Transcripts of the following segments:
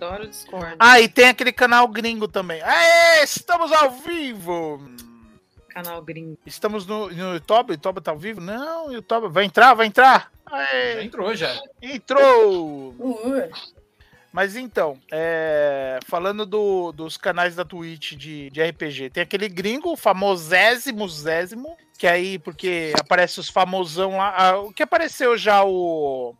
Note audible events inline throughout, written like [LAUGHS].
Adoro Discord. Ah, e tem aquele canal gringo também. Aê, estamos ao vivo! Canal gringo. Estamos no, no YouTube? O YouTube tá ao vivo? Não, o YouTube. Vai entrar, vai entrar! Já Aê, entrou já. entrou! Mas então, é, falando do- dos canais da Twitch de, de RPG, tem aquele gringo, o famosésimo, zésimo, que aí, porque aparece os famosão lá. ah, o que apareceu já o.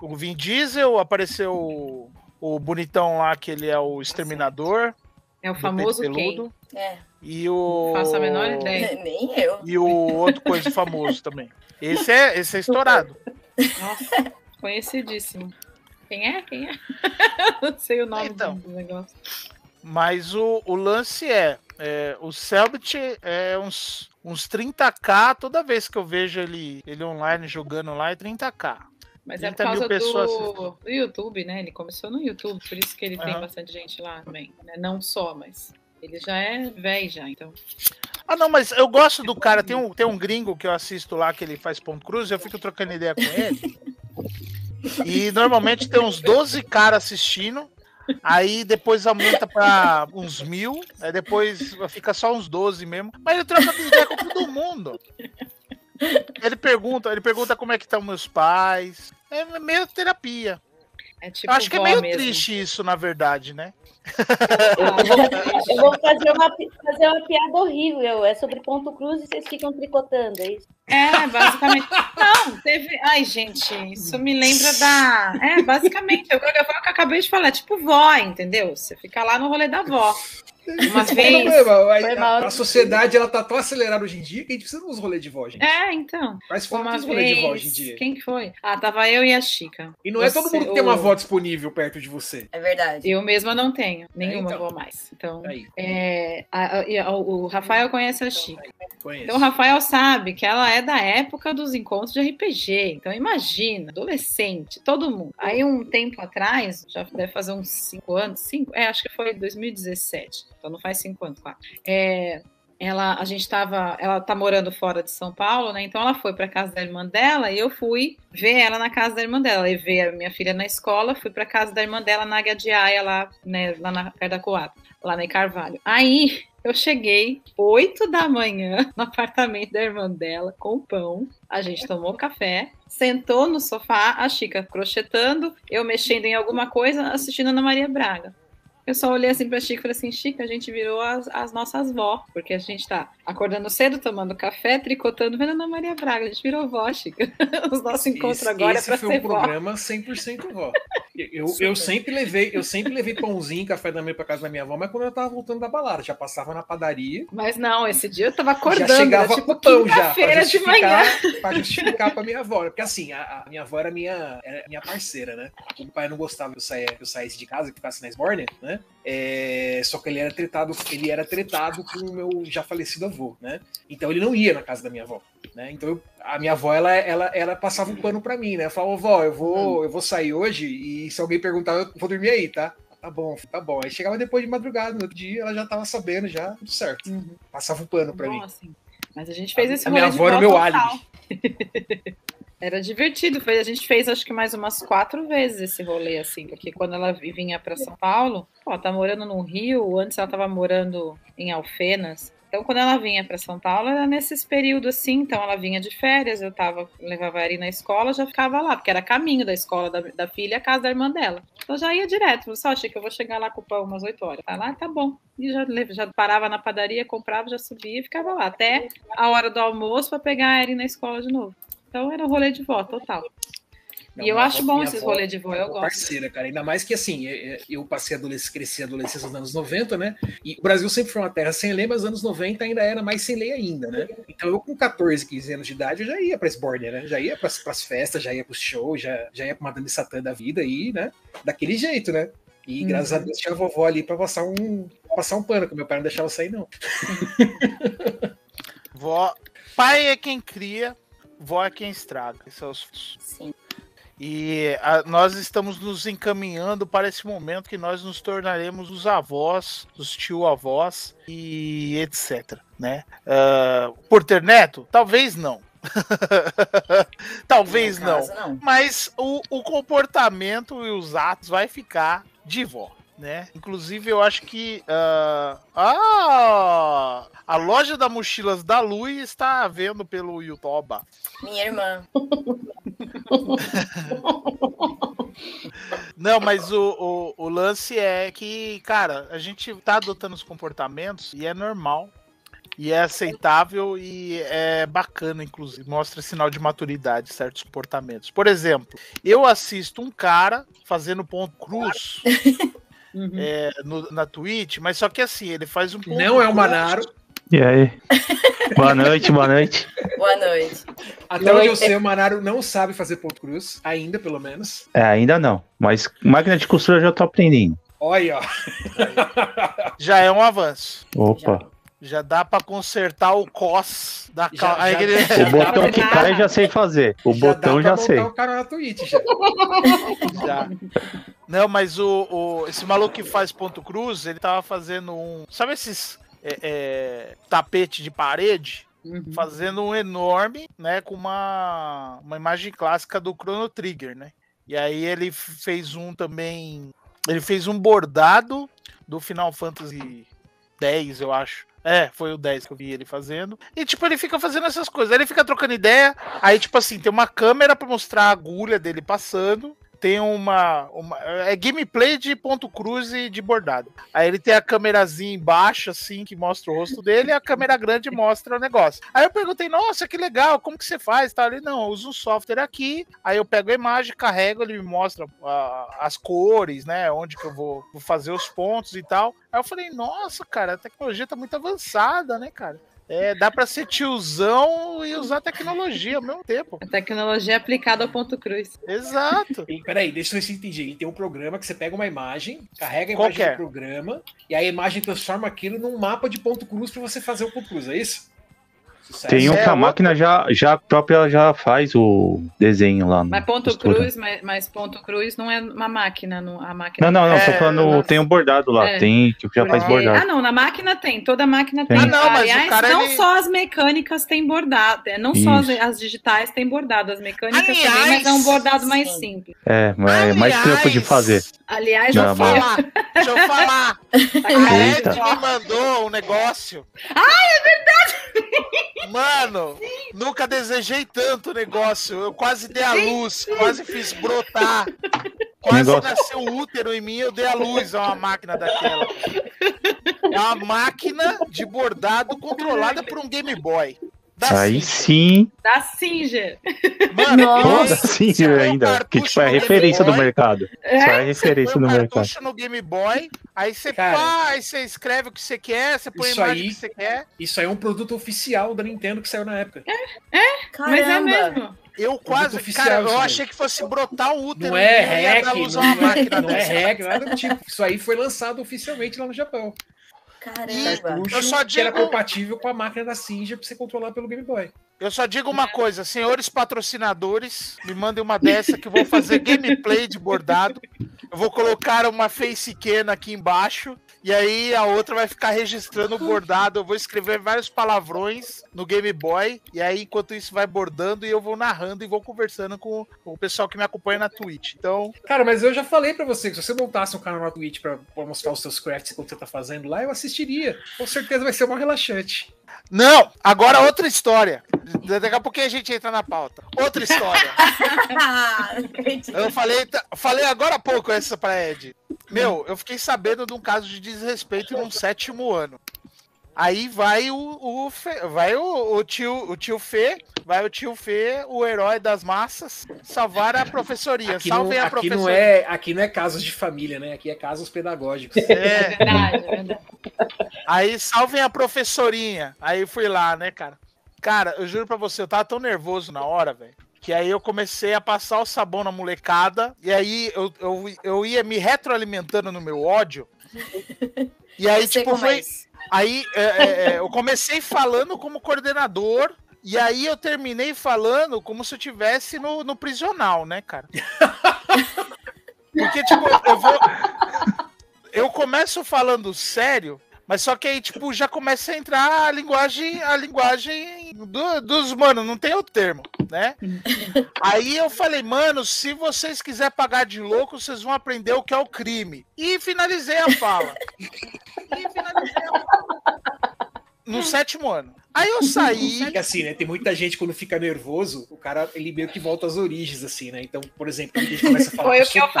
O Vin Diesel, apareceu o, bonitão lá, que ele é o exterminador. É o famoso peludo, é, E o. Faço a menor ideia. [LAUGHS] nem eu. E o outro coisa famoso também. Esse é, esse é estourado. Nossa, conhecidíssimo. Quem é? Quem é? [LAUGHS] Não sei o nome Então. do negócio. Mas o, o lance é, é, o Selbit é uns, uns 30k toda vez que eu vejo ele, ele online jogando lá é 30k. Mas é por 30 mil causa do, do YouTube, né? Ele começou no YouTube, por isso que ele tem Aham. bastante gente lá também. Né? Não só, mas ele já é velho já, então. Ah, não, mas eu gosto do cara. Tem um, tem um gringo que eu assisto lá que ele faz ponto cruz, eu fico trocando ideia com ele. [LAUGHS] E normalmente tem uns 12 caras assistindo. Aí depois aumenta pra uns mil, aí depois fica só uns 12 mesmo. Mas ele troca ideia com todo mundo. Ele pergunta, ele pergunta como é que estão meus pais. É meio terapia. É tipo Eu acho que é meio mesmo. triste isso, na verdade, né? Eu vou fazer uma, fazer uma piada horrível. É sobre ponto cruz e vocês ficam tricotando, é isso? É, basicamente. Não, teve. Ai, gente, isso me lembra da. É, basicamente, eu, eu, eu acabei de falar, tipo vó, entendeu? Você fica lá no rolê da vó. Uma Esse é vez. problema. Foi A, mal. a- a sociedade ela tá tão acelerada hoje em dia que a gente precisa uns rolês de voz, gente. É, então. Faz falta Uma uns rolês de voz hoje em dia. Quem que foi? Ah, tava eu e a Chica. E não é todo Você- mundo que tem uma voz disponível perto de você. É verdade. Eu mesma não tenho, nenhuma então. vou mais. Então, Aí, é, a- a- a- o Rafael conhece a Chica. conheço. Então, o Rafael sabe que ela é da época dos encontros de RPG. Então, imagina, adolescente, todo mundo. Aí, um tempo atrás, já deve fazer uns cinco anos, cinco, é, acho que foi 2017. Então, não faz cinco anos, quatro. É, ela, a gente tava, ela tá morando fora de São Paulo, né? Então, ela foi para casa da irmã dela e eu fui ver ela na casa da irmã dela. Levei a minha filha na escola, fui para casa da irmã dela na Águia lá, né, lá na perto da Coab, lá em Carvalho. Aí, eu cheguei 8 da manhã no apartamento da irmã dela com pão. A gente tomou café, sentou no sofá, a Chica crochetando, eu mexendo em alguma coisa, assistindo a Ana Maria Braga. Eu só olhei assim pra Chica e falei assim: Chica, a gente virou as, as nossas vó, porque a gente tá acordando cedo, tomando café, tricotando, vendo a Ana Maria Braga. A gente virou vó, Chica. [LAUGHS] Os nossos encontros Esse- agora esse é pra foi ser um vó. programa 100% vó. Eu, eu, eu sempre levei, eu sempre levei pãozinho, café da manhã pra casa da minha avó, mas quando eu tava voltando da balada, já passava na padaria, Mas não, esse dia eu tava acordando, já era chegava tipo com pão já, pra quinta-feira de manhã. justificar, pra justificar pra minha avó. Porque assim, a, a minha avó era minha, era minha parceira, né? O pai não gostava que eu, saia, que eu saísse de casa, que ficasse na Esbórnia, né? É, só que ele era tretado, ele era tretado com o meu já falecido avô, né? Então ele não ia na casa da minha avó, né? Então eu- a minha avó ela, ela, ela passava um pano pra mim, né? Falava, vó, eu vou, eu vou sair hoje e se alguém perguntar, eu vou dormir aí, tá? Tá bom, tá bom. Aí chegava depois de madrugada, no outro dia ela já tava sabendo, já tudo certo. Uhum. Passava um pano pra mim. Mas a gente fez esse a minha avó era meu total. álibi. [LAUGHS] Era divertido, foi, a gente fez acho que mais umas quatro vezes esse rolê, assim, porque quando ela vi- vinha para São Paulo, pô, ela tá morando no Rio, antes ela tava morando em Alfenas. Então, quando ela vinha para São Paulo, era nesses períodos assim. Então, ela vinha de férias, eu tava, levava ela na escola, já ficava lá, porque era caminho da escola da, da filha à casa da irmã dela. Então, já ia direto. Só achei que eu vou chegar lá com o pão umas 8 horas. Tá lá, tá bom. E já, já parava na padaria, comprava, já subia e ficava lá. Até a hora do almoço para pegar a Eri na escola de novo. Então, era rolê de vó, total. Não, e eu acho avó- bom esses rolês de vó, eu minha gosto. Parceira, cara. Ainda mais que assim, eu- eu passei adolescência, cresci adolescência nos anos 90, né? E o Brasil sempre foi uma terra sem lei, mas nos anos 90 ainda era mais sem lei ainda, né? Então eu com 14, 15 anos de idade, eu já ia pra Esbórnia, né? Já ia pras, pras festas, já ia pros shows, já, já ia pra Madame Satã da vida aí, né? Daquele jeito, né? E Uhum. graças a Deus tinha a vovó ali pra passar um, passar um pano, que meu pai não deixava eu sair, não. Vó, pai é quem cria, vó é quem estraga. Esses são os Sim. E a- nós estamos nos encaminhando para esse momento que nós nos tornaremos os avós, os tio-avós e etc. Né? Ah, por ter neto? Talvez não. [LAUGHS] Talvez não. caso, não. Mas o, o comportamento e os atos vai ficar de vó. Né? Inclusive, eu acho que uh, ah, a loja da mochilas da Lu está vendo pelo YouTube. Minha irmã. [LAUGHS] Não, mas o, o, o, lance é que, cara, a gente tá adotando os comportamentos e é normal. E é aceitável e é bacana, inclusive. Mostra sinal de maturidade certos comportamentos. Por exemplo, eu assisto um cara fazendo ponto cruz [LAUGHS] uhum. é, no, na Twitch, mas só que assim, ele faz um ponto Não é o Manaro. E aí? boa noite, boa noite. Boa noite. Até onde eu sei, o Manaro não sabe fazer ponto cruz, ainda pelo menos. É, ainda não. Mas máquina de costura eu já tô aprendendo. Olha, ó. Já é um avanço. Opa. Já. Já dá para consertar o cos da cal... já, ele... O botão que cai já sei fazer. O já botão já sei. o cara na Twitch, já. [LAUGHS] já. Não, mas o, o, esse maluco que faz ponto cruz, ele tava fazendo um. Sabe esses é, é, tapete de parede? Uhum. Fazendo um enorme, né? Com uma, uma imagem clássica do Chrono Trigger, né? E aí ele fez um também. Ele fez um bordado do Final Fantasy X, eu acho. É, foi o 10 que eu vi ele fazendo. E, tipo, ele fica fazendo essas coisas. Aí ele fica trocando ideia. Aí, tipo assim, tem uma câmera pra mostrar a agulha dele passando tem uma, uma, É gameplay de ponto cruz e de bordado. Aí ele tem a câmerazinha embaixo, assim, que mostra o rosto dele, e a câmera grande mostra o negócio. Aí eu perguntei, nossa, que legal, como que você faz? Tá ali, não, eu uso um software aqui, aí eu pego a imagem, carrego, ele me mostra uh, as cores, né? Onde que eu vou, vou fazer os pontos e tal. Aí eu falei, nossa, cara, a tecnologia tá muito avançada, né, cara? É, dá para ser tiozão e usar tecnologia ao mesmo tempo. A tecnologia aplicada ao ponto cruz. Exato. E, peraí, deixa eu ver se eu entendi. Tem um programa que você pega uma imagem, carrega a imagem do programa, e a imagem transforma aquilo num mapa de ponto cruz para você fazer o ponto cruz, é isso? Sucesso. Tem um que a máquina já, já própria já faz o desenho lá. Mas ponto cruz, mas, mas, ponto cruz não é uma máquina, não, a máquina. Não, não, não, é, tô falando, tem um bordado lá, é. tem que já faz bordado. Ah, não, na máquina tem, toda máquina tem. Ah, não, mas Aliás, cara, não ele... só as mecânicas têm bordado, é, não Isso. só as, as, digitais têm bordado, as mecânicas Aliás, também, mas é um bordado mais simples. É, mas é mais trampo de fazer. Aliás, deixa eu falar, deixa eu falar. [LAUGHS] A Ed me mandou um negócio. Ah, é verdade! Mano, Sim. nunca desejei tanto o negócio. Eu quase dei a luz, quase fiz brotar. Quase negócio. nasceu útero em mim, eu dei a luz a uma máquina daquela. É uma máquina de bordado controlada por um Game Boy. Da Aí Singer. sim. Da Singer. Mano, Nossa, da Singer ainda. Que tipo, é referência do mercado. É, Só é referência do mercado. no Game Boy, aí você pá, aí você escreve o que você quer, você põe a imagem aí, que você quer. Isso aí é um produto oficial da Nintendo que saiu na época. É, é mas é mesmo. Eu quase, oficial, cara, eu achei que fosse brotar um útero. Não é hack, não, é, não é hack, nada do tipo. Isso aí foi lançado oficialmente lá no Japão. Caramba. eu só digo... que era compatível com a máquina da Singer pra você controlar pelo Game Boy. Eu só digo uma coisa, senhores patrocinadores, me mandem uma dessa que eu vou fazer gameplay de bordado. Eu vou colocar uma facecam aqui embaixo e aí a outra vai ficar registrando o bordado. Eu vou escrever vários palavrões no Game Boy e aí enquanto isso vai bordando e eu vou narrando e vou conversando com, o pessoal que me acompanha na Twitch. Então, cara, mas eu já falei para você que se você montasse um canal na Twitch para mostrar os seus crafts que você tá fazendo lá, eu assistiria. Com certeza vai ser uma relaxante. Não, agora outra história. Daqui a pouquinho a gente entra na pauta. Outra história. [LAUGHS] eu falei, falei agora há pouco essa pra Ed. Meu, eu fiquei sabendo de um caso de desrespeito num sétimo ano. Aí vai o, o vai o, o, tio, o tio Fê, vai o tio Fê, o herói das massas, salvar a professoria. Aqui Salvem não, a professoria. Aqui não, é, aqui não é casos de família, né? Aqui é casos pedagógicos. É, é verdade, é verdade. Aí salvem a professorinha. Aí fui lá, né, cara? Cara, eu juro pra você, eu tava tão nervoso na hora, velho. Que aí eu comecei a passar o sabão na molecada. E aí eu, eu, eu ia me retroalimentando no meu ódio. [LAUGHS] E aí, tipo, foi. É aí é, é, eu comecei falando como coordenador. E aí eu terminei falando como se eu tivesse no, no prisional, né, cara? [LAUGHS] Porque, tipo, eu vou. Eu começo falando sério, mas só que aí, tipo, já começa a entrar a linguagem, a linguagem do, dos, mano, não tem outro termo, né? [LAUGHS] Aí eu falei, mano, se vocês quiserem pagar de louco, vocês vão aprender o que é o crime. E finalizei a fala. [LAUGHS] E finalizei a fala. No sétimo ano. Aí eu saí. Fica [LAUGHS] assim, né? Tem muita gente quando fica nervoso, o cara ele meio que volta às origens, assim, né? Então, por exemplo, a gente [LAUGHS] começa a falar Foi com o que eu sotaque,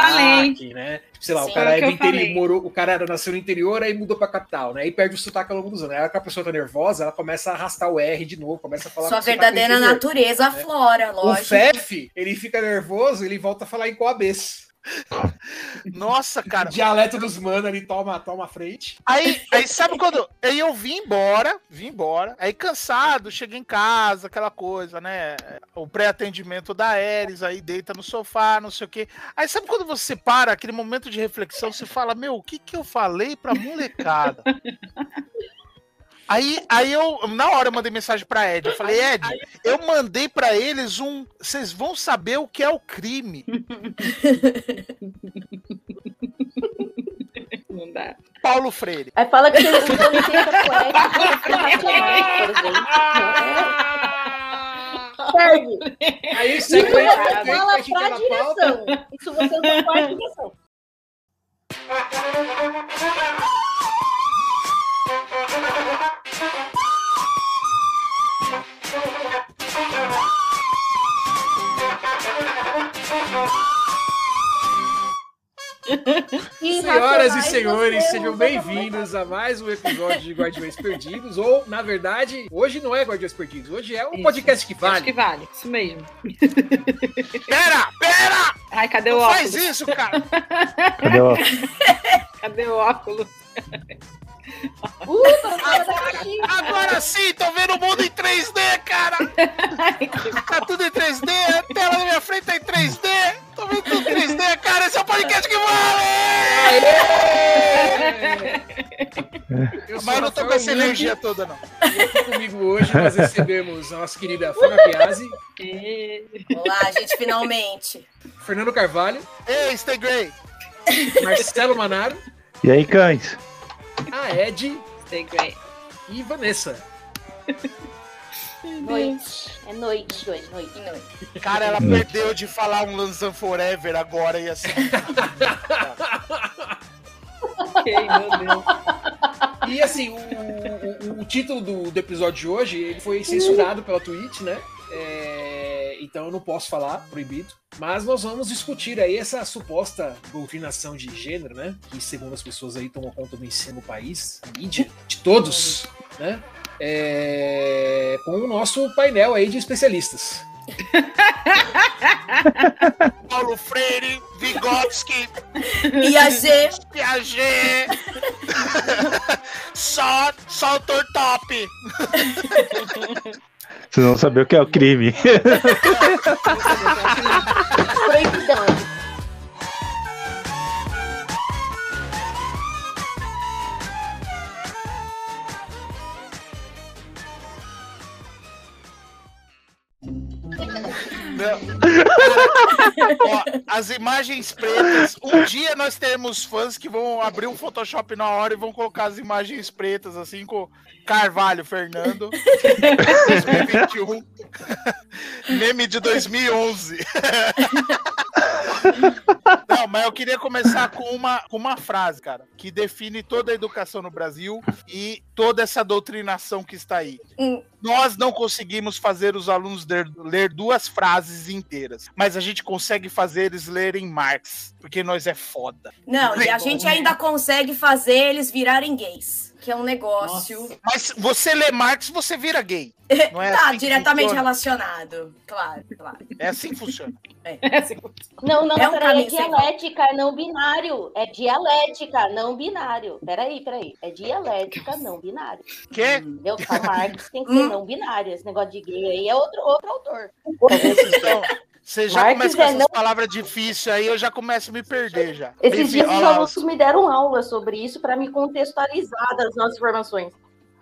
falei. né? Sei lá, Sim, o cara o é do eu interior, morou, o cara era- nasceu no interior, aí mudou pra capital, né? Aí perde o sotaque ao longo dos anos. Aí a pessoa tá nervosa, ela começa a arrastar o R de novo, começa a falar Sua verdadeira interior. natureza aflora, O lógico. Fef, ele fica nervoso, ele volta a falar em coabês. [LAUGHS] Nossa, cara. Dialeto dos manos, ele toma, toma a frente. Aí, aí sabe quando. Aí eu vim embora, vim embora. Aí cansado, cheguei em casa, aquela coisa, né? O pré-atendimento da Ares, aí deita no sofá, não sei o quê. Aí sabe quando você para, aquele momento de reflexão, você fala: Meu, o que que eu falei pra molecada? [LAUGHS] Aí, aí eu, na hora, eu mandei mensagem pra Ed. Eu falei, Ed, eu mandei pra eles um. Vocês vão saber o que é o crime. [LAUGHS] Não dá. Paulo Freire. Aí fala que você usou licença poética racionais, por exemplo. Serve. Aí Isso segue você fala pra direção. Isso você usa pra direção. Senhoras e senhores, sejam bem-vindos a mais um episódio de Guardiões Perdidos. Ou, na verdade, hoje não é Guardiões Perdidos, hoje é um Isso. podcast que Acho vale. que vale. Isso mesmo. Pera, pera! Ai, cadê o Não óculos? faz isso, cara! Cadê o- [LAUGHS] Cadê o óculos? Uh. Agora sim, tô vendo o mundo em 3D, cara! [LAUGHS] Tá tudo em 3D, a tela na minha frente tá em 3D! Tô vendo tudo em 3D, cara! Esse é o podcast que vale! Eu Mas eu não tô Rafael com essa energia toda, não. E comigo hoje nós recebemos a nossa querida Fana Piazzi, E- Olá, gente, finalmente. Fernando Carvalho, Ei, Stay Grey! Marcelo Manaro, E aí, cães? A Ed Stay great. e Vanessa. Noite. É noite hoje, noite. Cara, ela Hum. perdeu de falar um Lanzan Forever agora e assim. Ok, meu Deus. E assim, o, o- o título do, do episódio de hoje ele foi censurado pela Twitch, né? É, então eu não posso falar, proibido. Mas nós vamos discutir aí essa suposta doutrinação de gênero, né? Que segundo as pessoas aí tomam conta do ensino no país, a mídia, de todos, né? É, com o nosso painel aí de especialistas. [LAUGHS] Paulo Freire, Vygotsky, Piaget, Piaget, [LAUGHS] só, só o Tortop. [LAUGHS] Vocês vão saber o que é o crime. [LAUGHS] [LAUGHS] Proibidão. Não. [LAUGHS] Ó, as imagens pretas. Um dia nós teremos fãs que vão abrir um Photoshop na hora e vão colocar as imagens pretas, assim, com Carvalho, Fernando, 2021. [LAUGHS] Meme de 2011. [LAUGHS] Não, mas eu queria começar com uma, com uma frase, cara, que define toda a educação no Brasil e toda essa doutrinação que está aí. Hum. Nós não conseguimos fazer os alunos ler, ler duas frases inteiras, mas a gente consegue fazer eles lerem Marx, porque nós é foda. Não, e a gente ainda consegue fazer eles virarem gays, que é um negócio. Mas você lê Marx, você vira gay. Não é [LAUGHS] tá assim diretamente funciona. relacionado. Claro, claro. [LAUGHS] É assim que funciona. Não, não, É um peraí, é caminho sem dialética, não binário. É dialética, não binário. Peraí, peraí. É dialética, não binário. Que? Entendeu? Karl Marx tem que Hum. ser não binário. Esse negócio de gay aí é outro, outro autor. Então, você já Marx começa com é essas não- palavras difíceis aí, eu já começo a me perder já. Esses Enfim, dias os alunos me deram aula sobre isso para me contextualizar das nossas informações.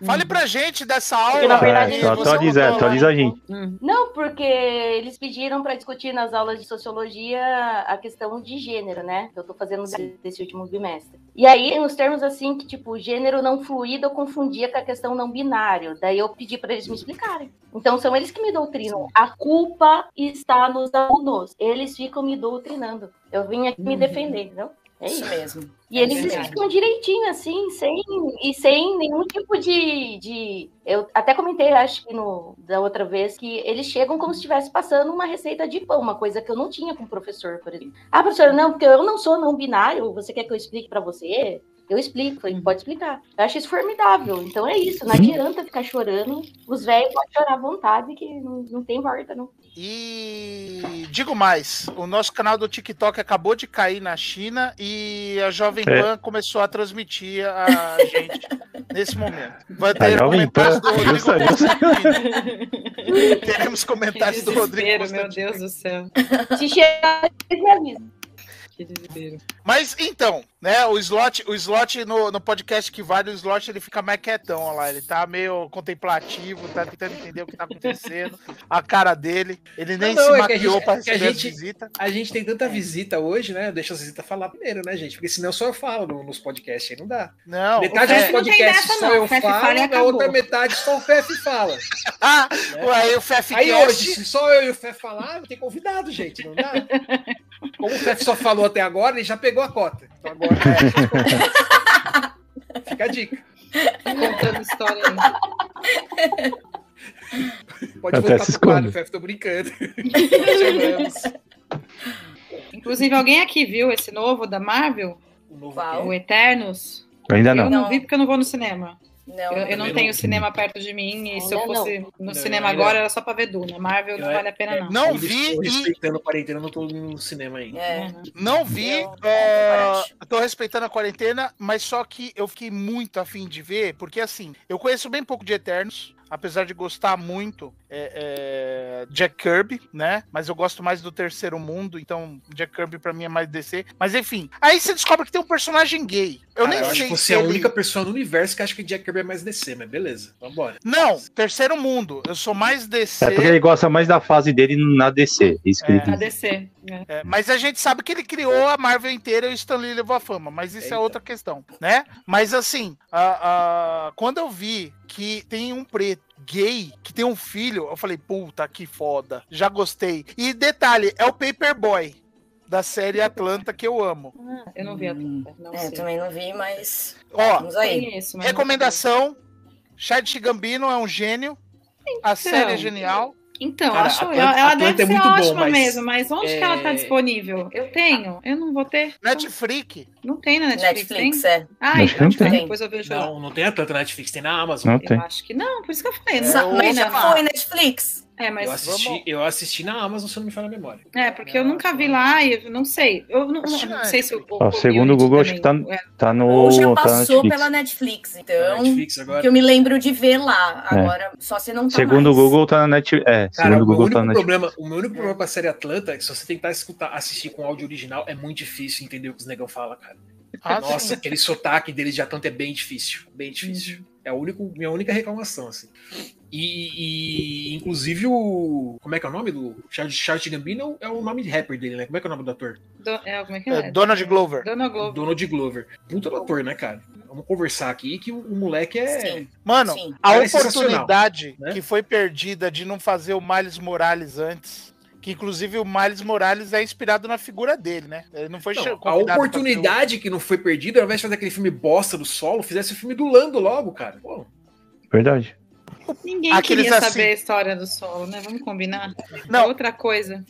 Fale pra gente dessa aula. Porque, na verdade, É, só atualiza, atualiza a gente. Hum. Não, porque eles pediram para discutir nas aulas de sociologia a questão de gênero, né? Que eu tô fazendo desse último bimestre. E aí, nos termos assim, que tipo, gênero não fluido eu confundia com a questão não binário. Daí eu pedi para eles me explicarem. Então são eles que me doutrinam. A culpa está nos alunos. Eles ficam me doutrinando. Eu vim aqui me defender, entendeu? É Isso mesmo. E eles É verdade. explicam direitinho, assim, sem, e sem nenhum tipo de, de. Eu até comentei, acho que no, da outra vez, que eles chegam como se estivesse passando uma receita de pão, uma coisa que eu não tinha com o professor, por exemplo. Ah, professor, não, porque eu não sou não binário, você quer que eu explique para você? Eu explico, falei, pode explicar. Eu acho isso formidável. Então é isso, não adianta ficar chorando. Os velhos podem chorar à vontade, que não, não tem volta, não. E digo mais, o nosso canal do TikTok acabou de cair na China e a Jovem É. Pan começou a transmitir a [LAUGHS] gente nesse momento. Vai A ter Jovem comentários Pan, do Rodrigo. justa, justa. Teremos Que comentários do Rodrigo. [LAUGHS] meu. Deus do céu. Se chegar, me. Que desespero. Mas então, né? O slot, o slot no, no podcast que vale, o slot ele fica mais quietão ó lá. Ele tá meio contemplativo, tá tentando entender o que tá acontecendo. A cara dele. Ele nem Não, se é que a maquiou gente- pra é a receber as gente- visitas. A gente tem tanta visita hoje, né? Deixa as visitas falar primeiro, né, gente? Porque senão só eu falo no- nos podcasts aí, não dá. Não, metade dos não podcasts dessa, só não. eu falo, fala e acabou. outra metade só o Fefe fala. [LAUGHS] Ah, né? ué, o Fef Aí hoje, se só eu e o Fefe falar, não tem convidado, gente, não dá. [LAUGHS] Como o Fefe só falou até agora, ele já pegou a cota. Então agora é. [LAUGHS] Fica a dica. Contando história aí. Pode Até voltar pro quadro. Fefe, tô brincando. [LAUGHS] Chamamos. Inclusive, alguém aqui viu esse novo da Marvel? O novo? O Eternos? Ainda Eu não. não Não. vi porque eu não vou no cinema. Não, Eu, eu não tenho não. cinema perto de mim e se eu fosse no Não, cinema ainda agora não. era só pra ver Duna. Marvel não vale a pena, não. Não Eu vi estou respeitando a quarentena, não tô no cinema ainda. É. Não vi, Eu- é, tô respeitando a quarentena, mas só que eu fiquei muito afim de ver, porque assim, eu conheço bem pouco de Eternos, apesar de gostar muito é, é, Jack Kirby, né? Mas eu gosto mais do Terceiro Mundo, então Jack Kirby pra mim é mais DC. Mas enfim, aí você descobre que tem um personagem gay. Eu Cara, nem eu acho sei que você se é a ele- única pessoa no universo que acha que Jack Kirby é mais DC, mas beleza, vambora. Não, Terceiro Mundo. Eu sou mais DC. É porque ele gosta mais da fase dele na DC. Isso que É. ele A diz. DC. né? É, mas a gente sabe que ele criou a Marvel inteira e o Stan Lee levou a fama, mas isso é Eita. outra questão, né? Mas assim, a- a- quando eu vi que tem um preto gay que tem um filho, eu falei, puta que foda, já gostei. E detalhe, é o Paperboy da série Atlanta que eu amo. [LAUGHS] Ah, eu não vi a Atlanta, não É, sei. também não vi, mas Ó, vamos aí. Conheço, recomendação, Chad Gambino é um gênio, a série é genial. Então, Cara, acho, Atlanta- ela, Atlanta deve é ser muito bom, ótima mas, mesmo, mas onde que ela tá é, disponível? Eu tenho, eu não vou ter. Netflix, Não tem na Netflix, Netflix, tem? é. Ah, Acho que não então, tem. depois eu vejo lá. Não, não tem a tanta Netflix, tem na Amazon. Não Eu tem. acho que não, por isso que eu falei. É, Não, não, já foi Netflix. É, mas Eu assisti, vamos- eu assisti na Amazon, se eu não me falha a memória. É, porque eu nunca vi lá e eu não sei. Eu não, não que sei se o. Ó, segundo o Google, acho que tá- também- é. Tá no. Ou já tá na passou Netflix. pela Netflix, Na então. Netflix agora. Que eu me lembro de ver lá. Agora, só se não tá Segundo o. Google, tá na Netflix. É, Cara, segundo o Google, único tá na Netflix. problema, o meu único problema com a série Atlanta é que se você tentar escutar, assistir com áudio original, é muito difícil entender o que os negão falam, cara. Ah, Nossa, sim. aquele sotaque deles de Atlanta é bem difícil. Bem difícil. É a única, minha única reclamação, assim. E, e, inclusive, o. Como é que é o nome do. Charles, Gambino é o nome de rapper dele, né? Como é que é o nome do ator? Do, é, como é que É, é? Donald Glover. Donald Glover. Donald Glover. Puta do ator, né, cara? Vamos conversar aqui que o, o moleque é. Sim. Mano, Sim. a é oportunidade né? que foi perdida de não fazer o Miles Morales antes, que inclusive o Miles Morales é inspirado na figura dele, né? Ele não foi Não, a oportunidade que não foi perdida, ao invés de fazer aquele filme bosta do solo, fizesse o filme do Lando logo, cara. Pô, Verdade. Ninguém Aqueles queria assim- saber a história do solo, né? Vamos combinar. Não. É outra coisa.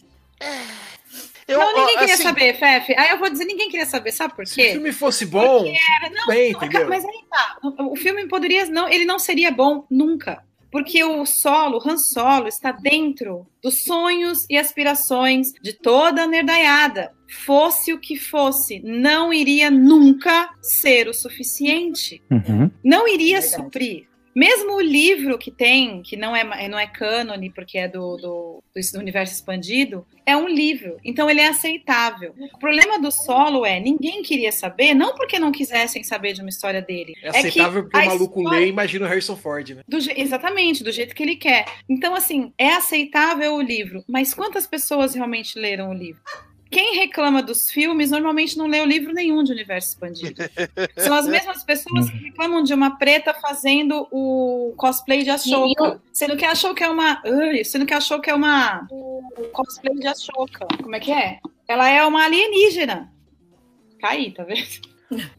Eu, não, ninguém ó, queria assim, saber, Fefe. Aí eu vou dizer, ninguém queria saber, sabe por se o quê? filme fosse bom, tudo bem, entendeu? Mas aí tá. O o filme poderia. Não, ele não seria bom nunca. Porque o solo, o Han Solo, está dentro dos sonhos e aspirações de toda a nerdaiada. Fosse o que fosse, não iria nunca ser o suficiente. Uhum. Não iria Verdade. suprir. Mesmo o livro que tem, que não é, não é cânone, porque é do, do, do universo expandido, é um livro. Então ele é aceitável. O problema do solo é ninguém queria saber, não porque não quisessem saber de uma história dele. É aceitável é porque o maluco história... lê e imagina o Harrison Ford, né? Do, exatamente, do jeito que ele quer. Então, assim, é aceitável o livro, mas quantas pessoas realmente leram o livro? Quem reclama dos filmes normalmente não leu livro nenhum de universo expandido. São as mesmas pessoas que reclamam de uma preta fazendo o cosplay de Ashoka. Sendo que achou que é uma. Ui, sendo que achou que é uma. O cosplay de Ashoka. Como é que é? Ela é uma alienígena. Caí, tá vendo?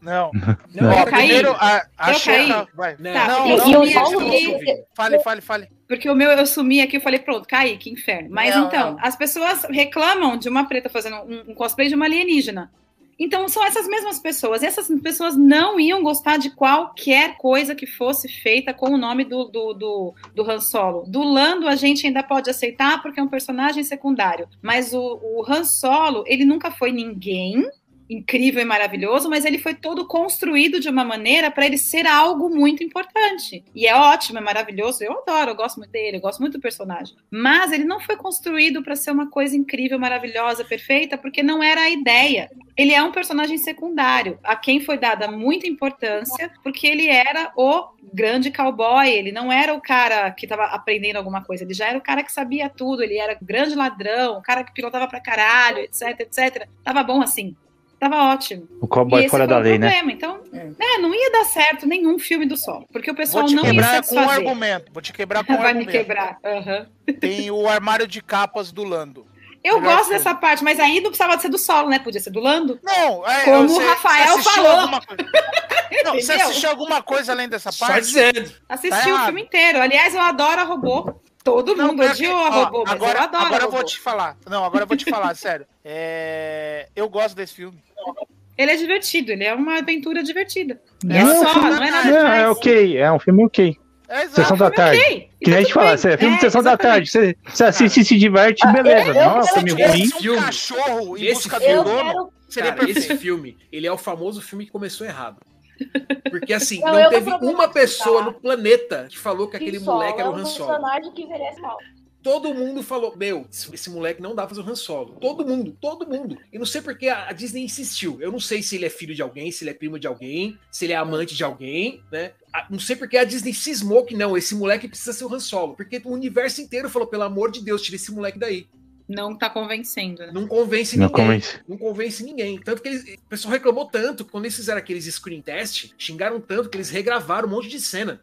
Não. Não, eu primeiro, a, a eu caí. Vai. Não, não, eu, não, eu, eu, Fale, fale, fale. Porque o meu eu sumi aqui, eu falei, pronto, caí, que inferno. Mas Não, então, não. as pessoas reclamam de uma preta fazendo um, um cosplay de uma alienígena. Então são essas mesmas pessoas. E essas pessoas não iam gostar de qualquer coisa que fosse feita com o nome do, do, do, do Han Solo. Do Lando a gente ainda pode aceitar porque é um personagem secundário. Mas o, o Han Solo, ele nunca foi ninguém incrível e maravilhoso, mas ele foi todo construído de uma maneira para ele ser algo muito importante. E é ótimo, é maravilhoso, eu adoro, eu gosto muito dele, eu gosto muito do personagem. Mas ele não foi construído para ser uma coisa incrível, maravilhosa, perfeita, porque não era a ideia. Ele é um personagem secundário, a quem foi dada muita importância, porque ele era o grande cowboy, ele não era o cara que estava aprendendo alguma coisa, ele já era o cara que sabia tudo, ele era o grande ladrão, o cara que pilotava pra caralho, etc, etc. Tava bom assim. Tava ótimo. O cowboy fora da lei, problema. né? Então, é, não ia dar certo nenhum filme do Sol, porque o pessoal Vou te não ia quebrar com um satisfazer. argumento. Vou te quebrar com um [LAUGHS] Vai me argumento. quebrar. aham. Tem o armário de capas do Lando. Eu Melhor gosto filme. dessa parte, mas aí não precisava ser do solo, né? Podia ser do Lando. Não, é, Como você- o Rafael você assistiu falou. alguma [LAUGHS] Não, você assistiu alguma coisa além dessa Só parte? dizendo. Assisti Tá o errado. filme inteiro. Aliás, eu adoro a robô. Todo Não, mundo pior odiou que- a ó, robô, mas agora, eu adoro agora eu vou te falar. Não, agora eu vou te falar, [LAUGHS] sério. É, Eu gosto desse filme. Ele é divertido, ele é uma aventura divertida. E Não, é é um só, filme- não é nada Não, é ok, é um filme ok. É. Sessão da tarde. Ok. Que nem a gente fala, você é filme de É, sessão da tarde. Você, você assiste e se diverte, beleza. eu- Não, é um eu- filme eu- ruim. Se um Filme. cachorro em Esse busca do dono quero. seria Cara, esse filme, ele é o famoso filme que começou errado. Porque assim, Não, não, teve uma pessoa no planeta que falou que que aquele Solo moleque era o é um Han Solo. personagem que envelhece mal. Todo mundo falou, meu, esse moleque não dá pra fazer o Han Solo. Todo mundo, todo mundo. E não sei porque a Disney insistiu. Eu não sei se ele é filho de alguém, se ele é primo de alguém, se ele é amante de alguém, né? Não sei porque a Disney cismou que não, esse moleque precisa ser o Han Solo. Porque o universo inteiro falou, pelo amor de Deus, tira esse moleque daí. Não tá convencendo, né? Não convence Não ninguém. convence. Não convence ninguém. Tanto que eles, o pessoal reclamou tanto que quando eles fizeram aqueles screen test, xingaram tanto que eles regravaram um monte de cena.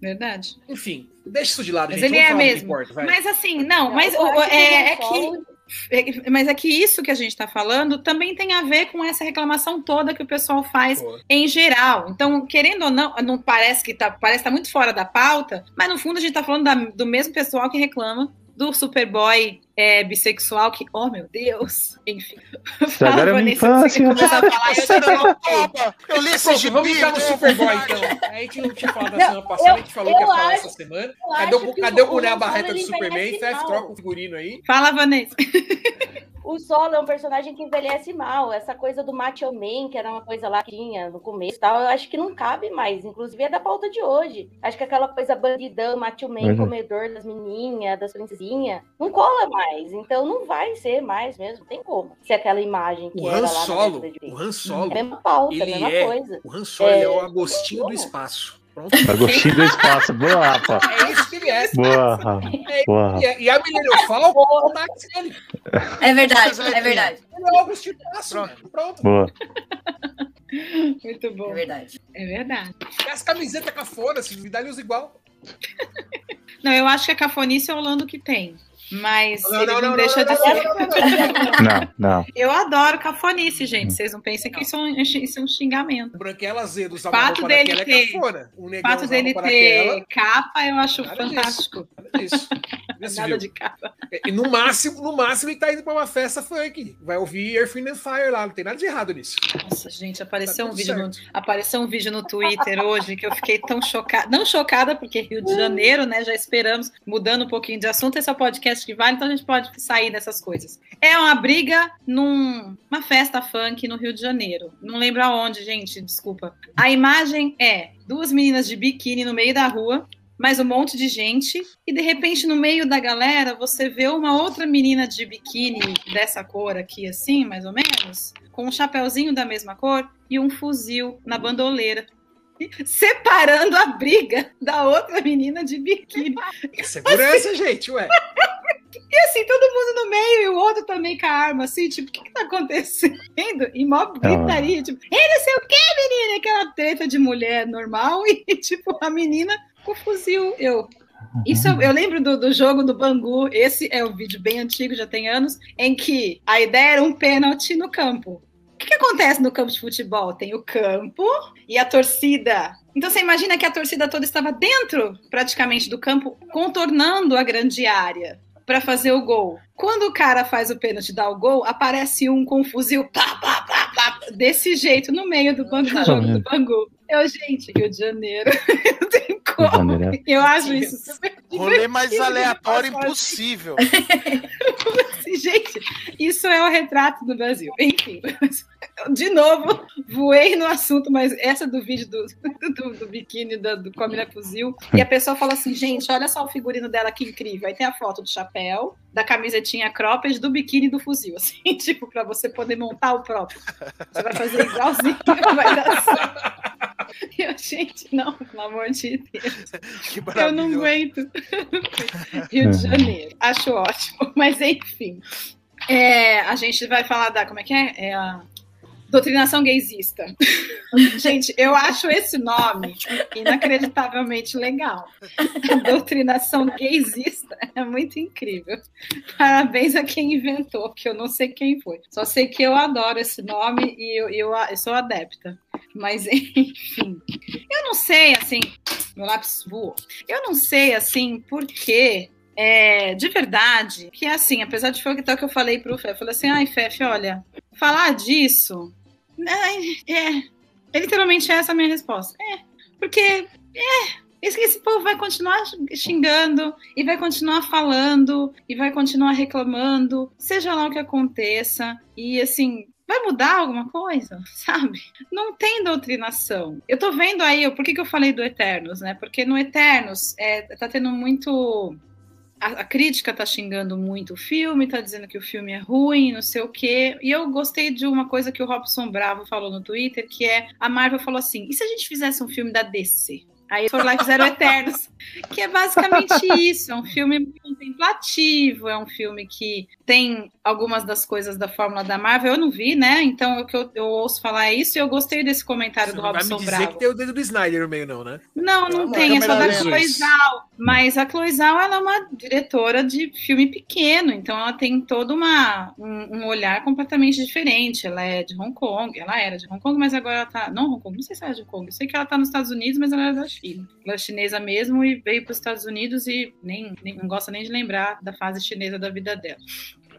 Verdade. Enfim, deixa isso de lado, Mas gente. ele Vamos é que mesmo. importa. Mas assim, não, Não, mas o- que é, é que. É- Mas é que isso que a gente está falando também tem a ver com essa reclamação toda que o pessoal faz Pô, em geral. Então, querendo ou não, não parece que tá, parece estar muito fora da pauta, mas no fundo a gente está falando da- do mesmo pessoal que reclama do Superboy é, bissexual que, oh meu Deus, enfim. Estragaram a minha Vanessa, você infância. começar a falar, eu Você já toma. Eu li esse gibi. vamos ficar no não, Superboy, então. A gente não tinha falado da semana passada, a gente falou que ia falar acho- essa semana. Cadê, o, cadê o boné a barreta do Superman? troca o figurino aí. Fala, Vanessa. O Solo é um personagem que envelhece mal. Essa coisa do Macho Man, que era uma coisa lá que tinha no começo e tal, eu acho que não cabe mais. Inclusive é da pauta de hoje. Acho que aquela coisa bandidão, Macho Man, Uhum. comedor das menininhas, das princesinhas, não cola mais. Então não vai ser mais mesmo. Tem como. Se aquela imagem que O era Han Solo, o Han Solo, É a mesma pauta, a ele mesma é- coisa. o Han Solo é, o É, Agostinho do espaço. Pronto. Agostinho do espaço. Boa, Rafa. É isso que ele é. Boa, Rafa. É, Boa. e, a- e a é o Max dele. É verdade, é verdade. Ele é o Agostinho do espaço. Pronto. Boa. Muito bom. É verdade. É verdade. E as camisetas cafona, se me dá eles igual. Não, eu acho que a cafonice é o Lando que tem. Mas Não, ele não, não, não, deixa não, de ser. [LAUGHS] não, não. Eu adoro cafonice, gente. Vocês não pensem que isso é um, isso é um xingamento. O Branquela azedo usar Fato dele é ter- cafona. O O fato dele ter capa, eu acho Nada disso. fantástico. nada disso. Nada de casa. E no máximo, no máximo, ele tá indo pra uma festa funk. Vai ouvir Earth, Wind and Fire lá, não tem nada de errado nisso. Nossa, gente, apareceu, tá um, vídeo no, apareceu um vídeo no Twitter hoje que eu fiquei tão chocada. Não chocada, porque Rio de Janeiro, né? Já esperamos, mudando um pouquinho de assunto, esse é o podcast que vale, então a gente pode sair dessas coisas. É uma briga numa num, festa funk no Rio de Janeiro. Não lembro aonde, gente, desculpa. A imagem é duas meninas de biquíni no meio da rua, mais um monte de gente, e de repente no meio da galera você vê uma outra menina de biquíni dessa cor aqui, assim, mais ou menos, com um chapéuzinho da mesma cor e um fuzil na bandoleira. [LAUGHS] Separando a briga da outra menina de biquíni. [LAUGHS] Segurança, assim, gente, ué. [LAUGHS] E assim, todo mundo no meio e o outro também com a arma, assim, tipo, o que, que tá acontecendo? E mó gritaria, tipo, ei, não sei o que, menina? Aquela treta de mulher normal e, tipo, a menina com fuzil. Eu, isso eu, eu lembro do, do, jogo do Bangu. Esse é um vídeo bem antigo, já tem anos, em que a ideia era um pênalti no campo. O que, que acontece no campo de futebol? Tem o campo e a torcida. Então você imagina que a torcida toda estava dentro, praticamente, do campo, contornando a grande área para fazer o gol. Quando o cara faz o pênalti dá o gol, aparece um com um fuzil pá, pá, pá, pá, desse jeito no meio do, banco, do jogo do Bangu. Eu, gente, Rio de Janeiro, [LAUGHS] tem como. Eu acho isso super Rolê mais aleatório impossível. [LAUGHS] gente, isso é o retrato do Brasil. Enfim, [LAUGHS] de novo, voei no assunto, mas essa do vídeo do, [LAUGHS] do, do biquíni do, do Comina Fuzil. E a pessoa fala assim, gente, olha só o figurino dela que incrível. Aí tem a foto do chapéu, da camisetinha cropped, do biquíni do fuzil, assim, tipo, para você poder montar o próprio. Você vai fazer igualzinho, vai dar certo. [LAUGHS] Eu, gente, não, pelo amor de Deus. [LAUGHS] Eu não aguento. [LAUGHS] Rio de Janeiro. Acho ótimo. Mas enfim. É, a gente vai falar da. Como é que é? É a doutrinação gaysista. [LAUGHS] gente, eu acho esse nome inacreditavelmente legal. doutrinação gaysista é muito incrível. Parabéns a quem inventou, que eu não sei quem foi. Só sei que eu adoro esse nome e eu, eu, eu sou adepta. Mas, [LAUGHS] enfim. Eu não sei, assim. Meu lápis voou. Eu não sei, assim, por que é, de verdade, que é assim, apesar de foi o que eu falei pro Fef, eu falei assim, ai, Fef, olha, falar disso, é, é, é literalmente essa a minha resposta. É, porque, é, esse, esse povo vai continuar xingando e vai continuar falando e vai continuar reclamando, seja lá o que aconteça. E assim, vai mudar alguma coisa, [LAUGHS] sabe? Não tem doutrinação. Eu tô vendo aí, por que, que eu falei do Eternos, né? Porque no Eternos é, tá tendo muito. A, a, crítica tá xingando muito o filme, tá dizendo que o filme é ruim, não sei o quê. E eu gostei de uma coisa que o Robson Bravo falou no Twitter, que é a Marvel falou assim: e se a gente fizesse um filme da DC? Aí foram lá e fizeram Eternos, [LAUGHS] que é basicamente isso. É um filme contemplativo, é um filme que tem algumas das coisas da fórmula da Marvel. Eu não vi, né? Então o que eu, eu ouço falar é isso e eu gostei desse comentário Você do Robson vai me dizer Bravo. que tem o dedo do Snyder no meio, não, né? Não, não, não tem, é só da Zhao. Mas a Chloe Zhao, ela é uma diretora de filme pequeno, então ela tem todo uma, um, um, olhar completamente diferente. Ela é de Hong Kong, ela era de Hong Kong, mas agora ela tá. Não, Hong Kong, não sei se ela é de Hong Kong. Eu sei que ela tá nos Estados Unidos, mas ela era da China. Ela é chinesa mesmo e veio para os Estados Unidos e nem, nem não gosta nem de lembrar da fase chinesa da vida dela.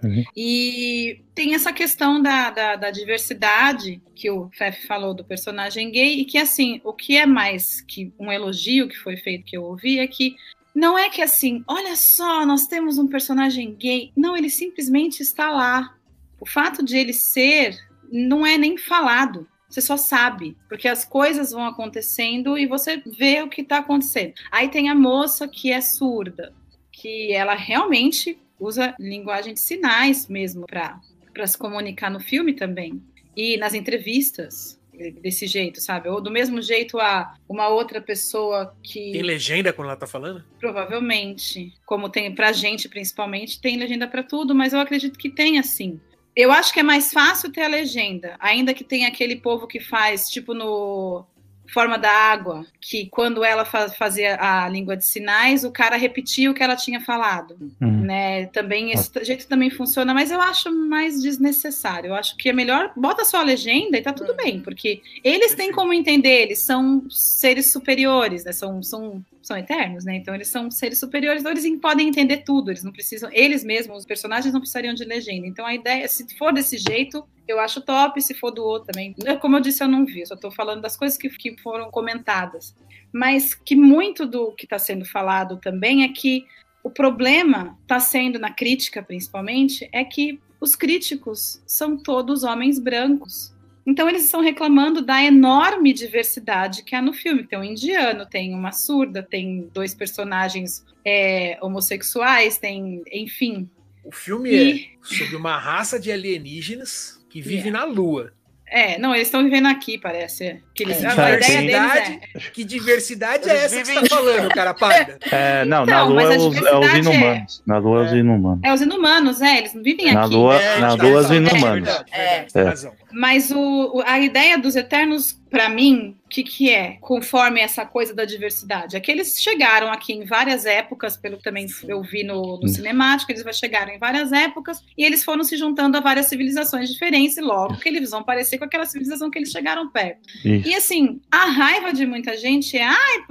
Uhum. E tem essa questão da, da, da, diversidade que o Fef falou do personagem gay, e que, assim, o que é mais que um elogio que foi feito que eu ouvi é que não é que assim, olha só, nós temos um personagem gay. Não, ele simplesmente está lá. O fato de ele ser não é nem falado. Você só sabe, porque as coisas vão acontecendo e você vê o que está acontecendo. Aí tem a moça que é surda, que ela realmente usa linguagem de sinais mesmo para se comunicar no filme também. E nas entrevistas, desse jeito, sabe? Ou do mesmo jeito a uma outra pessoa que. Tem legenda quando ela tá falando? Provavelmente. Como tem pra gente, principalmente, tem legenda para tudo, mas eu acredito que tem assim. Eu acho que é mais fácil ter a legenda, ainda que tenha aquele povo que faz, tipo no forma da água, que quando ela fazia a língua de sinais, o cara repetia o que ela tinha falado, uhum. né? Também esse jeito também funciona, mas eu acho mais desnecessário. Eu acho que é melhor bota só a legenda e tá tudo bem, porque eles têm como entender, eles são seres superiores, né? São, são são eternos, né? Então eles são seres superiores, então eles podem entender tudo, eles não precisam, eles mesmos, os personagens não precisariam de legenda. Então a ideia, se for desse jeito, eu acho top, se for do outro também. Como eu disse, eu não vi, só estou falando das coisas que, que foram comentadas. Mas que muito do que está sendo falado também é que o problema está sendo, na crítica principalmente, é que os críticos são todos homens brancos. Então eles estão reclamando da enorme diversidade que há no filme. Tem um indiano, tem uma surda, tem dois personagens é, homossexuais, tem, enfim. O filme e... é sobre uma raça de alienígenas que vive yeah. na Lua. É, não, eles estão vivendo aqui, parece. Que eles, é, a ideia deles é. Que diversidade é essa que você tá falando, cara parda? [LAUGHS] É, não, então, na Lua é os, é os, inumanos. Na Lua é os inumanos. É os inumanos, é, eles não vivem na aqui. Lua, é, na Lua, os inumanos. É, é, Mas o, a ideia dos Eternos, para mim, que, que é? Conforme essa coisa da diversidade. É que eles chegaram aqui em várias épocas, pelo que também eu vi no, no cinemático, eles chegaram em várias épocas, e eles foram se juntando a várias civilizações diferentes, e logo que eles vão parecer com aquela civilização que eles chegaram perto. Isso. E assim, a raiva de muita gente é ai,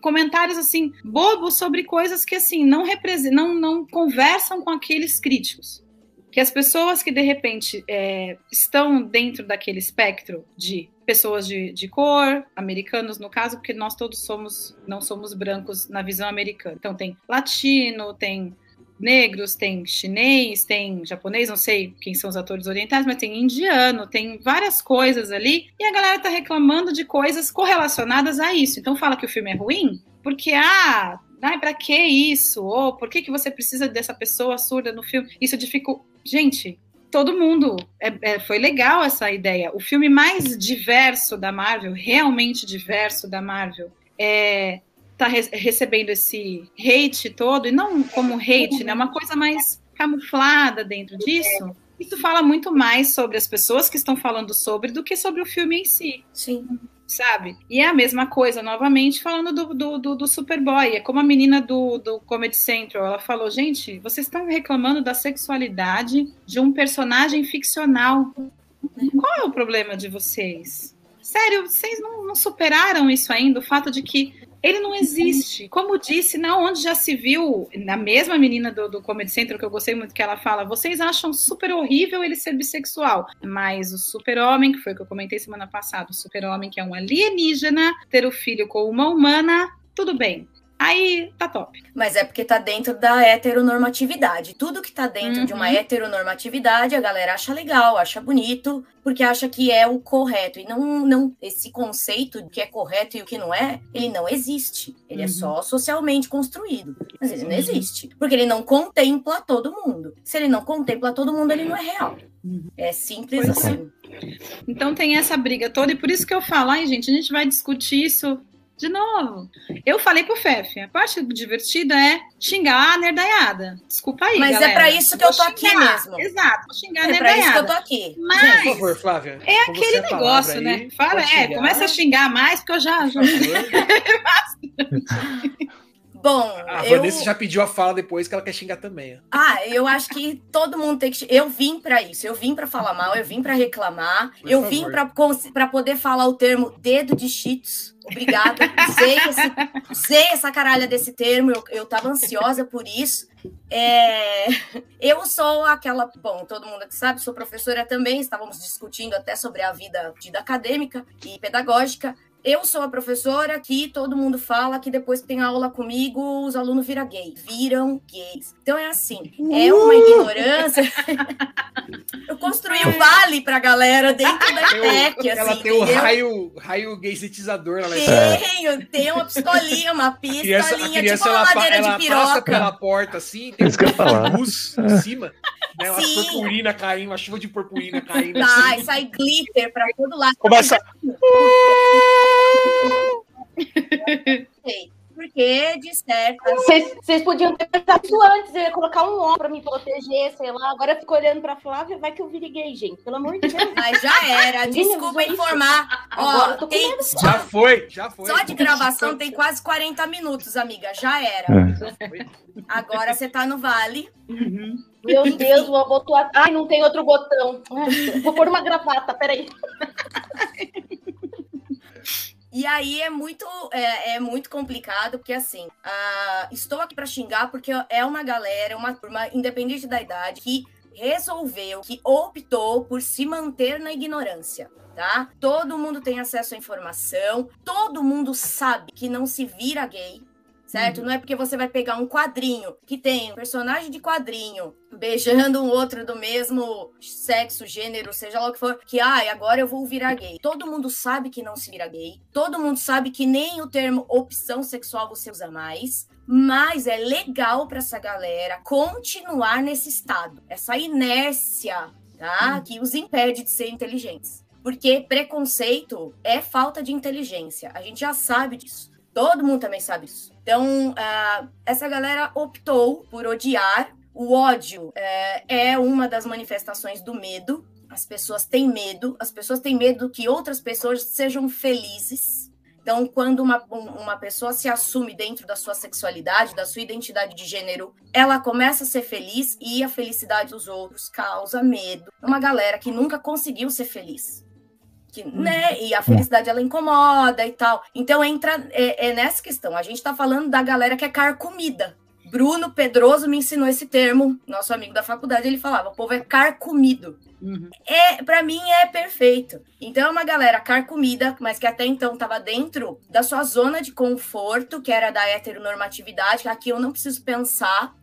comentários assim, bobos sobre coisas que assim não representam, não, não conversam com aqueles críticos que as pessoas que de repente é, estão dentro daquele espectro de pessoas de, de, cor, americanos no caso, porque nós todos somos não somos brancos na visão americana. Então tem latino, tem negros, tem chinês, tem japonês, não sei quem são os atores orientais, mas tem indiano, tem várias coisas ali, e a galera tá reclamando de coisas correlacionadas a isso. Então fala que o filme é ruim, porque ah, Ai, pra que isso? Ou por que, que você precisa dessa pessoa surda no filme? Isso dificulta. Gente, todo mundo. É, é, foi legal essa ideia. O filme mais diverso da Marvel, realmente diverso da Marvel, é, tá re recebendo esse hate todo, e não como hate, né? Uma coisa mais camuflada dentro disso. Isso fala muito mais sobre as pessoas que estão falando sobre do que sobre o filme em si. Sim sabe? E é a mesma coisa, novamente, falando do, do, do, do Superboy. É como a menina do, do Comedy Central. Ela falou: gente, vocês estão reclamando da sexualidade de um personagem ficcional. Qual é o problema de vocês? Sério, vocês não, não superaram isso ainda? O fato de que ele não existe. Como disse, na onde já se viu, na mesma menina do, do Comedy Central, que eu gostei muito que ela fala, vocês acham super horrível ele ser bissexual, mas o super-homem, que foi o que eu comentei semana passada, o super-homem que é um alienígena, ter o filho com uma humana, tudo bem. Aí tá top. Mas é porque tá dentro da heteronormatividade. Tudo que tá dentro uhum. de uma uhum. heteronormatividade, a galera acha legal, acha bonito, porque acha que é o correto. E não, não esse conceito de que é correto e o que não é, ele não existe. Ele é uhum. é só socialmente construído. Mas ele não uhum. existe. Porque ele não contempla todo mundo. Se ele não contempla todo mundo, ele não é real. Uhum. É simples pois é. assim. É. Então tem essa briga toda, e por isso que eu falo, ai, gente, a gente vai discutir isso de novo. Eu falei pro Fefe, a parte divertida é xingar a nerdaiada. Desculpa aí, Mas galera. é pra isso que eu tô aqui mesmo. Exato, vou xingar é a nerdaiada. É pra isso que eu tô aqui. Mas, por favor, Flávia. É aquele negócio, né? Fala, é, começa a xingar mais, porque eu já... já... [LAUGHS] [LAUGHS] Bom, a eu... Vanessa já pediu a fala depois que ela quer xingar também. Ah, eu acho que todo mundo tem que. Eu vim para isso. Eu vim para falar mal, eu vim para reclamar, Por eu favor. vim para poder falar o termo dedo de cheats. Obrigada. Usei, esse, usei essa caralha desse termo, eu, eu tava ansiosa por isso. É, eu sou aquela. Bom, todo mundo que sabe, sou professora também, estávamos discutindo até sobre a vida, vida acadêmica e pedagógica eu sou a professora que todo mundo fala que depois que tem aula comigo, os alunos viram gay. Viram gays. Então é assim, é uma ignorância. [LAUGHS] eu construí um vale pra galera dentro da TEC, assim, Ela tem o [LAUGHS] raio, raio gaysetizador. Ela tenho, tenho uma pistolinha, uma pistolinha, criança, tipo uma madeira ela, de piroca. passa pela porta assim, tem um luz em cima. Né, uma purpurina caindo, uma chuva de purpurina [LAUGHS] caindo. Sai, assim. sai glitter pra todo lado. Começa porque de certo. Vocês podiam ter pensado isso antes, eu ia colocar um ombro pra me proteger, sei lá. Agora eu fico olhando pra Flávia, vai que eu vire gay, gente. Pelo amor de Deus. Mas já era. Desculpa informar. Ó, tem... Já foi, já foi. Só de gravação tem quase 40 minutos, amiga. Já era. É. Agora você tá no vale. Uhum. Meu Deus, o botão. Ai, não tem outro botão. Vou pôr uma gravata, peraí. E aí é muito, é, é muito complicado, porque assim, uh, estou aqui para xingar porque é uma galera, uma turma, independente da idade, que resolveu, que optou por se manter na ignorância. Tá? Todo mundo tem acesso à informação, todo mundo sabe que não se vira gay, certo? Uhum. Não é porque você vai pegar um quadrinho que tem um personagem de quadrinho beijando um outro do mesmo sexo, gênero, seja lá o que for, que ai, ah, agora eu vou virar gay. Todo mundo sabe que não se vira gay. Todo mundo sabe que nem o termo opção sexual você usa mais. Mas é legal para essa galera continuar nesse estado, essa inércia, tá? Uhum. Que os impede de ser inteligentes. Porque preconceito é falta de inteligência. A gente já sabe disso. Todo mundo também sabe isso. Então, uh, essa galera optou por odiar. O ódio uh, é uma das manifestações do medo. As pessoas têm medo, as pessoas têm medo que outras pessoas sejam felizes. Então, quando uma, uma pessoa se assume dentro da sua sexualidade, da sua identidade de gênero, ela começa a ser feliz e a felicidade dos outros causa medo. Uma galera que nunca conseguiu ser feliz que, uhum. né? E a felicidade ela incomoda e tal. Então entra é, é nessa questão. A gente está falando da galera que é carcomida. Bruno Pedroso me ensinou esse termo, nosso amigo da faculdade, ele falava, o povo é carcomido. Uhum. É, para mim é perfeito. Então é uma galera carcomida, mas que até então estava dentro da sua zona de conforto, que era da heteronormatividade, que aqui eu não preciso pensar,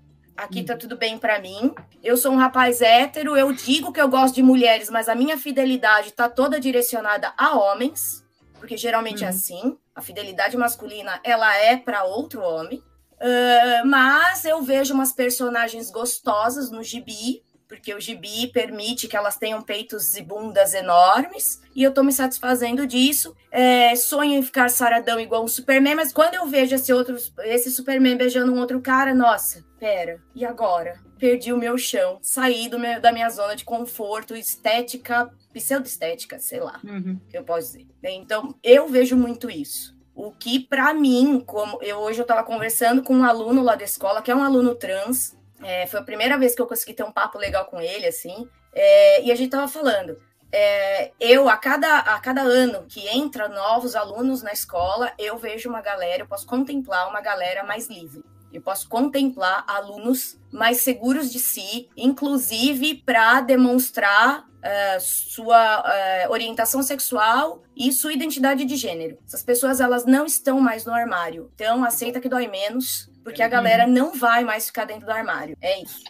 aqui tá uhum. tudo bem para mim. Eu sou um rapaz hétero, eu digo que eu gosto de mulheres, mas a minha fidelidade tá toda direcionada a homens, porque geralmente é uhum. é assim. A fidelidade masculina, ela é para outro homem. Uh, mas eu vejo umas personagens gostosas no gibi, porque o gibi permite que elas tenham peitos e bundas enormes, e eu tô me satisfazendo disso. É, sonho em ficar saradão igual um Superman, mas quando eu vejo esse outro, esse Superman beijando um outro cara, nossa, pera, e agora? Perdi o meu chão, saí do meu, da minha zona de conforto, estética, pseudo-estética, sei lá, uhum. que eu posso dizer. Então, eu vejo muito isso. O que, para mim, como eu hoje eu estava conversando com um aluno lá da escola, que é um aluno trans, é, foi a primeira vez que eu consegui ter um papo legal com ele, assim. É, e a gente tava falando. É, eu, a cada, a cada ano que entra novos alunos na escola, eu vejo uma galera, eu posso contemplar uma galera mais livre. Eu posso contemplar alunos mais seguros de si, inclusive para demonstrar uh, sua uh, orientação sexual e sua identidade de gênero. Essas pessoas elas não estão mais no armário. Então aceita que dói menos, porque a galera não vai mais ficar dentro do armário. É isso.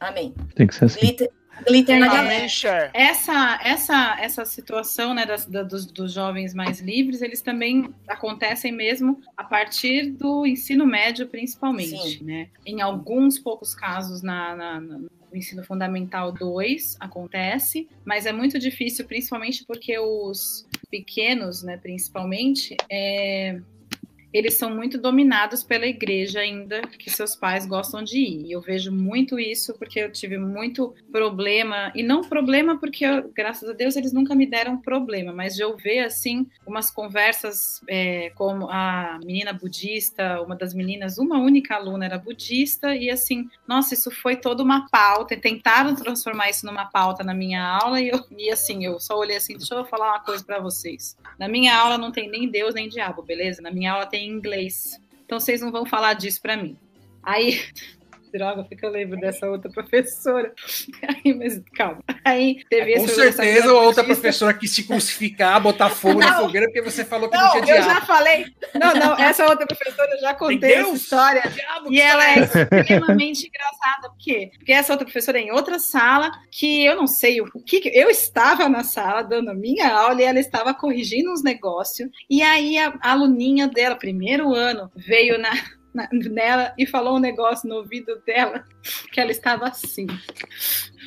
Amém. Tem que ser assim. Glitter, glitter na galera. Essa, essa, essa situação né, das, da, dos, dos jovens mais livres, eles também acontecem mesmo a partir do ensino médio, principalmente. Né? Em alguns poucos casos na, na, na no ensino fundamental 2 acontece, mas é muito difícil, principalmente porque os pequenos, né, principalmente, é, eles são muito dominados pela igreja ainda, que seus pais gostam de ir. E eu vejo muito isso porque eu tive muito problema, e não problema porque, eu, graças a Deus, eles nunca me deram problema, mas de eu ver, assim, umas conversas é, como a menina budista, uma das meninas, uma única aluna era budista, e assim, nossa, isso foi toda uma pauta, tentaram transformar isso numa pauta na minha aula, e, eu, e assim, eu só olhei assim, deixa eu falar uma coisa para vocês. Na minha aula não tem nem Deus nem diabo, beleza? Na minha aula tem em inglês. Então vocês não vão falar disso para mim. Aí, droga, fica eu lembro dessa outra professora. [LAUGHS] Aí, mas calma. Aí teve é, Com certeza a outra professora quis se crucificar, botar fogo não, na fogueira, porque você falou que não, não tinha diabo. Eu já falei. Não, não, [LAUGHS] essa outra professora eu já contei essa história. Diabo, e ela é extremamente [LAUGHS] engraçada. Por quê? Porque essa outra professora é em outra sala, que eu não sei o que. Eu estava na sala dando a minha aula e ela estava corrigindo uns negócios. E aí a aluninha dela, primeiro ano, veio na nela e falou um negócio no ouvido dela que ela estava assim.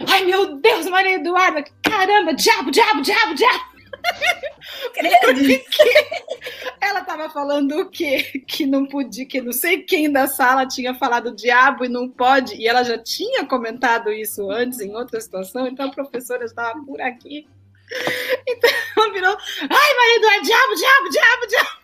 Ai, meu Deus, Maria Eduarda, caramba, diabo, diabo, diabo, diabo. [LAUGHS] [LAUGHS] ela estava falando o quê? Que não podia, que não sei quem da sala tinha falado diabo e não pode, e ela já tinha comentado isso antes em outra situação, então a professora estava por aqui. [LAUGHS] Então virou, ai, Maria Eduarda, diabo, diabo, diabo, diabo.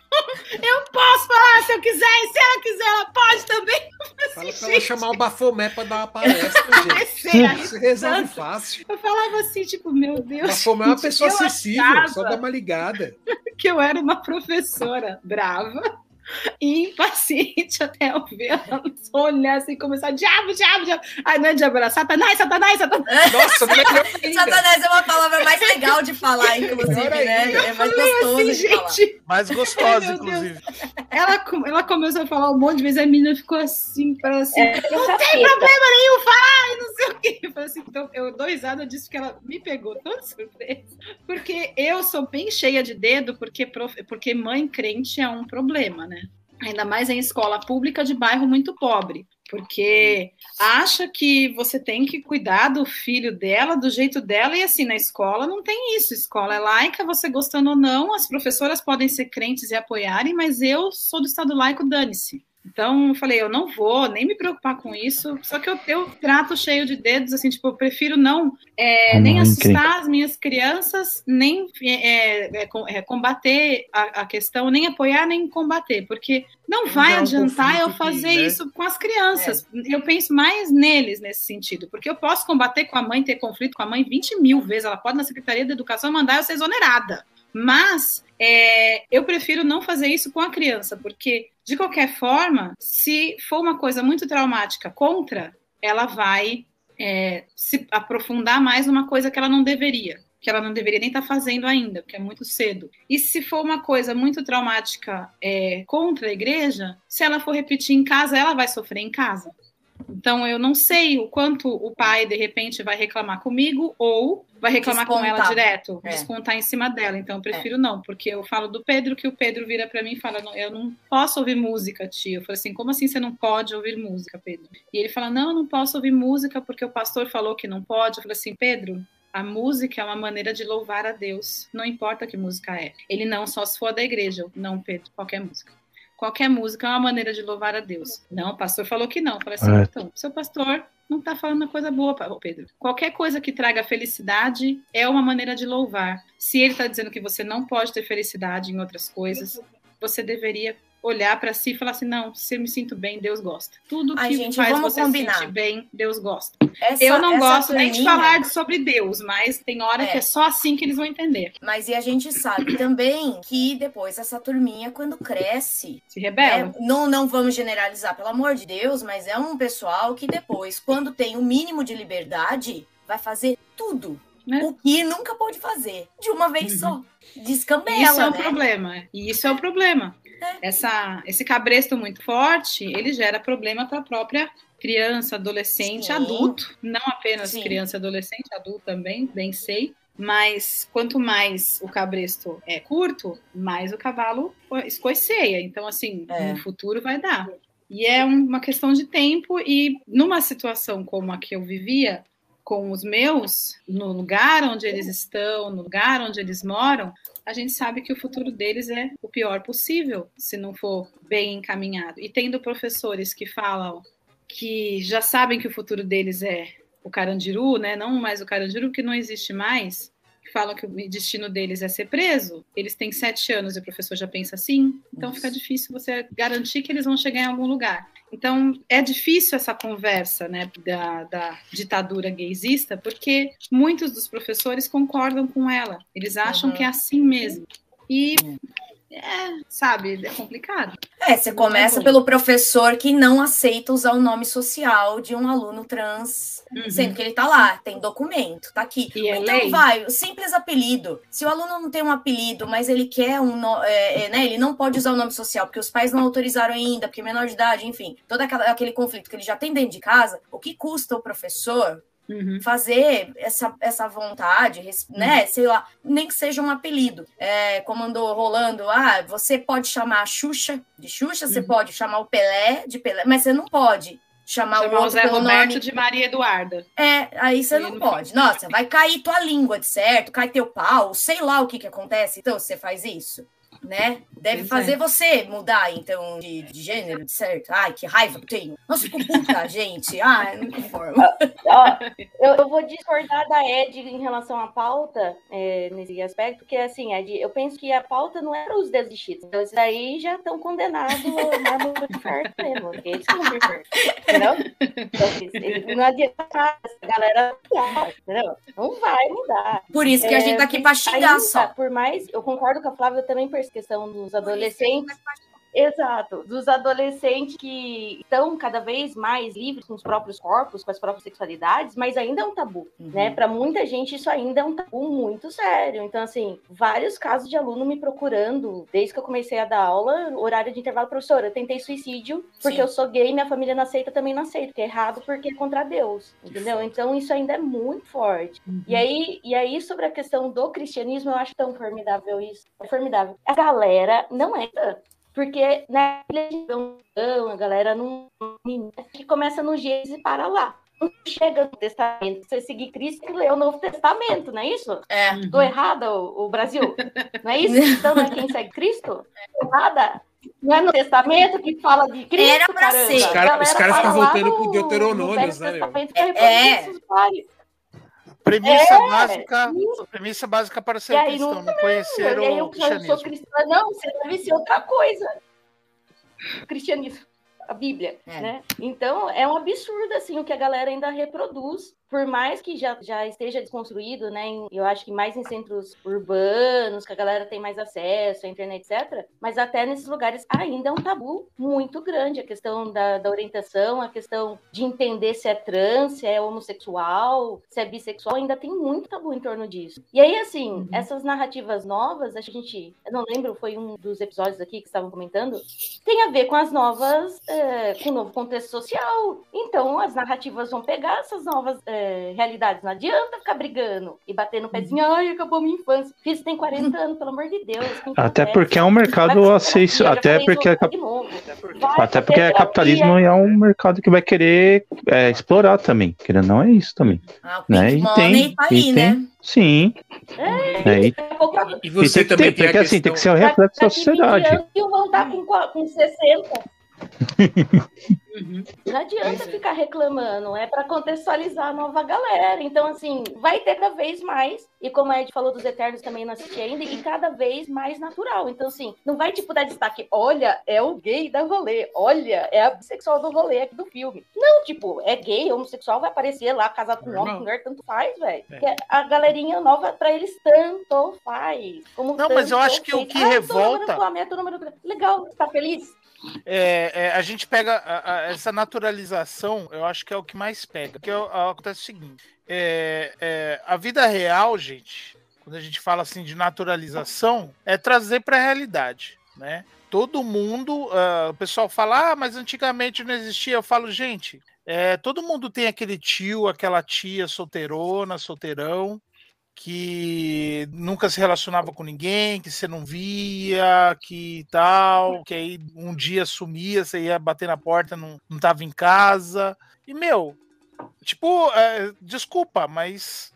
Eu posso falar se eu quiser, e se ela quiser, ela pode também. Fala pra ela chamar o Bafomé pra dar uma palestra, [LAUGHS] gente. Isso resolve fácil. Eu falava assim, tipo, meu Deus. Bafomé é uma pessoa acessível, só dá uma ligada. [LAUGHS] Que eu era uma professora brava e impaciente [LAUGHS] até eu ver ela olhar assim e começar, diabo, diabo, diabo. Ai, não é diabo, era satanás, satanás, satanás. Nossa, é [LAUGHS] satanás é uma palavra mais legal de falar, inclusive, né? É mais gostoso assim, de gente, falar. Mais gostosa, inclusive. Ela, ela começou a falar um monte de vezes, a menina ficou assim, para assim, é, não tem problema nenhum, falar, e não sei o quê. Eu falei assim, então, eu dou risada disso, que ela me pegou tão surpresa, porque eu sou bem cheia de dedo, porque, prof... porque mãe crente é um problema, né? Ainda mais em escola pública de bairro muito pobre, porque acha que você tem que cuidar do filho dela, do jeito dela, e assim, na escola não tem isso. Escola é laica, você gostando ou não, as professoras podem ser crentes e apoiarem, mas eu sou do Estado laico, dane-se. Então, eu falei, eu não vou nem me preocupar com isso. Só que eu, eu trato cheio de dedos, assim, tipo, eu prefiro não é, nem assustar as minhas crianças, nem é, é, é, combater a, a, questão, nem apoiar, nem combater, porque não vai não adiantar eu fazer né? isso com as crianças. É. Eu penso mais neles nesse sentido, porque eu posso combater com a mãe, ter conflito com a mãe 20 mil vezes. Ela pode, na Secretaria da Educação, mandar eu ser exonerada. Mas é, eu prefiro não fazer isso com a criança, porque, de qualquer forma, se for uma coisa muito traumática contra, ela vai é, se aprofundar mais numa coisa que ela não deveria, que ela não deveria nem estar tá fazendo ainda, porque é muito cedo. E se for uma coisa muito traumática é, contra a igreja, se ela for repetir em casa, ela vai sofrer em casa. Então eu não sei o quanto o pai de repente vai reclamar comigo ou vai reclamar descontar. com ela direto, é. descontar em cima dela. Então eu prefiro é. não, porque eu falo do Pedro que o Pedro vira para mim e fala: "Eu não posso ouvir música, tio". Eu falei assim: "Como assim você não pode ouvir música, Pedro?". E ele fala: "Não, eu não posso ouvir música porque o pastor falou que não pode". Eu falei assim: "Pedro, a música é uma maneira de louvar a Deus, não importa que música é. Ele não só se for da igreja, não, Pedro, qualquer música qualquer música é uma maneira de louvar a Deus. Não, o pastor falou que não. Eu falei assim, é. então, seu pastor não está falando uma coisa boa, Pedro. Qualquer coisa que traga felicidade é uma maneira de louvar. Se ele está dizendo que você não pode ter felicidade em outras coisas, você deveria olhar para si e falar assim: não, se eu me sinto bem, Deus gosta. Tudo que Ai, gente, faz você combinar. se sentir bem, Deus gosta. Essa, eu não gosto nem de falar sobre Deus, mas tem hora é. que é só assim que eles vão entender. Mas e a gente sabe também que depois essa turminha, quando cresce, se rebela. É, não, não vamos generalizar, pelo amor de Deus, mas é um pessoal que depois, quando tem o um mínimo de liberdade, vai fazer tudo. Né? O que nunca pôde fazer de uma vez uhum. só. Descambela. Isso é o né? problema. E isso é o problema. É. Essa, esse cabresto muito forte, ele gera problema para a própria criança, adolescente, Sim. adulto, não apenas Sim. criança, adolescente, adulto também, bem sei. Mas quanto mais o cabresto é curto, mais o cavalo escoiceia. Então, assim, é. no futuro vai dar. E é uma questão de tempo, e numa situação como a que eu vivia, com os meus, no lugar onde eles estão, no lugar onde eles moram, a gente sabe que o futuro deles é o pior possível, se não for bem encaminhado. E tendo professores que falam que já sabem que o futuro deles é o Carandiru, né? Não mais o Carandiru, que não existe mais, que falam que o destino deles é ser preso, eles têm sete anos e o professor já pensa assim, então fica difícil você garantir que eles vão chegar em algum lugar. Então é difícil essa conversa né, da, da ditadura gaysista, porque muitos dos professores concordam com ela, eles acham uhum. que é assim mesmo. E é, sabe, é complicado. É, você começa pelo professor que não aceita usar o nome social de um aluno trans, uhum. sendo que ele tá lá, tem documento, tá aqui. E é então vai, o simples apelido. Se o aluno não tem um apelido, mas ele quer um, é, é, né, ele não pode usar o nome social porque os pais não autorizaram ainda, porque é menor de idade, enfim, todo aquele conflito que ele já tem dentro de casa, o que custa o professor Uhum. fazer essa, essa vontade, né? Uhum. Sei lá, nem que seja um apelido. É, como andou rolando, ah, você pode chamar a Xuxa de Xuxa, uhum. você pode chamar o Pelé de Pelé, mas você não pode chamar, chamar o outro Zé pelo Roberto nome de Maria Eduarda. É, aí você não, não pode. Nossa, vai cair tua língua de certo, cai teu pau, sei lá o que que acontece, então você faz isso. Né? Deve pois fazer é. você mudar, então, de, de, gênero, certo? Ai, que raiva que eu tenho. Nossa, fico puta, [LAUGHS] gente. Ai, não conformo. eu, eu, vou discordar da Ed em relação à pauta, é, nesse aspecto, porque, assim, Ed, eu penso que a pauta não era os desistidos. Então, esses aí já estão condenados a [LAUGHS] mármore de farto mesmo, eles são entendeu? Então, não adianta a galera entendeu? Não vai mudar. Por isso que a gente tá aqui pra xingar ainda, só. Por mais, eu concordo com a Flávia também por essa questão dos adolescentes. Exato, dos adolescentes que estão cada vez mais livres com os próprios corpos, com as próprias sexualidades, mas ainda é um tabu, uhum. né? Para muita gente isso ainda é um tabu muito sério. Então, assim, vários casos de aluno me procurando, desde que eu comecei a dar aula, horário de intervalo, professora, eu tentei suicídio porque Sim. eu sou gay, minha família não aceita, também não aceita, que é errado porque é contra Deus, entendeu? Então, isso ainda é muito forte. Uhum. E aí, e aí sobre a questão do cristianismo, eu acho tão formidável isso. É formidável. A galera não é porque na religião, a galera não que começa no Gênesis e para lá. Não chega no Testamento. Você seguir Cristo e ler o Novo Testamento, não é isso? É. Tô errada, o, o, Brasil? Não é isso? [LAUGHS] Então não é quem segue Cristo? Errada? Não é no Testamento que fala de Cristo? Era pra caramba. ser. Os caras cara ficam voltando pro Deuteronômios, né? É. é. Premissa é, básica, isso. premissa básica para ser cristão, não, não conhecer o, o cristianismo. Eu sou cristã, não, você deve ser outra coisa. Cristianismo, a Bíblia, é. né? Então, é um absurdo, assim, o que a galera ainda reproduz por mais que já, já esteja desconstruído, né? Em, eu acho que mais em centros urbanos, que a galera tem mais acesso à internet, etc. Mas até nesses lugares ainda é um tabu muito grande a questão da, da orientação, a questão de entender se é trans, se é homossexual, se é bissexual, ainda tem muito tabu em torno disso. E aí, assim, uhum. essas narrativas novas, a gente, eu não lembro, foi um dos episódios aqui que estavam comentando, tem a ver com as novas, é, com o novo contexto social. Então, as narrativas vão pegar essas novas. É, é, realidades. Não adianta ficar brigando e bater no pezinho, ai, acabou minha infância. Fiz tem 40 anos, pelo amor de Deus. Até porque é um mercado acesso, até porque, é cap... até porque é capitalismo e é um mercado que vai querer é, explorar também. Querendo não é isso também. Ah, né? E tem, tá aí, e tem, né? Sim. É, é, e, e você e também tem, porque assim, tem que ser um reflexo da sociedade. E vão estar com, com 60. Uhum. Não adianta é. ficar reclamando, é para contextualizar a nova galera. Então, assim, vai ter cada vez mais, e como a Ed falou dos Eternos também não assisti ainda, e cada vez mais natural. Então, assim, não vai tipo dar destaque, olha, é o gay da rolê, olha, é a bissexual do rolê aqui do filme. Não, tipo, é gay, homossexual, vai aparecer lá, casado com homem, com mulher, tanto faz, velho. É. A galerinha nova, para eles, tanto faz. Como não, mas eu acho que o que ah, revolta. Legal, tá feliz? É, é, a gente pega a, a, essa naturalização, eu acho que é o que mais pega. Que é, acontece o seguinte: é, é, a vida real, gente, quando a gente fala assim de naturalização, é trazer para a realidade, né? Todo mundo, uh, o pessoal fala, ah, mas antigamente não existia. Eu falo, gente, é, todo mundo tem aquele tio, aquela tia solteirona, solteirão, que nunca se relacionava com ninguém, que você não via, que tal, que aí um dia sumia, você ia bater na porta, não, não tava em casa. E, meu, tipo, é, desculpa, mas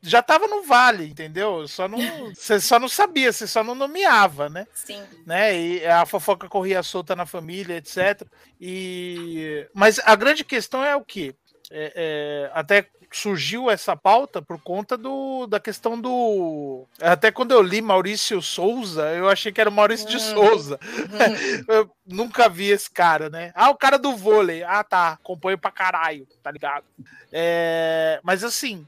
já tava no vale, entendeu? Só não, [LAUGHS] você só não sabia, você só não nomeava, né? Sim. Né? E a fofoca corria solta na família, etc. E mas a grande questão é o que é, é, até surgiu essa pauta por conta do, da questão do. Até quando eu li Maurício Souza, eu achei que era o Maurício de hum. Souza. Hum. [LAUGHS] eu nunca vi esse cara, né? Ah, o cara do vôlei. Ah, tá. Acompanho pra caralho, tá ligado? É, mas assim,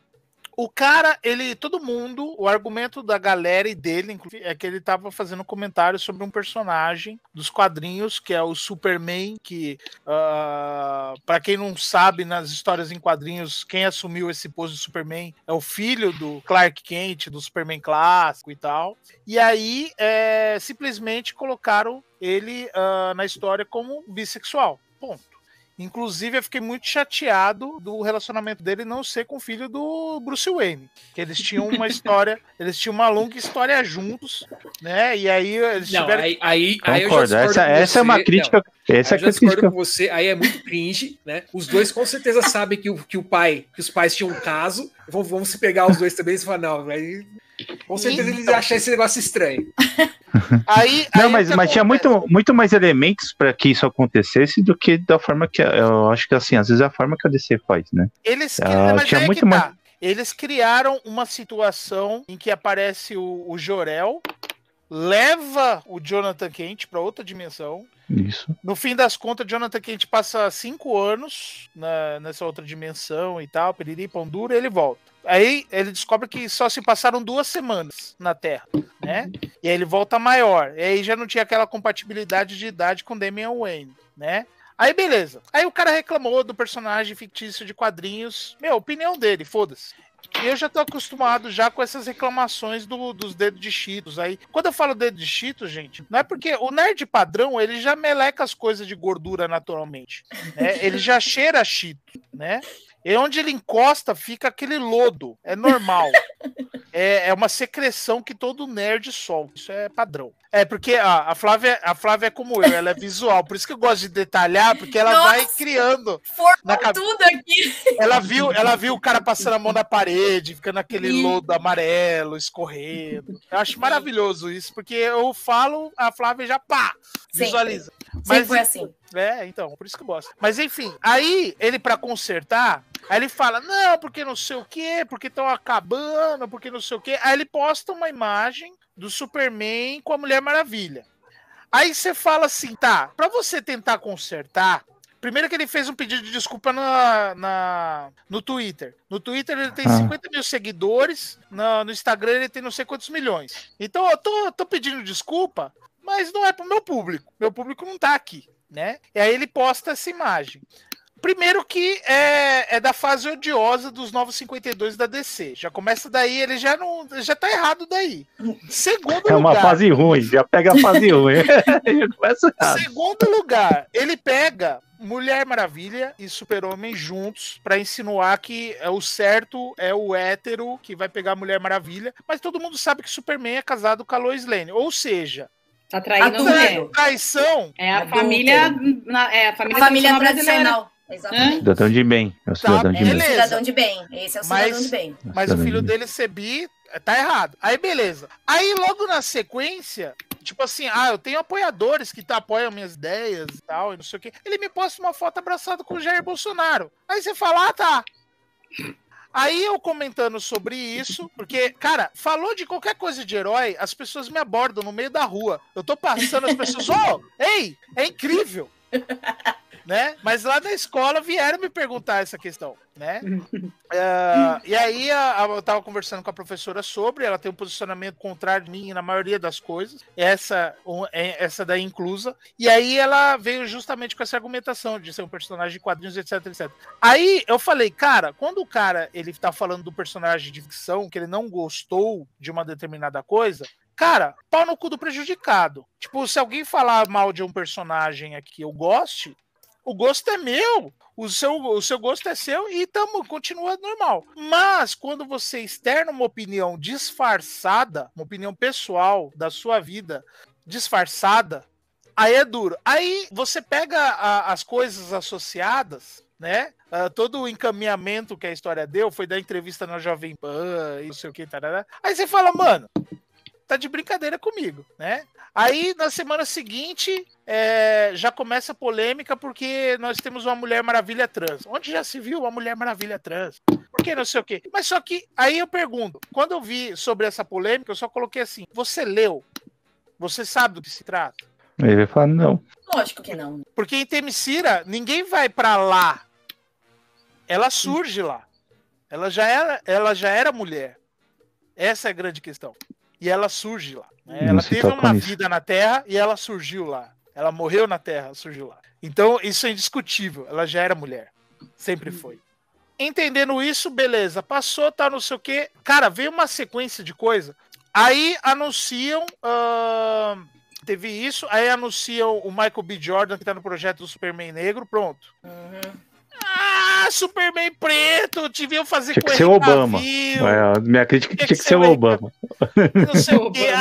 o cara, ele, todo mundo, o argumento da galera e dele, inclusive, é que ele tava fazendo comentário sobre um personagem dos quadrinhos, que é o Superman, que, uh, ah, para quem não sabe, nas histórias em quadrinhos, quem assumiu esse posto de Superman é o filho do Clark Kent, do Superman clássico e tal. E aí, é, simplesmente colocaram ele uh, na história como bissexual. Ponto. Inclusive, eu fiquei muito chateado do relacionamento dele não ser com o filho do Bruce Wayne. Que eles tinham uma [LAUGHS] história, eles tinham uma longa história juntos, né? E aí eles não, tiveram. Aí, aí, aí essa, essa é uma crítica. Não, essa eu é crítica. com você, aí é muito cringe, né? Os dois com certeza sabem que o, que o pai, que os pais tinham um caso. Vão, vão se pegar os dois também e falar, não, aí. Com certeza eles acham esse negócio estranho. [LAUGHS] Aí, não, aí mas, mas tinha muito, muito mais elementos para que isso acontecesse do que da forma que eu acho que assim, às vezes é a forma que a DC faz, né? Eles uh, tinha muito mais. Tá. Eles criaram uma situação em que aparece o, o Jorel, leva o Jonathan Kent para outra dimensão. Isso. No fim das contas, Jonathan Kent passa cinco anos na, nessa outra dimensão e tal, periri, pão duro, e ele volta. Aí ele descobre que só se passaram duas semanas na Terra, né? E aí ele volta maior. E aí já não tinha aquela compatibilidade de idade com Damian Wayne, né? Aí beleza. Aí o cara reclamou do personagem fictício de quadrinhos. Meu, opinião dele, foda-se. E eu já tô acostumado já com essas reclamações do, dos dedos de Cheetos. Aí, quando eu falo dedo de Cheetos, gente, não é porque o nerd padrão, ele já meleca as coisas de gordura naturalmente. Né? Ele já cheira Cheeto, né? E onde ele encosta fica aquele lodo. É normal. [LAUGHS] é, é uma secreção que todo nerd solta. Isso é padrão. É, porque a, a, Flávia, a Flávia é como eu, ela é visual. Por isso que eu gosto de detalhar, porque ela Nossa, vai criando. Forma tudo aqui. Ela viu, ela viu o cara passando a mão na parede, ficando aquele lodo amarelo, escorrendo. Eu acho maravilhoso isso, porque eu falo, a Flávia já pá, visualiza. Sempre. Mas, Sempre foi assim. É, então, por isso que eu gosto. Mas enfim, aí ele para consertar, aí ele fala: "Não, porque não sei o quê, porque estão acabando, porque não sei o quê". Aí ele posta uma imagem do Superman com a Mulher Maravilha. Aí você fala assim, tá, para você tentar consertar, Primeiro que ele fez um pedido de desculpa na, na, no Twitter. No Twitter ele tem ah. 50 mil seguidores, no, no, Instagram ele tem não sei quantos milhões. Então eu tô, tô pedindo desculpa, mas não é pro meu público. Meu público não tá aqui né? E aí ele posta essa imagem. Primeiro que é, é da fase odiosa dos Novos 52 da DC. Já começa daí, ele já não já tá errado daí. Segundo é uma fase ruim, já pega a fase [LAUGHS] ruim. [LAUGHS] Segundo lugar, ele pega Mulher Maravilha e Super-Homem juntos para insinuar que é o certo é o hétero que vai pegar a Mulher Maravilha, mas todo mundo sabe que Superman é casado com a Lois Lane. Ou seja, Tá traindo a traição. É a família, na, é a família, a família tradicional. Exatamente. Cidadão de bem. É o cidadão tá, de bem. cidadão de bem. Esse é o cidadão mas, de bem. Mas o filho dele ser bi tá errado. Aí beleza. Aí logo na sequência, tipo assim, ah, eu tenho apoiadores que tá, apoiam minhas ideias e tal, e não sei o quê. Ele me posta uma foto abraçado com o Jair Bolsonaro. Aí você fala, ah, tá. Aí eu comentando sobre isso, porque, cara, falou de qualquer coisa de herói, as pessoas me abordam no meio da rua. Eu tô passando, as pessoas, oh, ei, é incrível. Né? Mas lá na escola vieram me perguntar essa questão, né? uh, [LAUGHS] e aí a, a, eu tava conversando com a professora sobre, ela tem um posicionamento contrário de mim na maioria das coisas, essa, um, é, essa daí inclusa, e aí ela veio justamente com essa argumentação de ser um personagem de quadrinhos, etc, etc. Aí eu falei, cara, quando o cara ele tá falando do personagem de ficção, que ele não gostou de uma determinada coisa, cara, pau no cu do prejudicado. Tipo, se alguém falar mal de um personagem aqui eu goste, o gosto é meu. O seu, o seu gosto é seu e tamo, continua normal. Mas quando você externa uma opinião disfarçada, uma opinião pessoal da sua vida disfarçada, aí é duro. Aí você pega a, as coisas associadas, né? Uh, todo o encaminhamento que a história deu foi da entrevista na Jovem Pan e não sei o que, tarará. Aí você fala, mano, tá de brincadeira comigo, né? Aí na semana seguinte é, já começa a polêmica porque nós temos uma Mulher Maravilha trans. Onde já se viu uma Mulher Maravilha trans? Por que não sei o quê? Mas só que aí eu pergunto, quando eu vi sobre essa polêmica, eu só coloquei assim: você leu? Você sabe do que se trata? Ele vai falar, não. Lógico que não. Porque em Temicira, ninguém vai para lá. Ela surge lá. Ela já era, ela já era mulher. Essa é a grande questão e ela surge lá. Né? Ela teve uma vida na Terra e ela surgiu lá. Ela morreu na Terra, surgiu lá. Então isso é indiscutível. Ela já era mulher. Sempre foi. Entendendo isso, beleza. Passou, tá não sei o quê. Cara, veio uma sequência de coisa. Aí anunciam. Uh, teve isso. Aí anunciam o Michael B. Jordan, que tá no projeto do Superman Negro. Pronto. Uhum. Ah, Superman preto, deviam fazer tinha que ser o Obama. É, minha crítica tinha, tinha que, ser o Obama. Não sei o quê. [LAUGHS]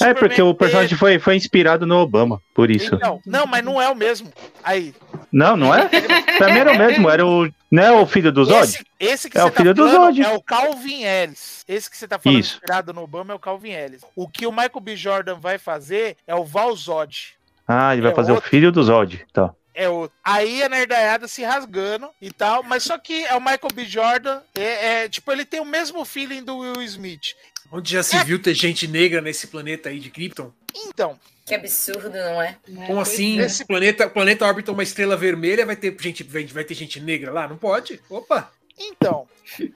Ah, é, porque o personagem foi, foi inspirado no Obama, por isso. Então, não, mas não é o mesmo. Aí. Não, não é? [LAUGHS] Pra mim era o mesmo, era o Não é o filho do Zod? Esse, esse que é você o filho tá do Zod. é o Calvin Ellis. Esse que você tá falando Isso. inspirado no Obama é o Calvin Ellis. O que o Michael B. Jordan vai fazer é o Val Zod. Ah, ele vai É fazer outro. o filho do Zod. Tá. É o... Aí a nerdaiada se rasgando e tal, mas só que é o Michael B. Jordan, é, é, tipo, ele tem o mesmo feeling do Will Smith. Onde já se viu ter gente negra nesse planeta aí de Krypton? Então, Que absurdo, não é? Como assim? é. Esse planeta, o planeta orbita uma estrela vermelha, vai ter gente, vai ter gente negra lá? Não pode. Opa! então. [LAUGHS]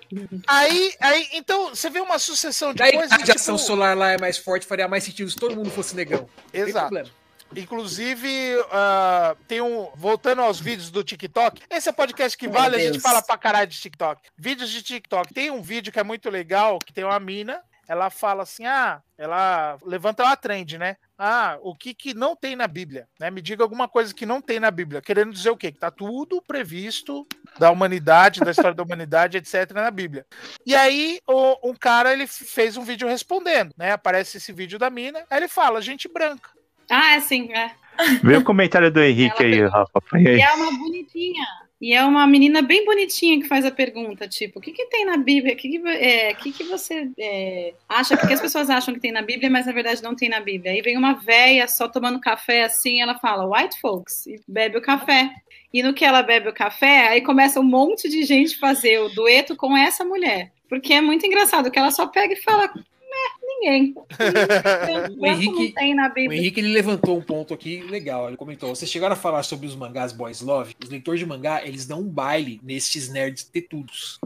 Aí, aí, então, você vê uma sucessão de Daí coisas. a radiação tipo- solar lá é mais forte, faria mais sentido se todo mundo fosse negão. Exato. Inclusive, ah, tem um. Voltando aos vídeos do TikTok, esse é podcast que vale, a gente fala pra caralho de TikTok. Vídeos de TikTok. Tem um vídeo que é muito legal, que tem uma mina, ela fala assim: ah, ela levanta uma trend, né? Ah, o que que não tem na Bíblia, né? Me diga alguma coisa que não tem na Bíblia. Querendo dizer o quê? Que tá tudo previsto da humanidade, da história da humanidade, etc, na Bíblia. E aí, o, um cara, ele fez um vídeo respondendo, né? Aparece esse vídeo da mina, aí ele fala, gente branca. Ah, é sim, é. Vê o comentário do Henrique aí. Rafa. E é uma bonitinha. E é uma menina bem bonitinha que faz a pergunta, tipo, o que, que tem na Bíblia? O que, que, é, que, que você é, acha? Porque as pessoas acham que tem na Bíblia, mas na verdade não tem na Bíblia. Aí vem uma véia só tomando café assim, ela fala, white folks, e bebe o café. E no que ela bebe o café, aí começa um monte de gente fazer o dueto com essa mulher. Porque é muito engraçado, que ela só pega e fala, ninguém. [LAUGHS] O Henrique- não tem na O Bíblia. Henrique ele levantou um ponto aqui legal. Ele comentou: vocês chegaram a falar sobre os mangás Boys Love? Os leitores de mangá, eles dão um baile nestes nerds tetudos.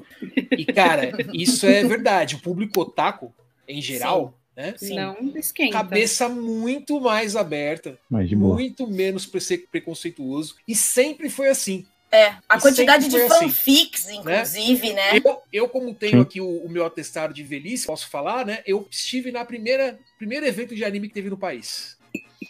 E, cara, isso é verdade. O público otaku, em geral, né? Não esquenta. Cabeça muito mais aberta, boa. muito menos preconceituoso. E sempre foi assim. É, a E quantidade de assim, fanfics, inclusive, né? Eu, eu, como tenho aqui o, o meu atestado de velhice, posso falar, né? Eu estive na primeira primeiro evento de anime que teve no país.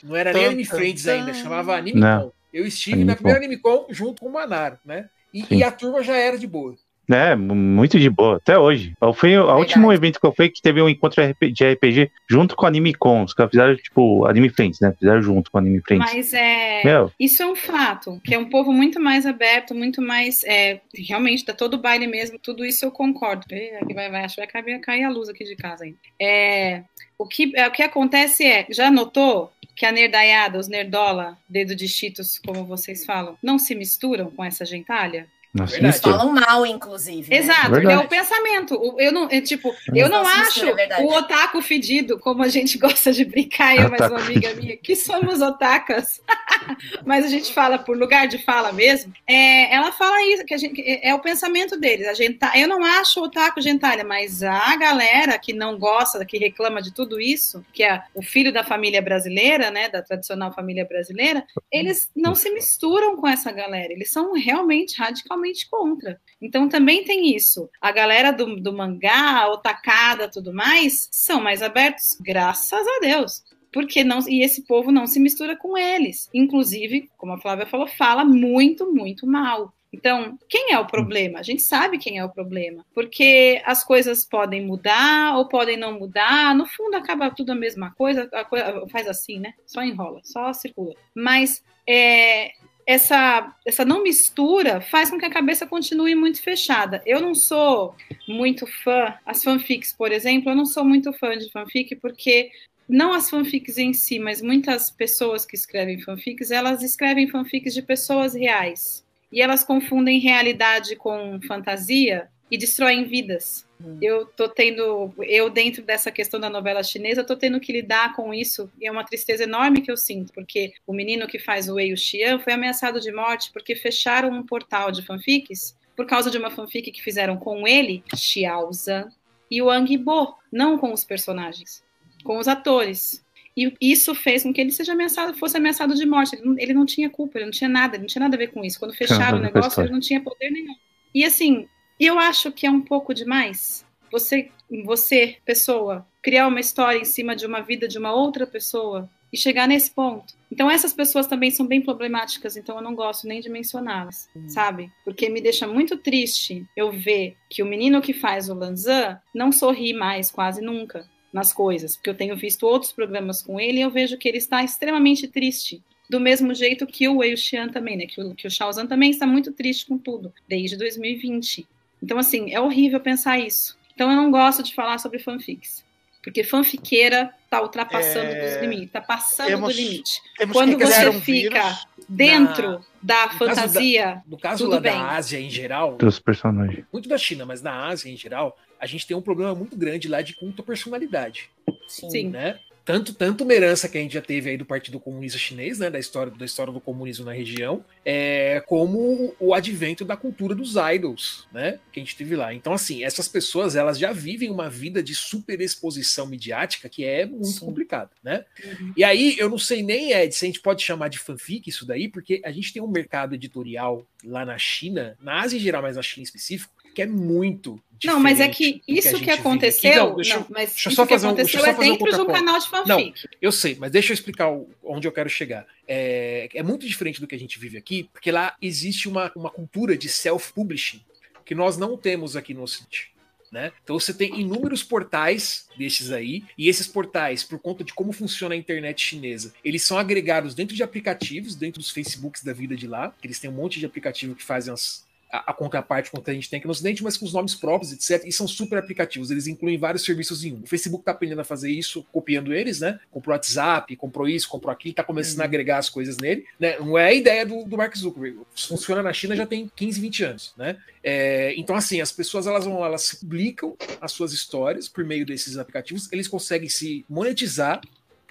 Não era nem Anime Friends ainda, chamava Anime Não. Con. Eu estive Anime na primeira. Anime Con junto com o Manaro, né? E, e a turma já era de boa. É, mu- muito de boa, até hoje. Foi o último evento que eu fui que teve um encontro de RPG junto com a Anime Con. Os caras fizeram, tipo, Anime Friends, né? Fizeram junto com a Anime Friends. Mas é. Meu, Isso é um fato, que é um povo muito mais aberto, muito mais. É, realmente, dá todo o baile mesmo, tudo isso eu concordo. Aqui vai, vai, acho que vai cair, cair a luz aqui de casa ainda. É, o, que, é, o que acontece é, já notou que a nerdaiada, os nerdola, dedo de cheetos, como vocês falam, não se misturam com essa gentalha? Nossa, Verdade. Falam mal, inclusive. né? Exato, é o pensamento. Eu não, é, tipo, eu não acho é o otaku fedido, como a gente [LAUGHS] gosta de brincar, eu e mais uma Otaku amiga minha, que somos otakas, [LAUGHS] mas a gente fala por lugar de fala mesmo. É, ela fala isso, que a gente, é, é o pensamento deles. A gente, eu não acho o otaku gentalha, mas a galera que não gosta, que reclama de tudo isso, que é o filho da família brasileira, né, da tradicional família brasileira, eles não se misturam com essa galera, eles são realmente radicalmente contra. Então também tem isso. A galera do, do mangá, otacada, tudo mais, são mais abertos, graças a Deus. Porque não, e esse povo não se mistura com eles. Inclusive, como a Flávia falou, fala muito, muito mal. Então, quem é o problema? A gente sabe quem é o problema. Porque as coisas podem mudar ou podem não mudar. No fundo, acaba tudo a mesma coisa. A coisa faz assim, né? Só enrola, só circula. Mas é, essa, essa não mistura faz com que a cabeça continue muito fechada. Eu não sou muito fã, as fanfics, por exemplo, eu não sou muito fã de fanfic porque não as fanfics em si, mas muitas pessoas que escrevem fanfics, elas escrevem fanfics de pessoas reais. E elas confundem realidade com fantasia e destroem vidas. Eu tô tendo, eu dentro dessa questão da novela chinesa, tô tendo que lidar com isso e é uma tristeza enorme que eu sinto, porque o menino que faz o Wei Xian foi ameaçado de morte porque fecharam um portal de fanfics por causa de uma fanfic que fizeram com ele, Xiaozan, e o Wang Bo, não com os personagens, com os atores. E isso fez com que ele seja ameaçado, fosse ameaçado de morte. Ele não, ele não tinha culpa, ele não tinha nada, ele não tinha nada a ver com isso. Quando fecharam o nada com a negócio, ele não tinha poder nenhum. E assim, eu acho que é um pouco demais você, você, pessoa, criar uma história em cima de uma vida de uma outra pessoa e chegar nesse ponto. Então essas pessoas também são bem problemáticas, então eu não gosto nem de mencioná-las, sabe? Porque me deixa muito triste eu ver que o menino que faz o Lanzan não sorri mais quase nunca nas coisas, porque eu tenho visto outros programas com ele e eu vejo que ele está extremamente triste. do mesmo jeito que o Wei Xian também, né? Que o, que o Shaozan também está muito triste com tudo, desde 2020. Então, assim, é horrível pensar isso. Então, eu não gosto de falar sobre fanfics. Porque fanfiqueira tá ultrapassando é... dos limites, tá passando temos, do limite. Quando você um fica dentro na... da no fantasia, caso da, no caso lá bem. da Ásia em geral, dos personagens. Muito da China, mas na Ásia em geral, a gente tem um problema muito grande lá de culto à personalidade. Sim. Né? Tanto, tanto uma herança que a gente já teve aí do Partido Comunista Chinês, né, da história, da história do comunismo na região, é, como o advento da cultura dos idols, né, que a gente teve lá. Então, assim, essas pessoas, elas já vivem uma vida de superexposição midiática que é muito Sim. complicada, né? Uhum. E aí, eu não sei nem, Ed, se a gente pode chamar de fanfic isso daí, porque a gente tem um mercado editorial lá na China, na Ásia em geral, mas na China em específico, que é muito não, mas é que isso que, que aconteceu. Não, deixa, não, mas deixa isso só fazer que aconteceu é dentro um de um canal de fanfic. Não, eu sei, mas deixa eu explicar onde eu quero chegar. É, é muito diferente do que a gente vive aqui, porque lá existe uma, uma cultura de self-publishing que nós não temos aqui no Ocidente. Né? Então você tem inúmeros portais desses aí, e esses portais, por conta de como funciona a internet chinesa, eles são agregados dentro de aplicativos, dentro dos Facebooks da vida de lá, eles têm um monte de aplicativo que fazem as, a, a contraparte que a gente tem aqui no Ocidente, mas com os nomes próprios, etc. E são super aplicativos, eles incluem vários serviços em um. O Facebook tá aprendendo a fazer isso, copiando eles, né? Comprou WhatsApp, comprou isso, comprou aquilo, tá começando uhum. a agregar as coisas nele, né? Não é a ideia do, do Mark Zuckerberg. Funciona na China já tem 15, 20 anos, né? É, então, assim, as pessoas elas vão, elas publicam as suas histórias por meio desses aplicativos, eles conseguem se monetizar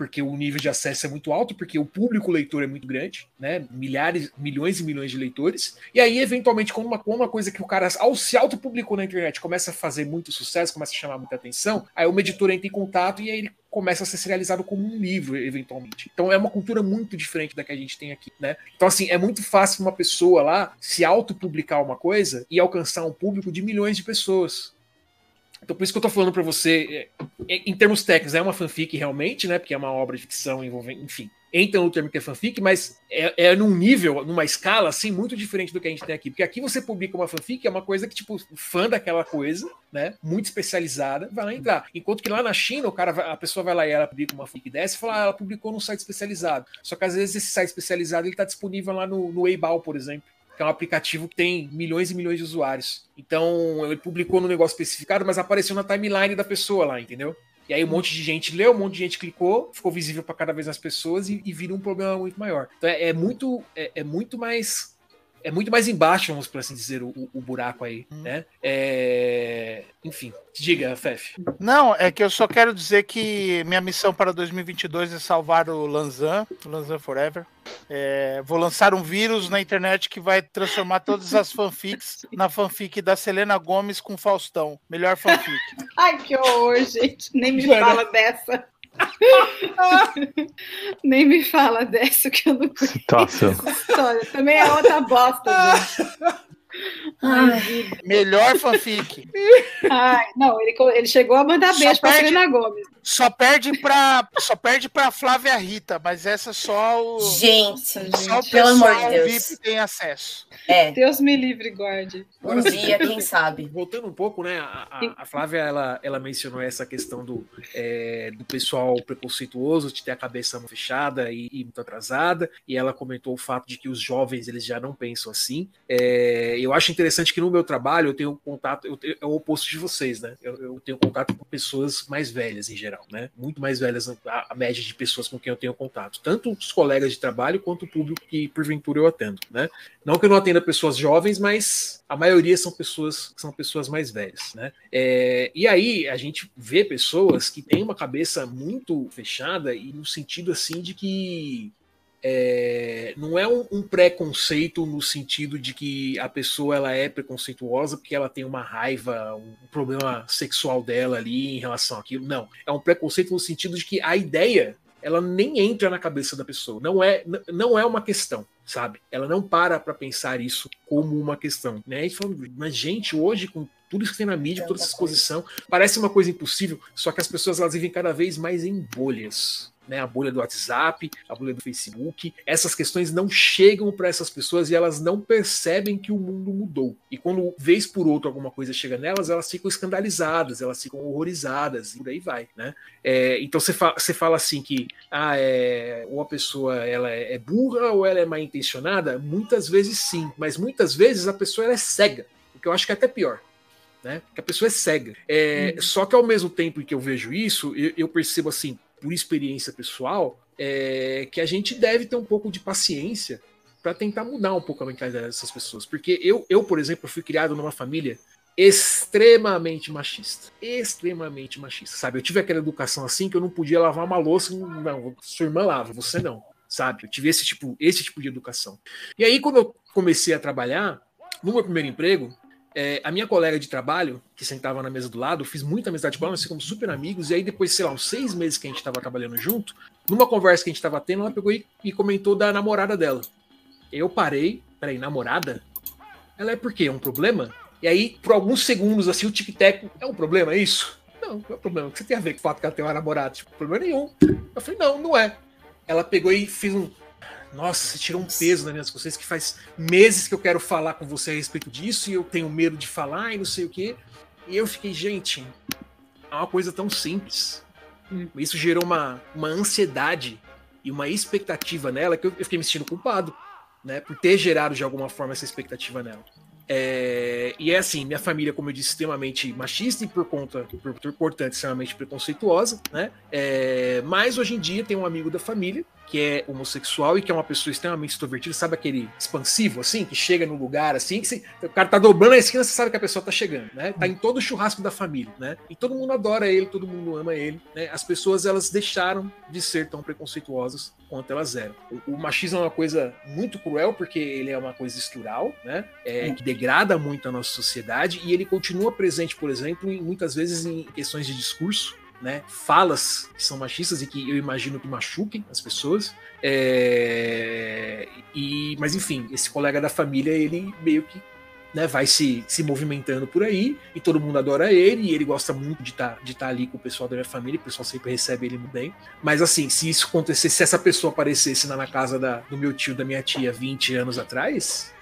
porque o nível de acesso é muito alto, porque o público leitor é muito grande, né? Milhares, milhões e milhões de leitores. E aí, eventualmente, quando uma, uma coisa que o cara ao se autopublicou na internet começa a fazer muito sucesso, começa a chamar muita atenção, aí o editor entra em contato e aí ele começa a ser serializado como um livro, eventualmente. Então é uma cultura muito diferente da que a gente tem aqui, né? Então, assim, é muito fácil uma pessoa lá se autopublicar uma coisa e alcançar um público de milhões de pessoas. Então, por isso que eu tô falando para você, é, é, em termos técnicos, é uma fanfic realmente, né? Porque é uma obra de ficção envolvendo, enfim, entra no termo que é fanfic, mas é, é num nível, numa escala, assim, muito diferente do que a gente tem aqui. Porque aqui você publica uma fanfic, é uma coisa que, tipo, fã daquela coisa, né? Muito especializada, vai lá entrar. Enquanto que lá na China, o cara, a pessoa vai lá e ela publica uma fanfic dessa e fala, ah, ela publicou num site especializado. Só que às vezes esse site especializado ele tá disponível lá no, no Eibal, por exemplo que é um aplicativo que tem milhões e milhões de usuários. Então, ele publicou no negócio especificado, mas apareceu na timeline da pessoa lá, entendeu? E aí um monte de gente leu, um monte de gente clicou, ficou visível para cada vez mais pessoas e, e vira um problema muito maior. Então é, é muito, é, é, muito mais é muito mais embaixo, vamos por assim dizer, o, o buraco aí, hum. né? É... Enfim, diga, Fef. Não, é que eu só quero dizer que minha missão para 2022 é salvar o Lanzan, o Lanzan Forever. É... Vou lançar um vírus na internet que vai transformar todas as fanfics [LAUGHS] na fanfic da Selena Gomes com Faustão. Melhor fanfic. [LAUGHS] Ai, que horror, gente. Nem me fala dessa. [LAUGHS] Nem me fala dessa que eu não conheço. Situação. História. Também é outra bosta, gente. Ai, melhor fanfic. Ai, não, ele, ele chegou a mandar beijo para Selena Gomes. Só perde para só perde para Flávia Rita, mas essa só o gente, só gente, o pelo amor de Deus. VIP tem acesso. É. Deus me livre, guarde. Um dia, quem sabe. Voltando um pouco, né? A, a, a Flávia ela, ela mencionou essa questão do, é, do pessoal preconceituoso de ter a cabeça fechada e, e, muito atrasada, e ela comentou o fato de que os jovens eles já não pensam assim. É, eu acho interessante que no meu trabalho eu tenho contato, eu tenho, é o oposto de vocês, né? Eu, eu, tenho contato com pessoas mais velhas em geral, né? Muito mais velhas a, a, média de pessoas com quem eu tenho contato, tanto os colegas de trabalho quanto o público que porventura eu atendo, né? Não que eu não atenda pessoas jovens, mas a maioria são pessoas são pessoas mais velhas, né? É, e aí a gente vê pessoas que têm uma cabeça muito fechada e no sentido assim de que é, não é um, um, preconceito no sentido de que a pessoa ela é preconceituosa porque ela tem uma raiva, um problema sexual dela ali em relação àquilo. Não. É um preconceito no sentido de que a ideia ela nem entra na cabeça da pessoa. Não é, não é uma questão, sabe? Ela não para para pensar isso como uma questão. Né? E mas, gente, hoje, com tudo isso que tem na mídia, toda essa exposição, parece uma coisa impossível, só que as pessoas elas vivem cada vez mais em bolhas né? A bolha do WhatsApp, a bolha do Facebook. Essas questões não chegam para essas pessoas e elas não percebem que o mundo mudou. E quando vez por outra alguma coisa chega nelas, elas ficam escandalizadas, elas ficam horrorizadas e por aí vai, né? É, então você fala, fala assim que ah, é, ou a pessoa ela é burra ou ela é mal intencionada, muitas vezes sim, mas muitas vezes a pessoa é cega, o que eu acho que é até pior né? Que a pessoa é cega. É, hum. Só que ao mesmo tempo que eu vejo isso, eu, eu percebo assim, por experiência pessoal, é, que a gente deve ter um pouco de paciência para tentar mudar um pouco a mentalidade dessas pessoas. Porque eu, eu, por exemplo, fui criado numa família extremamente machista. Extremamente machista, sabe? Eu tive aquela educação assim que eu não podia lavar uma louça, não, sua irmã lava, você não, sabe? Eu tive esse tipo, esse tipo de educação. E aí, quando eu comecei a trabalhar, no meu primeiro emprego, é, a minha colega de trabalho, que sentava na mesa do lado, fiz muita amizade com ela, nós ficamos super amigos, e aí depois, sei lá, uns seis meses que a gente estava trabalhando junto, numa conversa que a gente estava tendo, ela pegou e, e, comentou da namorada dela. Eu parei, peraí, namorada? Ela é por quê? É um problema? E aí, por alguns segundos, assim, o tic-tac, é um problema, é isso? Não, não é um problema. O que você tem a ver com o fato que ela tem uma namorada? Tipo, problema nenhum. Eu falei, não, não é. Ela pegou e fez um nossa, você tirou um peso das minhas costas que faz meses que eu quero falar com você a respeito disso e eu tenho medo de falar e não sei o quê. E eu fiquei, gente, é uma coisa tão simples. Hum. Isso gerou uma, uma ansiedade e uma expectativa nela que eu, eu fiquei me sentindo culpado, né, por ter gerado de alguma forma essa expectativa nela. É, e é assim, minha família, como eu disse, extremamente machista e por conta, por, por portanto, extremamente preconceituosa, né? É, mas hoje em dia tem um amigo da família que é homossexual e que é uma pessoa extremamente extrovertida, sabe aquele expansivo, assim, que chega no lugar, assim, se, o cara tá dobrando a esquina, você sabe que a pessoa tá chegando, né? Tá em todo o churrasco da família, né? E todo mundo adora ele, todo mundo ama ele, né? As pessoas, elas deixaram de ser tão preconceituosas quanto elas eram. O, o machismo é uma coisa muito cruel, porque ele é uma coisa estrutural, né? É, que degrada muito a nossa sociedade e ele continua presente, por exemplo, em, muitas vezes em questões de discurso, né, falas que são machistas e que eu imagino que machuquem as pessoas. É, e, mas enfim, esse colega da família, ele meio que né, vai se, se movimentando por aí e todo mundo adora ele e ele gosta muito de estar tá, de tá ali com o pessoal da minha família, o pessoal sempre recebe ele muito bem. Mas assim, se isso acontecesse, se essa pessoa aparecesse na, na casa da, do meu tio, da minha tia 20 anos atrás,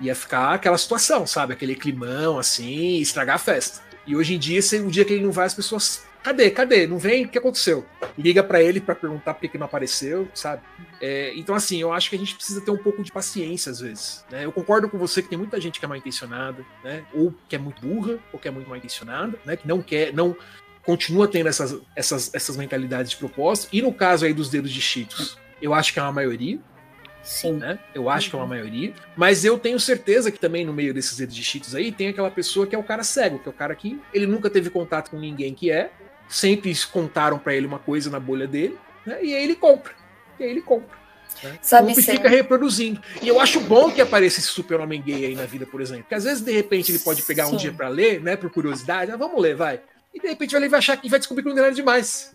ia ficar aquela situação, sabe? Aquele climão assim, estragar a festa. E hoje em dia, se um dia que ele não vai, as pessoas Cadê? Cadê? Não vem? O que aconteceu? Liga para ele para perguntar por que não apareceu, sabe? É, então, assim, eu acho que a gente precisa ter um pouco de paciência às vezes. Né? Eu concordo com você que tem muita gente que é mal intencionada, né? Ou que é muito burra, ou que é muito mal intencionada, né? Que não quer, não continua tendo essas, essas, essas mentalidades de propósito. E no caso aí dos dedos de Cheetos, eu acho que é uma maioria. Sim. Né? Eu acho uhum. que é uma maioria. Mas eu tenho certeza que também no meio desses dedos de Cheetos aí tem aquela pessoa que é o cara cego, que é o cara que ele nunca teve contato com ninguém que é, sempre contaram para ele uma coisa na bolha dele, né? E aí ele compra. E aí ele compra. Né? Sabe e fica reproduzindo. E eu acho bom que apareça esse super-homem gay aí na vida, por exemplo. Porque às vezes, de repente, ele pode pegar Sim. um dia para ler, né? Por curiosidade. Ah, vamos ler, vai. E de repente vai ler vai achar que vai descobrir que não tem nada demais.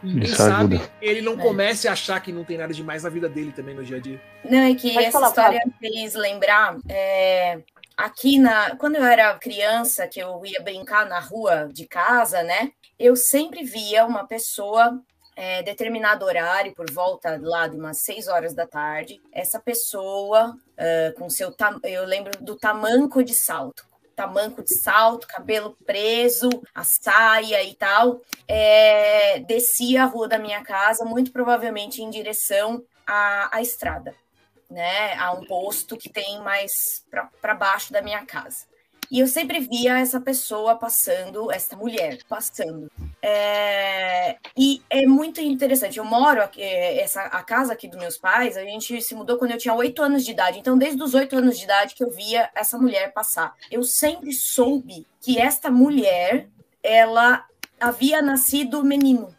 Quem Isso sabe ajuda. ele não é. comece a achar que não tem nada demais na vida dele também no dia a dia. Não, é que Pode essa falar, história fez lembrar. É, aqui na. Quando eu era criança, que eu ia brincar na rua de casa, né? Eu sempre via uma pessoa é, determinado horário, por volta lá de umas seis horas da tarde, essa pessoa uh, com seu eu lembro do tamanco de salto, tamanco de salto, cabelo preso, a saia e tal, é, descia a rua da minha casa, muito provavelmente em direção à, à estrada, né, a um posto que tem mais para baixo da minha casa. E eu sempre via essa pessoa passando, essa mulher passando. É, e é muito interessante. Eu moro aqui, é, essa a casa aqui dos meus pais. A gente se mudou quando eu tinha oito anos de idade. Então, desde os oito anos de idade que eu via essa mulher passar. Eu sempre soube que esta mulher, ela havia nascido menino.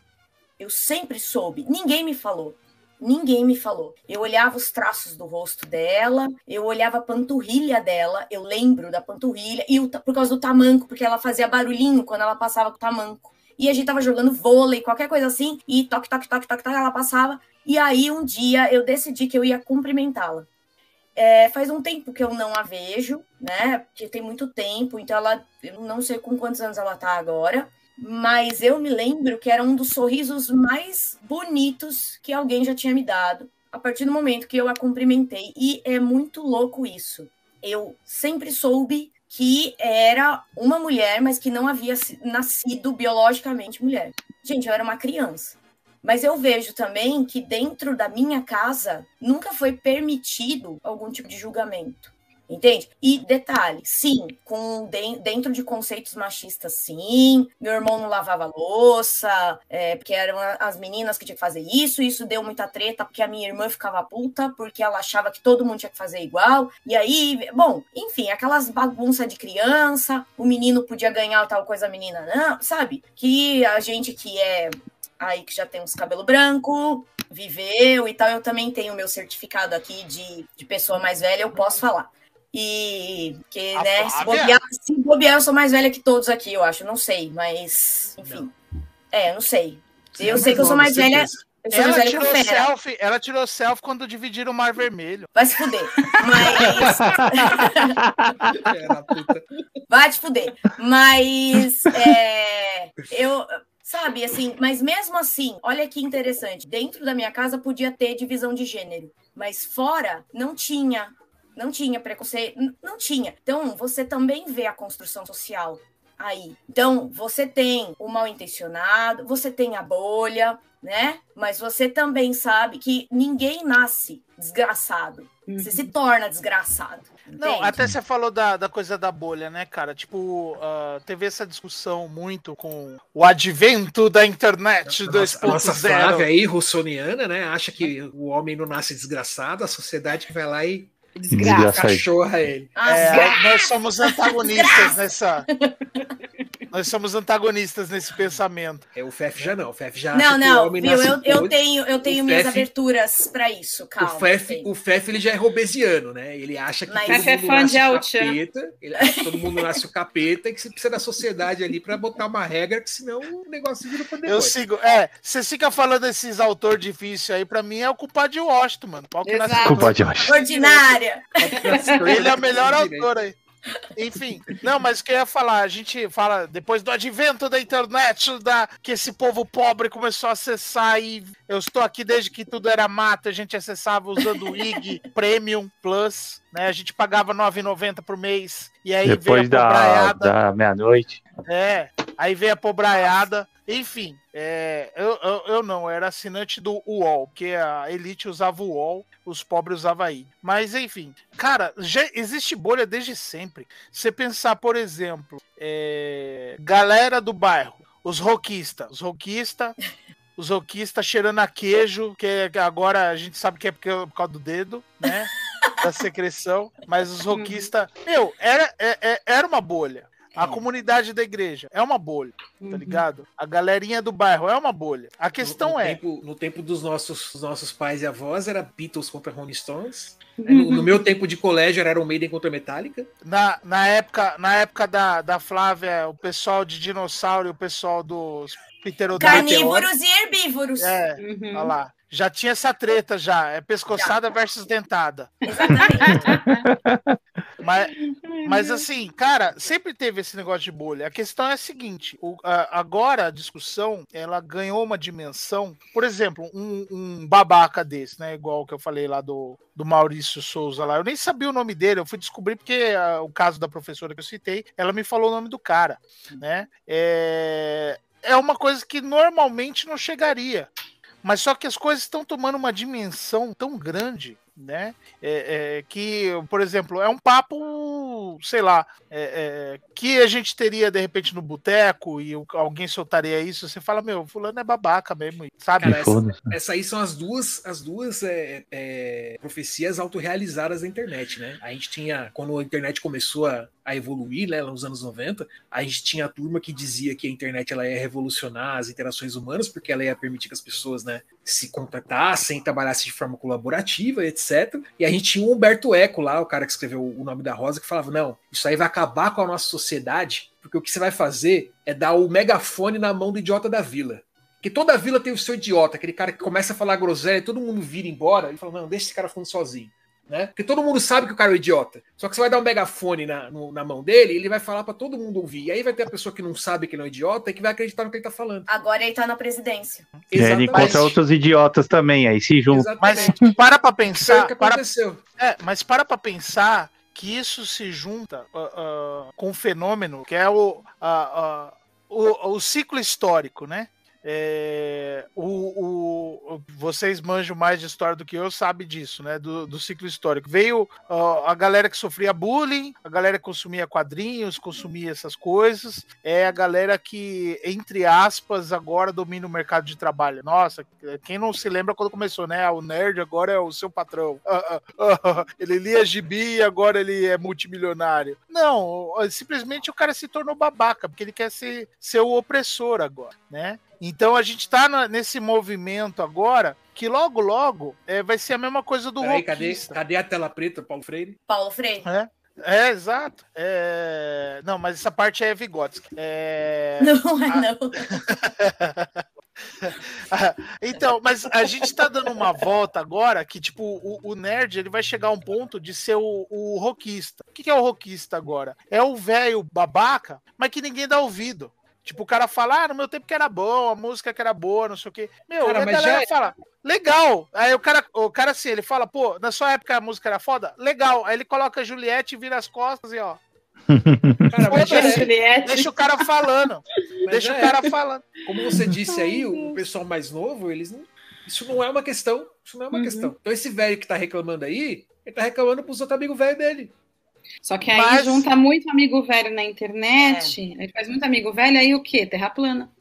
Eu sempre soube. Ninguém me falou. Ninguém me falou. Eu olhava os traços do rosto dela, eu olhava a panturrilha dela, eu lembro da panturrilha, e o, por causa do tamanco, porque ela fazia barulhinho quando ela passava com o tamanco. E a gente tava jogando vôlei, qualquer coisa assim, e toque, toque, toque, toque, toque, ela passava. E aí um dia eu decidi que eu ia cumprimentá-la. É, faz um tempo que eu não a vejo, né? Porque tem muito tempo, então ela, eu não sei com quantos anos ela tá agora, mas eu me lembro que era um dos sorrisos mais bonitos que alguém já tinha me dado a partir do momento que eu a cumprimentei. E é muito louco isso. Eu sempre soube que era uma mulher, mas que não havia nascido biologicamente mulher. Gente, eu era uma criança. Mas eu vejo também que dentro da minha casa nunca foi permitido algum tipo de julgamento. Entende? E detalhe, sim, com dentro de conceitos machistas, sim. Meu irmão não lavava louça, é, porque eram as meninas que tinham que fazer isso. Isso deu muita treta, porque a minha irmã ficava puta, porque ela achava que todo mundo tinha que fazer igual. E aí, bom, enfim, aquelas bagunças de criança, o menino podia ganhar tal coisa, a menina não, sabe? Que a gente que é aí que já tem uns cabelo branco, viveu e tal. Eu também tenho meu certificado aqui de, de pessoa mais velha, eu posso falar. E que, a né, se bobear, se bobear, eu sou mais velha que todos aqui, eu acho. Não sei, mas enfim. Não. É, não sei. Você eu é sei que eu sou mais velha. Eu sou ela, mais velha tirou que selfie, ela tirou selfie quando dividiram o Mar Vermelho. Vai se fuder. Mas. [LAUGHS] Vai te fuder. Mas. É... Eu sabe, assim, mas mesmo assim, olha que interessante, dentro da minha casa podia ter divisão de gênero, mas fora não tinha não tinha preconceito, não tinha. Então, você também vê a construção social aí. Então, você tem o mal intencionado, você tem a bolha, né? Mas você também sabe que ninguém nasce desgraçado. Uhum. Você se uhum. torna desgraçado. Não, entende? até você falou da, da coisa da bolha, né, cara? Tipo, uh, teve essa discussão muito com o advento da internet 2.0. A nossa Flávia aí, russoniana, né? Acha que o homem não nasce desgraçado, a sociedade que vai lá e Desgraça. Cachorra ele. É, nós somos antagonistas nessa. [LAUGHS] Nós somos antagonistas nesse pensamento. É, o FEF já não. O FEF já Não, não, viu? Eu, eu tenho, eu tenho minhas Fef, aberturas para isso, calma. O FEF, o FEF ele já é robesiano, né? Ele acha que Mas todo mundo é fã nasce de o capeta. Ele acha que todo mundo nasce o capeta e que você precisa da sociedade ali para botar uma regra, que senão o negócio vira pra Eu sigo. É, você fica falando desses autores difíceis aí, pra mim é o culpado de Washington, mano. Pau que culpado de Washington. Ordinária. Ele é o melhor autor aí. Enfim, não, mas o que eu ia falar, a gente fala depois do advento da internet, da que esse povo pobre começou a acessar e eu estou aqui desde que tudo era mata, a gente acessava usando o IG Premium Plus, né? A gente pagava 9,90 por mês e aí depois veio a da, da meia-noite. É, aí veio a pobraiada. Enfim, é, eu, eu, eu, não, era assinante do UOL, porque a Elite usava o UOL, os pobres usavam aí. Mas enfim, cara, já existe bolha desde sempre. Você pensar, por exemplo, é, galera do bairro, os roquistas, os roquistas. [LAUGHS] Os roquistas cheirando a queijo, que agora a gente sabe que é por causa do dedo, né? [LAUGHS] Da secreção. Mas os roquistas. Meu, era, é, é, era uma bolha. A comunidade da igreja é uma bolha, tá uhum. ligado? A galerinha do bairro é uma bolha. A questão no, no é. Tempo, no tempo dos nossos, dos nossos pais e avós era Beatles contra Rolling Stones. No, no, meu tempo de colégio era Iron Maiden contra Metallica. Na, na época, na época da, da Flávia, o pessoal de dinossauro e o pessoal dos Carnívoros e herbívoros. É, uhum. olha lá. Já tinha essa treta já. É pescoçada já. versus dentada. Exatamente. mas, mas assim, cara, sempre teve esse negócio de bolha. A questão é a seguinte: o, a, agora a discussão ela ganhou uma dimensão. Por exemplo, um, um babaca desse, né? Igual que eu falei lá do, do Maurício Souza lá. Eu nem sabia o nome dele, eu fui descobrir porque a, o caso da professora que eu citei, ela me falou o nome do cara, né? É, é uma coisa que normalmente não chegaria. Mas só que as coisas estão tomando uma dimensão tão grande né? É, é, que, por exemplo, é um papo, sei lá, é, é que a gente teria de repente no boteco e alguém soltaria isso, você fala, meu, fulano é babaca mesmo, sabe? Cara, essa, essa, aí são as duas, as duas é, é, profecias autorrealizadas da internet, né? A gente tinha, quando a internet começou a, a evoluir, né, nos anos 90, a gente tinha a turma que dizia que a internet ela ia revolucionar as interações humanas, porque ela ia permitir que as pessoas, né, se contatassem, trabalhassem de forma colaborativa, etc. E a gente tinha o Humberto Eco lá, o cara que escreveu o nome da Rosa, que falava: não, isso aí vai acabar com a nossa sociedade, porque o que você vai fazer é dar o megafone na mão do idiota da vila. Que toda vila tem o seu idiota, aquele cara que começa a falar groselha, todo mundo vira embora, e fala: não, deixa esse cara falando sozinho. Né? Porque todo mundo sabe que o cara é um idiota. Só que você vai dar um megafone na, no, na mão dele, ele vai falar para todo mundo ouvir. E aí vai ter a pessoa que não sabe que ele é um idiota e que vai acreditar no que ele tá falando. Agora ele tá na presidência. E ele encontra outros idiotas também, aí se junta. Mas para pra pensar. Para, é, mas para pra pensar que isso se junta uh, uh, com um fenômeno que é o, uh, o, o ciclo histórico, né? É, o, o, vocês manjam mais de história do que eu, sabe disso, né? Do, do ciclo histórico. Veio a galera que sofria bullying, a galera que consumia quadrinhos, consumia essas coisas. É a galera que, entre aspas, agora domina o mercado de trabalho. Nossa, quem não se lembra quando começou, né? O nerd agora é o seu patrão. [LAUGHS] Ele lia gibi e agora ele é multimilionário. Não, simplesmente o cara se tornou babaca, porque ele quer ser, ser o opressor agora, né? Então a gente está nesse movimento agora que logo, logo é, vai ser a mesma coisa do Peraí, cadê, cadê a tela preta, Paulo Freire? Paulo Freire. É. É, exato. É... Não, mas essa parte é Vygotsky. É... [LAUGHS] Não, é não. [LAUGHS] então, mas a gente está dando uma volta agora que, tipo, o, o, nerd ele vai chegar a um ponto de ser o, o rockista. O que, que é o rockista agora? É o velho babaca, mas que ninguém dá ouvido. Tipo, o cara fala, ah, no meu tempo que era bom, a música que era boa, não sei o quê. Meu, cara, a galera já... É fala, legal. Aí o cara, o cara assim, ele fala, pô, na sua época a música era foda? Legal. Aí ele coloca Juliette, vira as costas e ó. [LAUGHS] Cara, mas é, deixa o cara falando. Mas deixa o cara é. falando. Como você disse aí, o pessoal mais novo, eles não. Isso não é uma questão. Isso não é uma uhum. questão. Então, esse velho que tá reclamando aí, ele tá reclamando pros outros amigos velhos dele. Só que aí Mas... junta muito amigo velho na internet, é. aí faz muito amigo velho, aí o quê? Terra plana.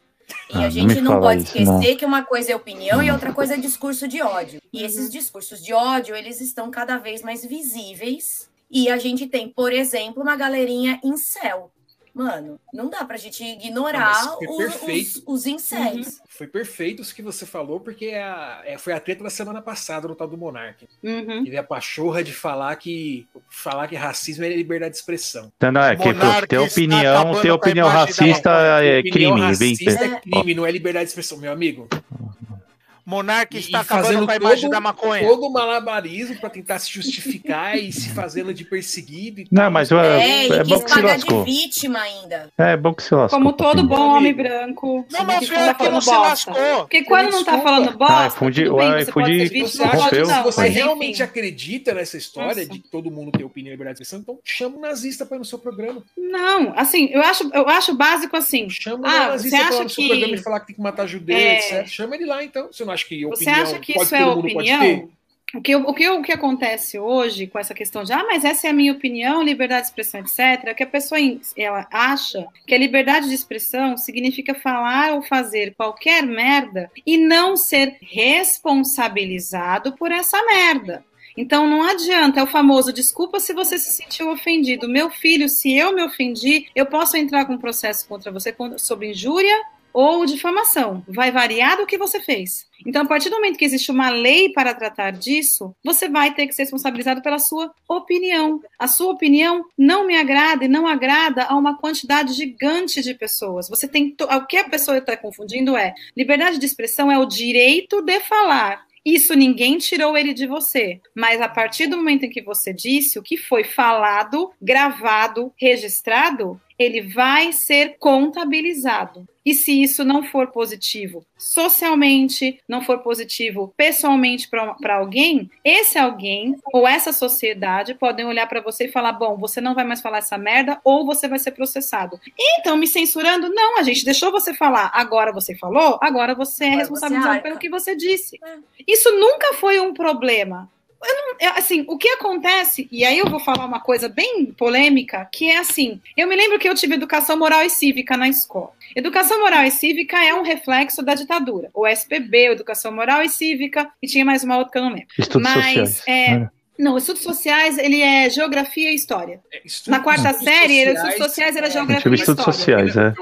E ah, a gente não, não pode isso, esquecer não. que uma coisa é opinião e outra coisa é discurso de ódio. E esses discursos de ódio, eles estão cada vez mais visíveis. E a gente tem, por exemplo, uma galerinha em céu Mano, não dá pra gente ignorar não, os, os incels. Uhum. Foi perfeito isso que você falou, porque é a, é, foi a treta da semana passada no tal do Monark. Uhum. Ele é a pachorra de falar que falar que racismo é liberdade de expressão. Não, não, é que ter opinião, ter opinião racista é crime. Racista é crime, não é liberdade de expressão, meu amigo. Monark está acabando com a imagem todo, da maconha. Todo malabarismo para tentar se justificar e se fazendo de perseguido. Não, mas é, é, bom que se lascou. de vítima ainda. É, bom que se lascou. Como todo bom homem branco. Não, mas pior que não se lascou. Porque quando não tá falando bosta, ah, fundi, tudo bem, você pode ser vítima. Rompeu, se você realmente acredita nessa história Nossa. de que todo mundo tem opinião e liberdade de expressão, então chama o nazista para ir no seu programa. Não, assim, eu acho, eu acho básico assim. Chama ah, o nazista para ir no seu programa e falar que tem que matar judeu, é... etc. Chama ele lá, então. Você não acha que opinião Você acha que isso é opinião? O que, o, que, o que acontece hoje com essa questão de, ah, mas essa é a minha opinião, liberdade de expressão, etc., é que a pessoa ela acha que a liberdade de expressão significa falar ou fazer qualquer merda e não ser responsabilizado por essa merda. Então não adianta, é o famoso desculpa se você se sentiu ofendido. Meu filho, se eu me ofendi, eu posso entrar com um processo contra você sobre injúria ou difamação. Vai variar do que você fez. Então, a partir do momento que existe uma lei para tratar disso, você vai ter que ser responsabilizado pela sua opinião. A sua opinião não me agrada e não agrada a uma quantidade gigante de pessoas. Você tem o que a pessoa está confundindo é liberdade de expressão é o direito de falar. Isso ninguém tirou ele de você, mas a partir do momento em que você disse o que foi falado, gravado, registrado, ele vai ser contabilizado. E se isso não for positivo socialmente, não for positivo pessoalmente para alguém, esse alguém ou essa sociedade podem olhar para você e falar: bom, você não vai mais falar essa merda ou você vai ser processado. Então, me censurando? Não, a gente deixou você falar. Agora você falou, agora você é responsabilizado pelo que você disse. É. Isso nunca foi um problema. Não, assim, o que acontece, e aí eu vou falar uma coisa bem polêmica, que é assim: eu me lembro que eu tive educação moral e cívica na escola. Educação moral e cívica é um reflexo da ditadura. O SPB, Educação Moral e Cívica, e tinha mais uma outra que eu não lembro. Estudos Mas, sociais. É, é. Não, estudos sociais, ele é geografia e história. É, Na quarta série, sociais, estudos sociais era é. geografia e história. Estudos sociais, é.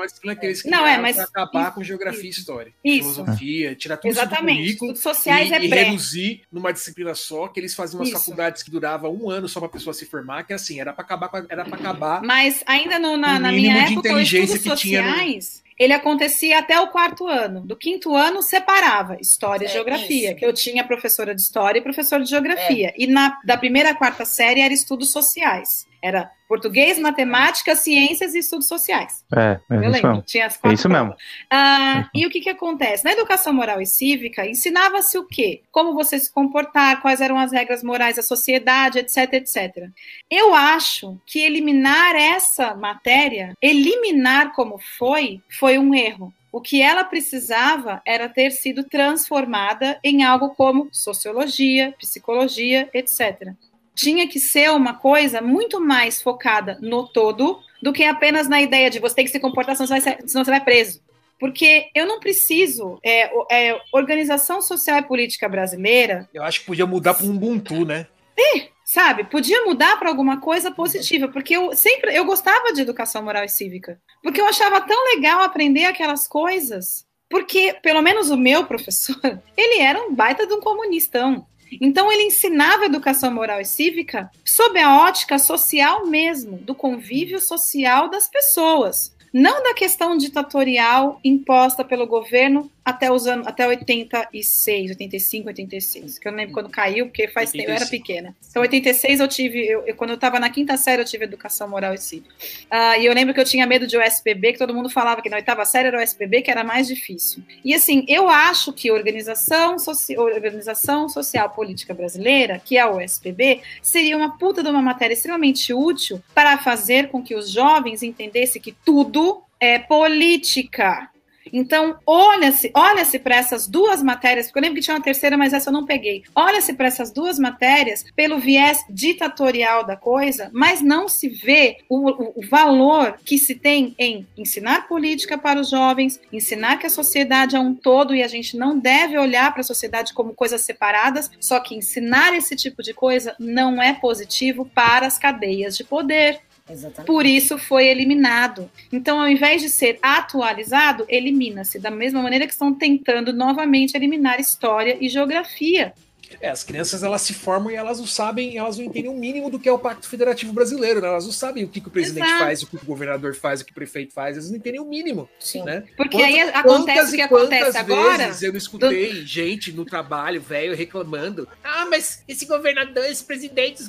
Não, é, mas... acabar com geografia isso, e história. Isso. Filosofia, tirar tudo Exatamente. isso do currículo estudos sociais e, é e reduzir numa disciplina só, que eles faziam umas isso. faculdades que duravam um ano só para a pessoa se formar, que assim, era para acabar, era para acabar... Mas ainda no, na, na minha época, estudos sociais, ele acontecia até o quarto ano. Do quinto ano, separava História e Geografia, isso. que eu tinha professora de História e professor de Geografia. É. E na, da primeira à quarta série era Estudos Sociais. Era português, matemática, ciências e estudos sociais. É, é eu lembro. Tinha as quatro é isso mesmo. Ah, uhum. E o que, que acontece? Na educação moral e cívica, ensinava-se o quê? Como você se comportar, quais eram as regras morais da sociedade, etc, etc. Eu acho que eliminar essa matéria, eliminar como foi, foi um erro. O que ela precisava era ter sido transformada em algo como sociologia, psicologia, etc tinha que ser uma coisa muito mais focada no todo do que apenas na ideia de você tem que se comportar, senão você vai, senão você vai preso. Porque eu não preciso. É, é, organização social e política brasileira. Eu acho que podia mudar para um Ubuntu, né? É, sabe? Podia mudar para alguma coisa positiva, porque eu sempre eu gostava de educação moral e cívica, porque eu achava tão legal aprender aquelas coisas. Porque, pelo menos o meu professor, [LAUGHS] ele era um baita de um comunistão. Então, ele ensinava educação moral e cívica sob a ótica social mesmo, do convívio social das pessoas. Não da questão ditatorial imposta pelo governo até os anos até 86, 85, 86, que eu não lembro quando caiu, porque faz 85. tempo, eu era pequena. Então 86 eu tive, eu, eu quando eu estava na quinta série eu tive educação moral e cívica. Uh, e eu lembro que eu tinha medo de OSPB, que todo mundo falava que na oitava série era OSPB que era mais difícil. E assim, eu acho que organização, soci, organização social política brasileira, que é o OSPB, seria uma puta de uma matéria extremamente útil para fazer com que os jovens entendessem que tudo é política. Então, olha-se, olha-se para essas duas matérias, porque eu lembro que tinha uma terceira, mas essa eu não peguei. Olha-se para essas duas matérias pelo viés ditatorial da coisa, mas não se vê o, o, o, valor que se tem em ensinar política para os jovens, ensinar que a sociedade é um todo e a gente não deve olhar para a sociedade como coisas separadas, só que ensinar esse tipo de coisa não é positivo para as cadeias de poder. Exatamente. Por isso foi eliminado. Então, ao invés de ser atualizado, elimina-se. Da mesma maneira que estão tentando novamente eliminar história e geografia. É, as crianças elas se formam e elas não sabem, elas não entendem o mínimo do que é o Pacto Federativo Brasileiro, né? Elas não sabem o que, que o presidente Exato. faz, o que o governador faz, o que o prefeito faz, eles não entendem o mínimo. Sim. Né? Porque aí acontece o que acontece agora. eu não escutei do... gente no trabalho, velho, reclamando. Ah, mas esse governador, esse presidente.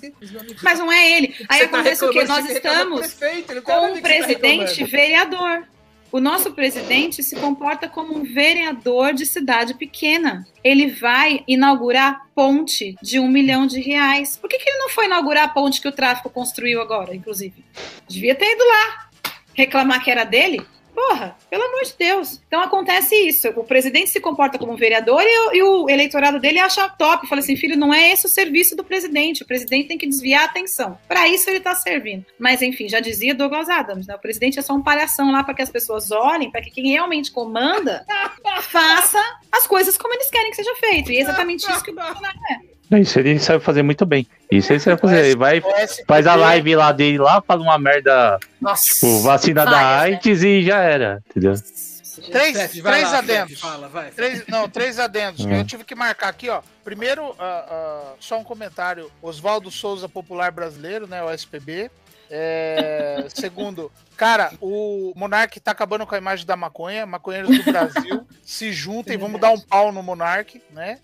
Mas não é ele. Aí tá acontece tá o quê? Nós estamos prefeito, com um tá presidente tá vereador. O nosso presidente se comporta como um vereador de cidade pequena. Ele vai inaugurar ponte de um milhão de reais. Por que, que ele não foi inaugurar a ponte que o tráfico construiu agora, inclusive? Devia ter ido lá reclamar que era dele. Porra, pelo amor de Deus. Então acontece isso. O presidente se comporta como um vereador e, o, e o eleitorado dele acha top. Fala assim, filho, não é esse o serviço do presidente. O presidente tem que desviar a atenção. Para isso ele está servindo. Mas enfim, já dizia Douglas Adams, né? O presidente é só um palhação lá para que as pessoas olhem, para que quem realmente comanda [LAUGHS] faça as coisas como eles querem que seja feito. E é exatamente isso que o [LAUGHS] Bolsonaro é. Isso ele sabe fazer muito bem. Isso ele sabe fazer. Ele vai, faz a live lá dele lá, fala uma merda. Nossa. Tipo, vacina vai, da AIDS e já era, entendeu? Três, três lá, adendos. Fala, vai, três, não, três adendos. É. Eu tive que marcar aqui, ó. Primeiro, uh, uh, só um comentário. Oswaldo Souza Popular Brasileiro, né? O SPB. É, segundo, cara, o Monark tá acabando com a imagem da maconha. Maconheiros do Brasil [LAUGHS] se juntem, vamos dar um pau no Monark, né?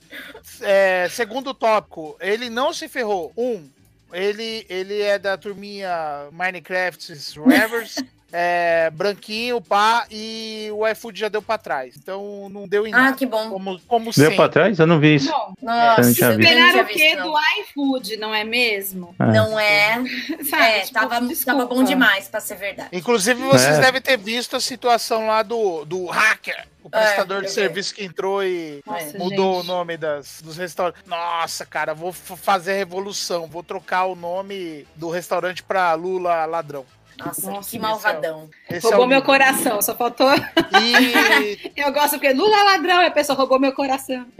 É, segundo tópico, ele não se ferrou. Um, ele, ele é da turminha Minecraft [LAUGHS] Ravers. É, branquinho, pá, e o iFood já deu pra trás. Então não deu em ah, nada. Ah, que bom. Como, como deu sempre. pra trás? Eu não vi isso. Bom, nossa, esperaram o quê do iFood, não é mesmo? É. Não é. [LAUGHS] Sabe, é, tipo, tava, tava bom demais pra ser verdade. Inclusive, vocês é. devem ter visto a situação lá do, do hacker. O é, prestador de serviço que entrou e Nossa, mudou gente. o nome das, dos restaurantes. Nossa, cara, vou fazer revolução. Vou trocar o nome do restaurante pra Lula Ladrão. Nossa, Nossa que malvadão. Esse roubou é meu coração, só faltou. E... [LAUGHS] eu gosto porque Lula ladrão, a pessoa roubou meu coração. [LAUGHS]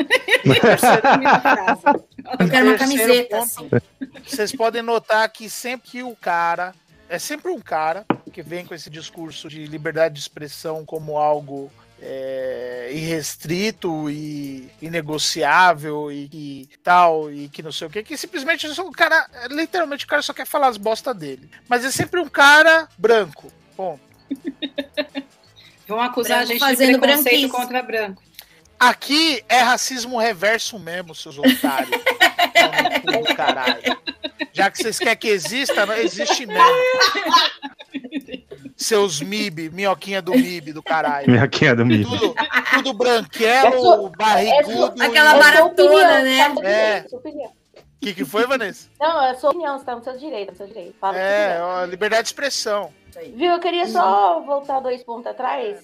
eu quero uma camiseta, assim. Vocês podem notar que sempre que o cara. É sempre um cara que vem com esse discurso de liberdade de expressão como algo é, irrestrito e inegociável e, e, tal, e que não sei o que, que simplesmente o cara, literalmente o cara só quer falar as bosta dele. Mas é sempre um cara branco. Ponto. [LAUGHS] Vão acusar branco a gente de preconceito contra branco. Aqui é racismo reverso mesmo, seus otários. caralho. Já que vocês querem que exista, não existe mesmo. Seus MIB, minhoquinha do MIB do caralho. Minhoquinha do MIB. Tudo, tudo branquelo, barrigudo. Aquela maratona, né? É. O que, que foi, Vanessa? Não, é sua opinião, você tá no seu direito, no seu direito. Fala é, ó, liberdade de expressão. Viu, eu queria só voltar dois pontos atrás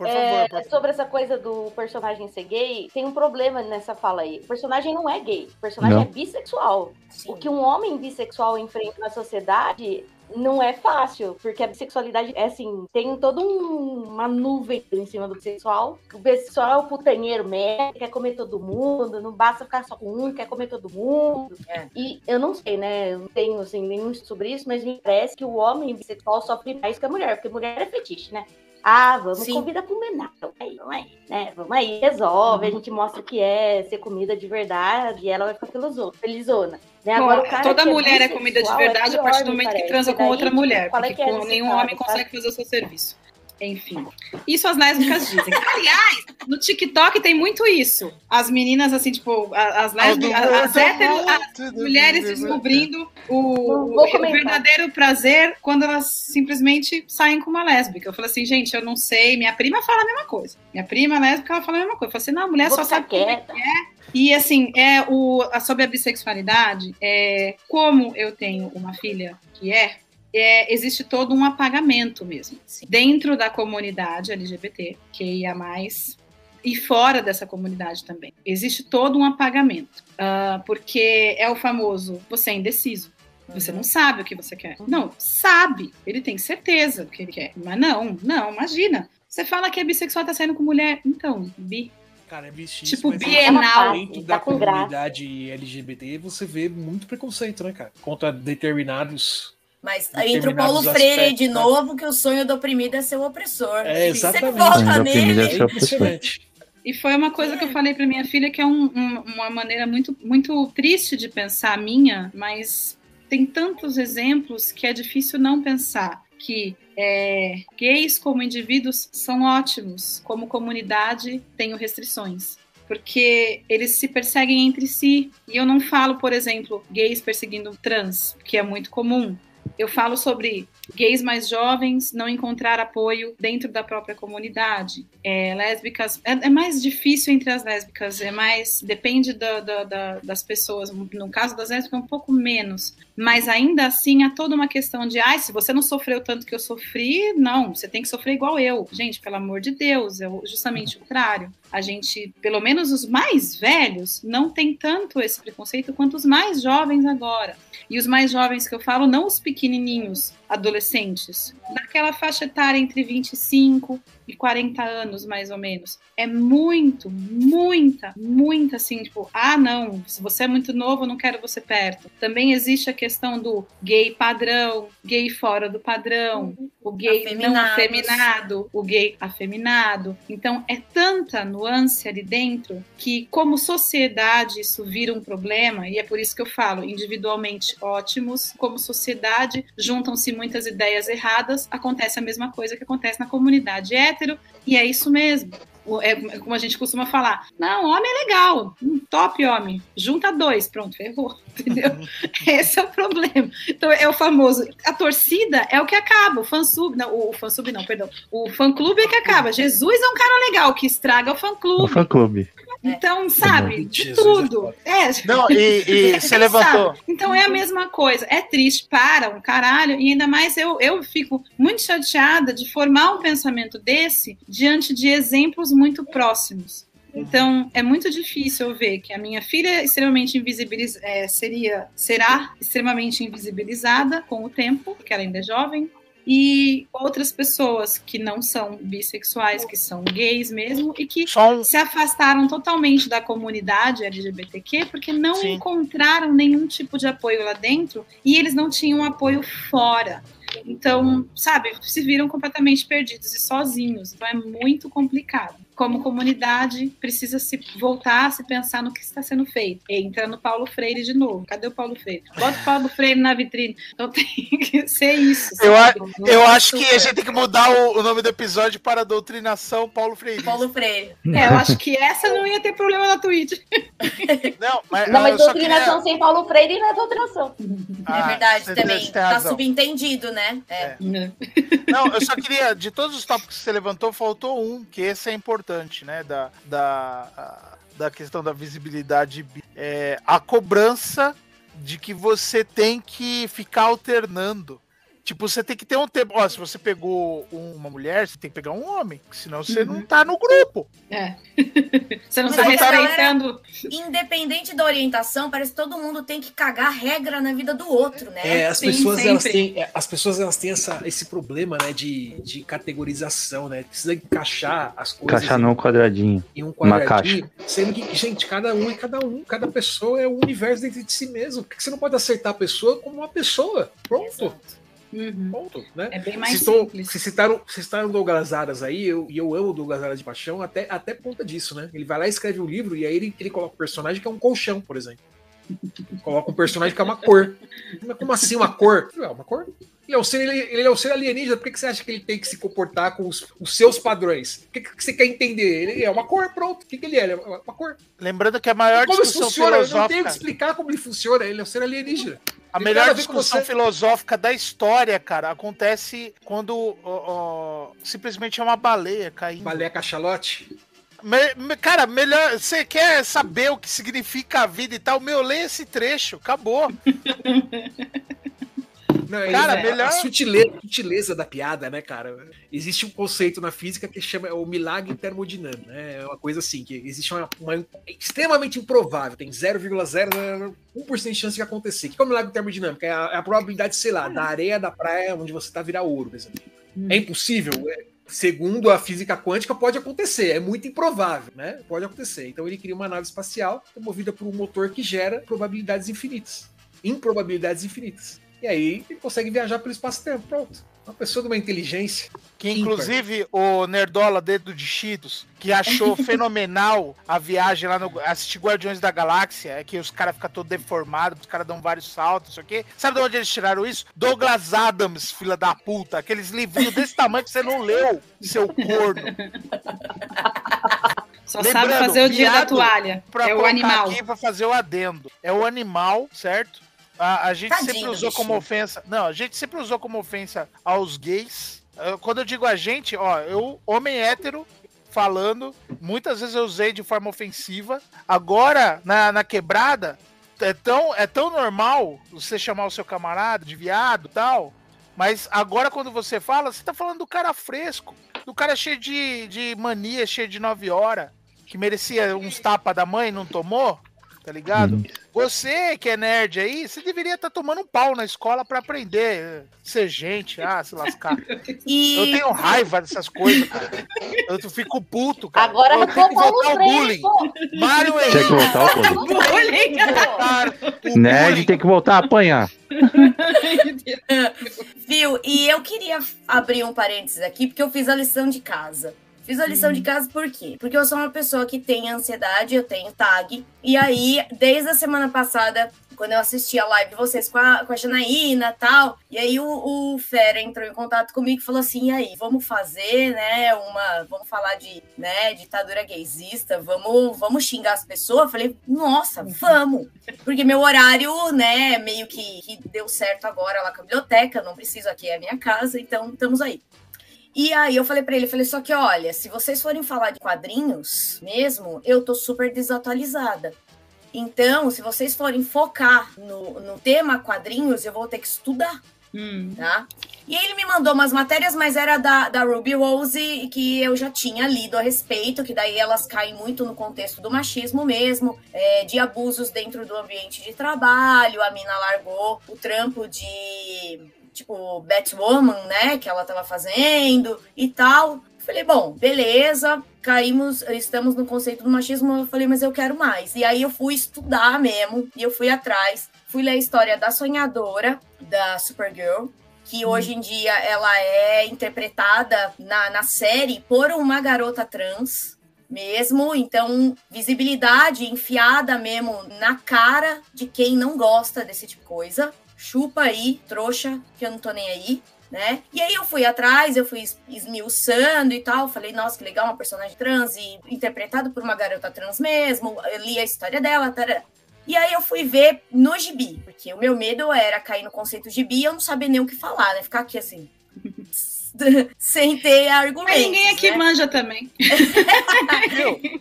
por favor. É, sobre essa coisa do personagem ser gay, tem um problema nessa fala aí. O personagem não é gay, o personagem não. é bissexual. Sim. O que um homem bissexual enfrenta na sociedade não é fácil, porque a bissexualidade é assim, tem toda um, uma nuvem em cima do bissexual. O bissexual é o putanheiro mesmo, quer comer todo mundo, não basta ficar só com um, quer comer todo mundo. É. E eu não sei, né? Eu não tenho assim, nenhum sobre isso, mas me parece que o homem bissexual sofre mais que a mulher, porque mulher é fetiche, né? Ah, vamos Sim. convida para. Vamos aí, vamos aí, né? Vamos aí, resolve, a gente mostra o que é ser comida de verdade e ela vai ficar felizona. Né? Agora, Bom, toda mulher é comida de é verdade é pior, a partir do momento que transa com outra mulher, porque é nenhum homem consegue fazer o seu serviço. Enfim, isso as lésbicas dizem. Aliás, no TikTok tem muito isso. As meninas, assim, tipo, as lésbicas, as, hétero, as mulheres descobrindo o, o, verdadeiro prazer quando elas simplesmente saem com uma lésbica. Eu falei assim, gente, eu não sei. Minha prima fala a mesma coisa. Minha prima lésbica, ela fala a mesma coisa. Eu falei assim, não, a mulher Vou só sabe o que é. E assim, é o, sobre a bissexualidade, é, como eu tenho uma filha que é é, existe todo um apagamento mesmo. Assim, dentro da comunidade LGBT, que ia mais e fora dessa comunidade também. Existe todo um apagamento, uh, porque é o famoso você é indeciso. Você não sabe o que você quer. Não, sabe. Ele tem certeza do que ele quer. Mas não, não, imagina. Você fala que é bissexual, tá saindo com mulher. Então, bi. Cara, é bichíssimo. Tipo, bienal. Dentro da tá comunidade LGBT, você vê muito preconceito, né, cara? Contra determinados mas entra o Paulo Freire aspectos, de né? novo, que o sonho do oprimido é ser o opressor. É, exatamente. Você volta nele. É e foi uma coisa que eu falei para minha filha que é um, um, uma maneira muito, muito triste de pensar minha, mas tem tantos exemplos que é difícil não pensar que é, gays como indivíduos são ótimos, como comunidade tenho restrições porque eles se perseguem entre si. E eu não falo, por exemplo, gays perseguindo trans, que é muito comum. Eu falo sobre gays mais jovens não encontrar apoio dentro da própria comunidade. É, lésbicas é, é, mais difícil entre as lésbicas, é mais depende da, da, da, das pessoas. No caso das lésbicas é um pouco menos, mas ainda assim há toda uma questão de, ai, ah, se você não sofreu tanto que eu sofri, não, você tem que sofrer igual eu. Gente, pelo amor de Deus, é justamente o contrário. A gente, pelo menos os mais velhos, não tem tanto esse preconceito quanto os mais jovens agora. E os mais jovens que eu falo, não os pequenininhos, adolescentes, naquela faixa etária entre 25 e 40 anos, mais ou menos. É muito, muita, muita assim, tipo, ah, não, se você é muito novo, eu não quero você perto. Também existe a questão do gay padrão, gay fora do padrão, o gay não afeminado, o gay afeminado. Então, é tanta nuance ali dentro que, como sociedade, isso vira um problema, e é por isso que eu falo, individualmente ótimos, como sociedade, juntam-se muitas ideias erradas, acontece a mesma coisa que acontece na comunidade hétero, e é isso mesmo. É, como a gente costuma falar, não, homem é legal, um top homem, junta dois, pronto, ferrou, [LAUGHS] entendeu? Esse é o problema. Então é o famoso, a torcida é o que acaba, o fã-sub, não, o fã-sub não, perdão, o fã-clube é que acaba. Jesus é um cara legal, que estraga o fã-clube. O fã-clube. Então, sabe, de tudo. É. Não, e, e [LAUGHS] você levantou. Então é a mesma coisa. É triste para um caralho, e ainda mais eu, eu fico muito chateada de formar um pensamento desse diante de exemplos muito próximos. Então, é muito difícil eu ver que a minha filha é extremamente invisibiliz... É, seria, será extremamente invisibilizada com o tempo, porque ela ainda é jovem, e outras pessoas que não são bissexuais, que são gays mesmo, e que um... se afastaram totalmente da comunidade LGBTQ porque não Sim. encontraram nenhum tipo de apoio lá dentro e eles não tinham apoio fora. Então, sabe, se viram completamente perdidos e sozinhos. Então é muito complicado. Como comunidade, precisa se voltar a se pensar no que está sendo feito. Entra no Paulo Freire de novo. Cadê o Paulo Freire? Bota o Paulo Freire na vitrine. Então [LAUGHS] tem que ser isso. Eu, a, eu acho que a gente tem que mudar o, o, nome do episódio para Doutrinação Paulo Freire. Paulo Freire. É, eu acho que essa não ia ter problema na Twitch. [LAUGHS] Não, mas, não, mas doutrinação queria... sem Paulo Freire não é doutrinação. Ah, é verdade também. Tá subentendido, né? É. é. Não, eu só queria, de todos os tópicos que você levantou, faltou um, que esse é importante, né? Da, da, da questão da visibilidade. É, a cobrança de que você tem que ficar alternando Tipo, você tem que ter um tempo. Ó, se você pegou uma mulher, você tem que pegar um homem. Senão você uhum. não tá no grupo. É. [LAUGHS] você não tá respeitando. Independente da orientação, parece que todo mundo tem que cagar regra na vida do outro, né? É, as Sim, pessoas, elas têm, é, as pessoas elas têm essa, esse problema, né, de, de categorização, né? Precisa encaixar as coisas. Encaixar num quadradinho. Em um quadradinho. Sendo que, gente, cada um é cada um. Cada pessoa é um universo dentro de si mesmo. Porque você não pode acertar a pessoa como uma pessoa. Pronto. Exato. Uhum. Ponto, né? É bem mais Citou, simples. Se citaram, citaram Douglas Aras aí, eu, e eu amo Douglas Aras de paixão, até, até ponta disso, né? Ele vai lá e escreve um livro e aí ele, ele coloca um personagem que é um colchão, por exemplo. Coloca um personagem que é uma cor. Mas como assim uma cor? É uma cor. Ele é um ser, ele, ele é um ser alienígena, por que, que você acha que ele tem que se comportar com os, os seus padrões? O que, que você quer entender? Ele é uma cor, pronto. O que, que ele é? Ele é uma cor. Lembrando que a maior como discussão funciona? filosófica... Eu não tenho que explicar como ele funciona, ele é um ser alienígena. A ele melhor discussão filosófica da história, cara, acontece quando simplesmente é uma baleia caindo. Baleia cachalote? Me, me, cara, melhor. Você quer saber o que significa a vida e tal? Meu, lê esse trecho, acabou. Não, cara, é, melhor... a sutileza, a sutileza, da piada, né, cara? Existe um conceito na física que chama o milagre termodinâmico, né? É uma coisa assim, que existe uma, uma extremamente improvável, tem 0,01% de chance de acontecer. O que é o milagre termodinâmico? É a, é a probabilidade, sei lá, da areia da praia onde você tá virar ouro, por exemplo. Hum. É impossível? É, segundo a física quântica, pode acontecer. É muito improvável, né? Pode acontecer. Então ele cria uma nave espacial movida por um motor que gera probabilidades infinitas. Improbabilidades infinitas. E aí ele consegue viajar pelo espaço-tempo. Pronto. Uma pessoa de uma inteligência. Que inclusive o Nerdola Dedo de Cheetos, que achou [LAUGHS] fenomenal a viagem lá no. assistir Guardiões da Galáxia, é que os caras ficam todos deformados, os caras dão vários saltos, isso aqui. Sabe de onde eles tiraram isso? Douglas Adams, filha da puta. Aqueles livrinhos desse tamanho que você não leu, seu corno. Só Lembrando, sabe fazer o dia da toalha. Pra é o animal. aqui pra fazer o adendo. É o animal, certo? A, a gente Tadinho, sempre usou como ofensa. Não, a gente sempre usou como ofensa aos gays. Quando eu digo a gente, ó, eu, homem hétero, falando, muitas vezes eu usei de forma ofensiva. Agora, na, na quebrada, é tão, é tão normal você chamar o seu camarada de viado tal. Mas agora, quando você fala, você tá falando do cara fresco, do cara cheio de, de mania, cheio de nove horas, que merecia uns tapas da mãe e não tomou tá ligado? Hum. Você que é nerd aí, você deveria estar tá tomando um pau na escola para aprender ser gente, ah, se lascar. E... Eu tenho raiva dessas coisas, cara. Eu fico puto, cara. Agora eu tenho que voltar o bullying. Mário Henrique. Tem que voltar o bullying. Nerd tem que voltar a apanhar. [LAUGHS] Viu? E eu queria abrir um parênteses aqui, porque eu fiz a lição de casa. Fiz a lição de casa por quê? Porque eu sou uma pessoa que tem ansiedade, eu tenho tag. E aí, desde a semana passada, quando eu assisti a live de vocês com a, com a Janaína e tal, e aí o, o Fera entrou em contato comigo e falou assim, e aí, vamos fazer, né, uma, vamos falar de, né, ditadura gaysista, vamos, vamos xingar as pessoas? Eu falei, nossa, uhum. vamos! Porque meu horário, né, meio que, que deu certo agora lá com a biblioteca, não preciso aqui, é a minha casa, então estamos aí. E aí eu falei para ele, falei, só que olha, se vocês forem falar de quadrinhos mesmo, eu tô super desatualizada. Então, se vocês forem focar no, no tema quadrinhos, eu vou ter que estudar. Hum. Tá? E ele me mandou umas matérias, mas era da, da Ruby Rose, que eu já tinha lido a respeito, que daí elas caem muito no contexto do machismo mesmo, é, de abusos dentro do ambiente de trabalho. A mina largou o trampo de tipo Batwoman, né, que ela tava fazendo e tal. Falei, bom, beleza, caímos, estamos no conceito do machismo. Eu falei, mas eu quero mais. E aí eu fui estudar mesmo, e eu fui atrás. Fui ler a história da sonhadora, da Supergirl, que hum. hoje em dia ela é interpretada na, na série por uma garota trans. mesmo. Então, visibilidade enfiada mesmo na cara de quem não gosta desse tipo de coisa. Chupa aí, trouxa, que eu não tô nem aí. Né? E aí eu fui atrás, eu fui esmiuçando e tal, falei, nossa, que legal, uma personagem trans e interpretado por uma garota trans mesmo, eu li a história dela, tarará. E aí eu fui ver no gibi, porque o meu medo era cair no conceito gibi e eu não saber nem o que falar, né? Ficar aqui assim, [LAUGHS] sem ter argumentos. Mas ninguém aqui né? manja também.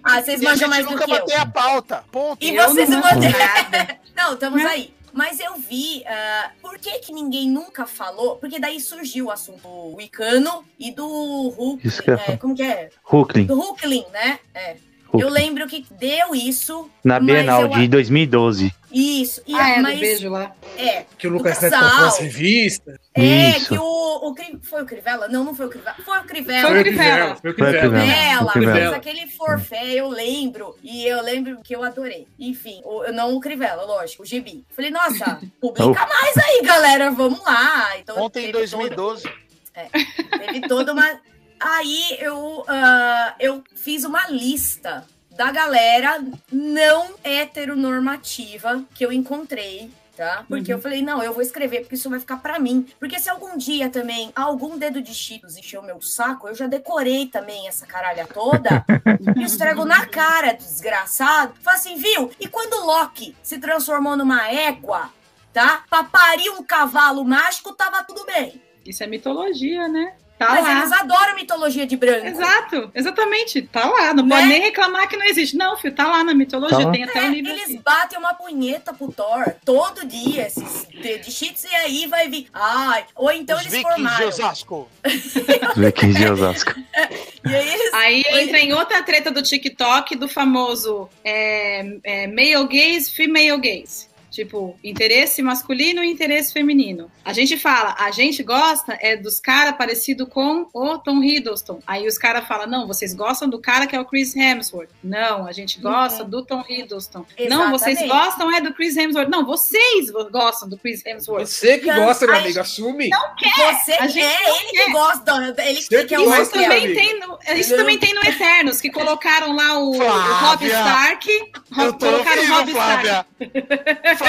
ah, vocês manjam mais do que eu. nunca a pauta. Ponto. E eu vocês não manjam. [LAUGHS] não, estamos aí. Mas eu vi, uh, por que que ninguém nunca falou? Porque daí surgiu o assunto do Wicano e do Hulk, é, como que é? Hulkling. Do Hulkling, né? É. Eu lembro que deu isso. Na Bienal eu... de 2012. Isso. E, ah, é, mas, beijo lá. É. Que o Lucas Neto comprou as revistas. É, Isso. que o, o. Foi o Crivella? Não, não foi o Crivella. Foi o Crivella. Foi o Crivella. Foi o Crivella. Crivella. Aquele forfé, eu lembro. E eu lembro que eu adorei. Enfim, o, não o Crivella, lógico, o Gibi. Falei, nossa, [LAUGHS] [LAUGHS] publica mais aí, galera. Vamos lá. Então, Ontem em 2012. Todo... É, teve toda uma. [LAUGHS] Aí eu, uh, eu fiz uma lista da galera não heteronormativa que eu encontrei tá? Porque uhum. eu falei, não, eu vou escrever porque isso vai ficar para mim. Porque se algum dia também algum dedo de Cheetos encher o meu saco, eu já decorei também essa caralha toda [LAUGHS] e estrego na cara, desgraçado. Fala assim, viu? E quando Loki se transformou numa égua, tá? Pra parir um cavalo mágico, tava tudo bem. Isso é mitologia, né? Tá Mas lá. eles adoram mitologia de branco. Exato, exatamente. Tá lá. Não né? pode nem reclamar que não existe. Não, filho, tá lá na mitologia. Tá tem até o um livro. Eles aqui. batem uma punheta pro Thor todo dia, esses de, de cheats, e aí vai vir. Ai, ou então Os eles formaram. de Osasco. [LAUGHS] Vikings de Osasco. aí, eles... aí entra em outra treta do TikTok do famoso é, é, male gaze, female gaze. Tipo, interesse masculino e interesse feminino. A gente fala, a gente gosta é dos caras parecido com o Tom Hiddleston. Aí os caras falam, não, vocês gostam do cara que é o Chris Hemsworth. Não, a gente gosta uhum. do Tom Hiddleston. Exatamente. Não, vocês gostam é do Chris Hemsworth. Não, vocês gostam do Chris Hemsworth. Você que gosta, meu amigo, assume. Não quer. Você a gente é ele quer. que gosta. Ele Você que, gosta, isso também tem no, Isso também tem no Eternos, que colocaram lá o, o Rob Stark. Eu tô colocaram o Rob Flávia. Stark. Flávia, [LAUGHS]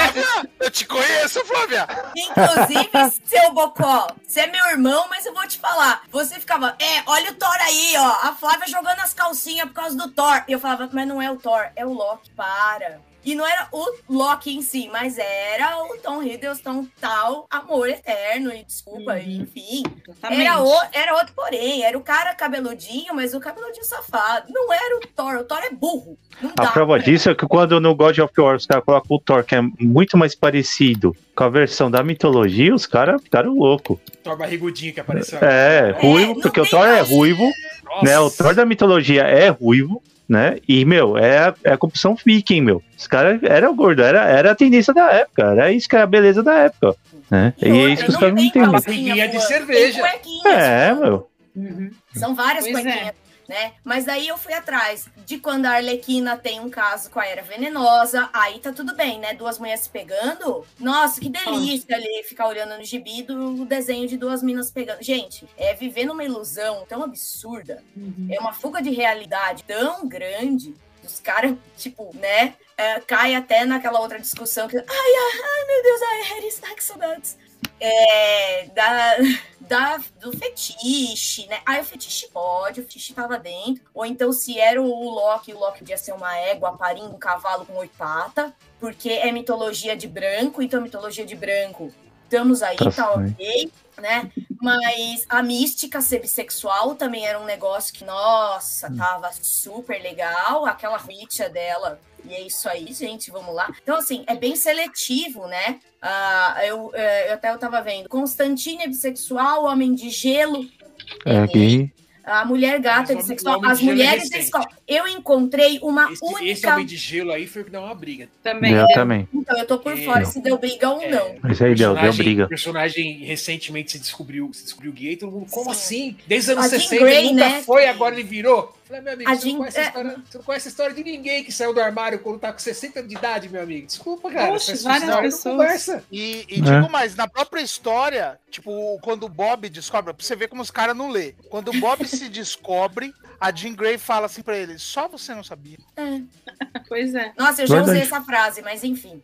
eu te conheço, Flávia. Inclusive, seu Bocó, você é meu irmão, mas eu vou te falar. Você ficava, é, olha o Thor aí, ó. A Flávia jogando as calcinhas por causa do Thor. E eu falava, mas não é o Thor, é o Loki. Para. E não era o Loki em si, mas era o Tom Hiddleston tal amor eterno, e desculpa, uhum. enfim. Era, o, era outro porém, era o cara cabeludinho, mas o cabeludinho safado. Não era o Thor, o Thor é burro. a prova disso é que quando no God of War os caras colocam o Thor, que é muito mais parecido com a versão da mitologia, os caras ficaram loucos. Thor barrigudinho que apareceu. É, ruivo, é, porque o Thor é ruivo, Nossa. né? O Thor da mitologia é ruivo, né? E, meu, é a, é a compulsão viking, meu. Os caras eram gordo, era, era a tendência da época, era isso que era a beleza da época. Né? E, e é isso que os caras não entendem. de cerveja. É, meu. Uhum. São várias pois cuequinhas. É né? Mas aí eu fui atrás de quando a Arlequina tem um caso com a Era Venenosa, aí tá tudo bem, né? Duas mulheres se pegando. Nossa, que delícia ali ficar olhando no gibi do desenho de duas minas pegando. Gente, é viver numa ilusão tão absurda, uhum. é uma fuga de realidade tão grande. Os caras, tipo, né? É, cai até naquela outra discussão que. Ai, ai, ai meu Deus, ai, Harris, ai, que saudades é, da, da, do fetiche, né? Aí o fetiche pode, o fetiche tava dentro. Ou então, se era o Loki, o Loki podia ser uma égua parindo um cavalo com oito patas, porque é mitologia de branco, então mitologia de branco. Estamos aí, tá, tá ok, né? Mas a mística ser bissexual também era um negócio que, nossa, hum. tava super legal. Aquela richa dela e é isso aí, gente, vamos lá. Então, assim, é bem seletivo, né? Uh, eu, é, eu até eu tava vendo. Constantine é bissexual, homem de gelo. É gay. A mulher gata é bissexual. As mulheres é bissexual. Eu encontrei uma esse, única. Esse homem de gelo aí foi o que deu uma briga. Também. Eu também. Então, eu tô por é, fora se deu briga ou é, não. Mas aí deu, deu briga. O personagem recentemente se descobriu, se descobriu gay, todo mundo, como Sim. assim? Desde os anos 60 Grey, nunca né? foi, agora ele virou. Falei, meu amigo, você, Jean... não conhece é... história, você, não conhece a história de ninguém que saiu do armário quando tá com 60 anos de idade, meu amigo. Desculpa, cara. Oxe, várias pessoas. Conversa. E, e é. digo mais, na própria história, tipo, quando o Bob descobre, pra você ver como os caras não lê. Quando o Bob se [LAUGHS] descobre, a Jean Grey fala assim pra ele: só você não sabia. É. pois é. Nossa, eu já Verdade. usei essa frase, mas enfim.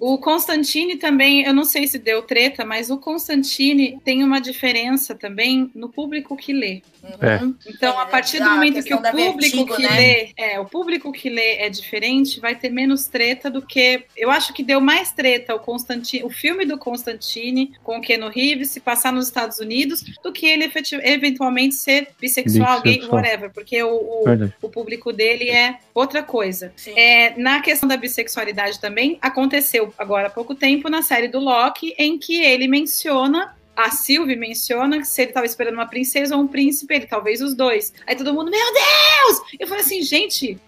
O Constantine também, eu não sei se deu treta, mas o Constantine tem uma diferença também no público que lê. É. Então, a partir do momento que o público vertigo, que né? lê, é, o público que lê é diferente, vai ter menos treta do que. Eu acho que deu mais treta o Constantine, o filme do Constantine com o Keno Reeves se passar nos Estados Unidos do que ele eventualmente ser bissexual, gay, whatever, porque o, o, o, público dele é outra coisa. É, na questão da bissexualidade também, aconteceu agora há pouco tempo na série do Loki, em que ele menciona a Sylvie menciona que se ele estava esperando uma princesa ou um príncipe, ele talvez os dois. Aí todo mundo, meu Deus! Eu falei assim, gente,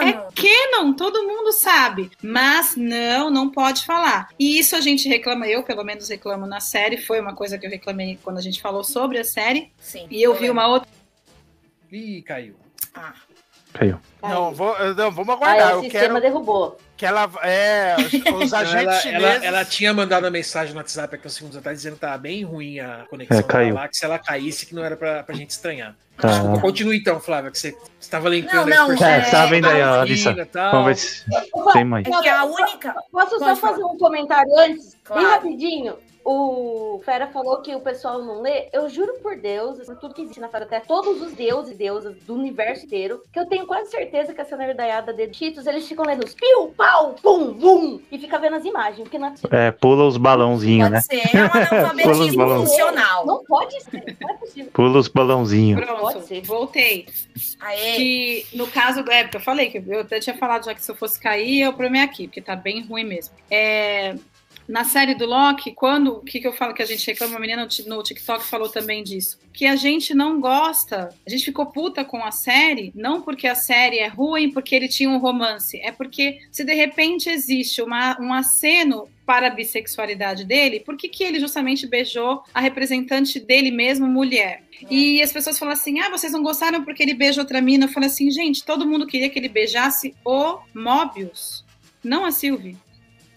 é canon, todo mundo sabe. Mas não, não pode falar. E isso a gente reclama, eu pelo menos reclamo na série. Foi uma coisa que eu reclamei quando a gente falou sobre a série. Sim. E eu vi uma outra. Ih, caiu. Ah. Caiu. Não, vou, não, vamos aguardar. Ah, o sistema quero... derrubou que ela é os agentes ela, chineses. Ela, ela, tinha mandado uma mensagem no WhatsApp aqui uns segundos atrás dizendo que tava bem ruim a conexão é, caiu. lá, que se ela caísse que não era pra, pra gente estranhar. Tá. Desculpa, continue então, Flávia, que você estava linkando não, não, é, tá vendo aí, ó, Alissa. Vamos ver se tem mais. É a única. Posso só fazer um comentário antes? Claro. Bem rapidinho. O Fera falou que o pessoal não lê. Eu juro por Deus, por tudo que existe na Fera Terra, todos os deuses e deusas do universo inteiro, que eu tenho quase certeza que essa nerdaiada de Cheetos, eles ficam lendo os piu, pau, pum, bum, e fica vendo as imagens, porque não é É, pula os balãozinhos, né? Ser. É um [LAUGHS] analfabetismo funcional. Não pode ser, não é possível. Pula os balãozinhos. Pronto, voltei. Aê. Que no caso do época, eu falei que eu até tinha falado já que se eu fosse cair, eu promei aqui, porque tá bem ruim mesmo. É, na série do Loki, quando. O que, que eu falo que a gente reclama? Uma menina no TikTok falou também disso. Que a gente não gosta. A gente ficou puta com a série, não porque a série é ruim, porque ele tinha um romance. É porque se de repente existe uma, um aceno para a bissexualidade dele, por que, que ele justamente beijou a representante dele mesmo, mulher? E as pessoas falam assim: ah, vocês não gostaram porque ele beijou outra mina. Eu falei assim, gente, todo mundo queria que ele beijasse o Mobius, não a Sylvie.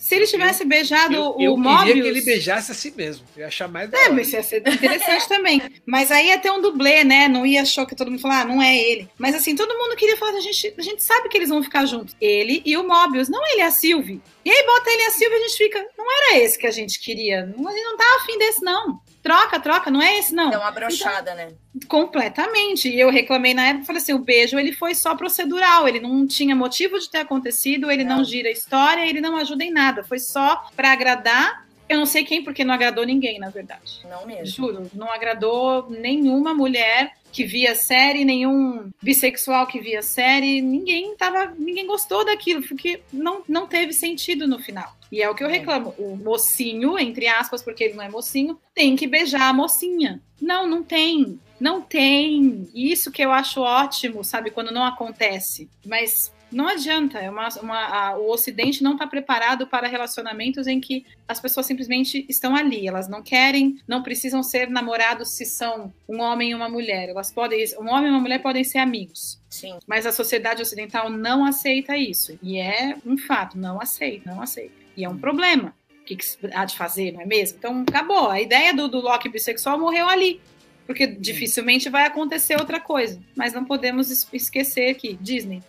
Se ele tivesse beijado eu, eu o Mobius... Eu queria que ele beijasse a si mesmo. Eu ia achar mais... É, mas ia ser interessante também. Mas aí ia ter um dublê, né? Não ia achar que todo mundo falar, ah, não é ele. Mas assim, todo mundo queria falar, a gente, a gente sabe que eles vão ficar juntos. Ele e o Mobius, não ele e a Sylvie. E aí bota ele e a Sylvie e a gente fica, não era esse que a gente queria. A gente não tá afim desse, não troca, troca, não é esse, não. É uma brochada, então, né? Completamente. E eu reclamei na época, falei assim, o beijo, ele foi só procedural, ele não tinha motivo de ter acontecido, ele não, não gira a história, ele não ajuda em nada, foi só para agradar eu não sei quem, porque não agradou ninguém, na verdade. Não mesmo. Juro, não agradou nenhuma mulher que via série, nenhum bissexual que via série, ninguém tava, ninguém gostou daquilo, porque não, não teve sentido no final. E é o que eu reclamo. O mocinho, entre aspas, porque ele não é mocinho, tem que beijar a mocinha. Não, não tem. Não tem. Isso que eu acho ótimo, sabe? Quando não acontece. Mas não adianta, é uma, uma a, o Ocidente não está preparado para relacionamentos em que as pessoas simplesmente estão ali, elas não querem, não precisam ser namorados se são um homem e uma mulher, elas podem, um homem e uma mulher podem ser amigos. Sim. Mas a sociedade ocidental não aceita isso, e é um fato, não aceita, não aceita. E é um problema. O que, que há de fazer, não é mesmo? Então, acabou. A ideia do, do bissexual morreu ali porque dificilmente vai acontecer outra coisa. Mas não podemos esquecer que Disney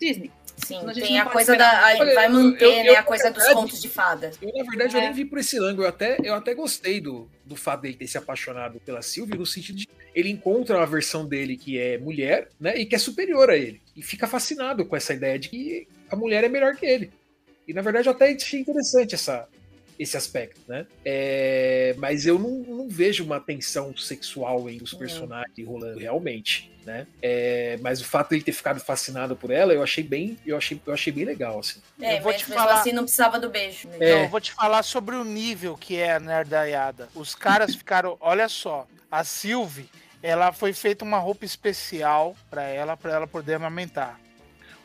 Disney. Sim, tem a coisa da. A, vai manter, eu, eu, né, a coisa dos contos de fada. Eu, na verdade, é. eu nem vi por esse ângulo. Eu até, eu até gostei do, do fato dele ter se apaixonado pela Sylvie, no sentido de ele encontra uma versão dele que é mulher, né? E que é superior a ele. E fica fascinado com essa ideia de que a mulher é melhor que ele. E na verdade eu até achei interessante essa, esse aspecto, né? É, mas eu não, não, vejo uma tensão sexual entre os personagens é. rolando realmente, né? É, mas o fato de ele ter ficado fascinado por ela, eu achei bem, eu achei, eu achei bem legal, assim. É, eu vou te falar assim não precisava do beijo. Né? É. eu vou te falar sobre o nível que é a nerdaiada. Os caras ficaram, [LAUGHS] olha só, a Sylvie, ela foi feita uma roupa especial para ela, para ela poder amamentar.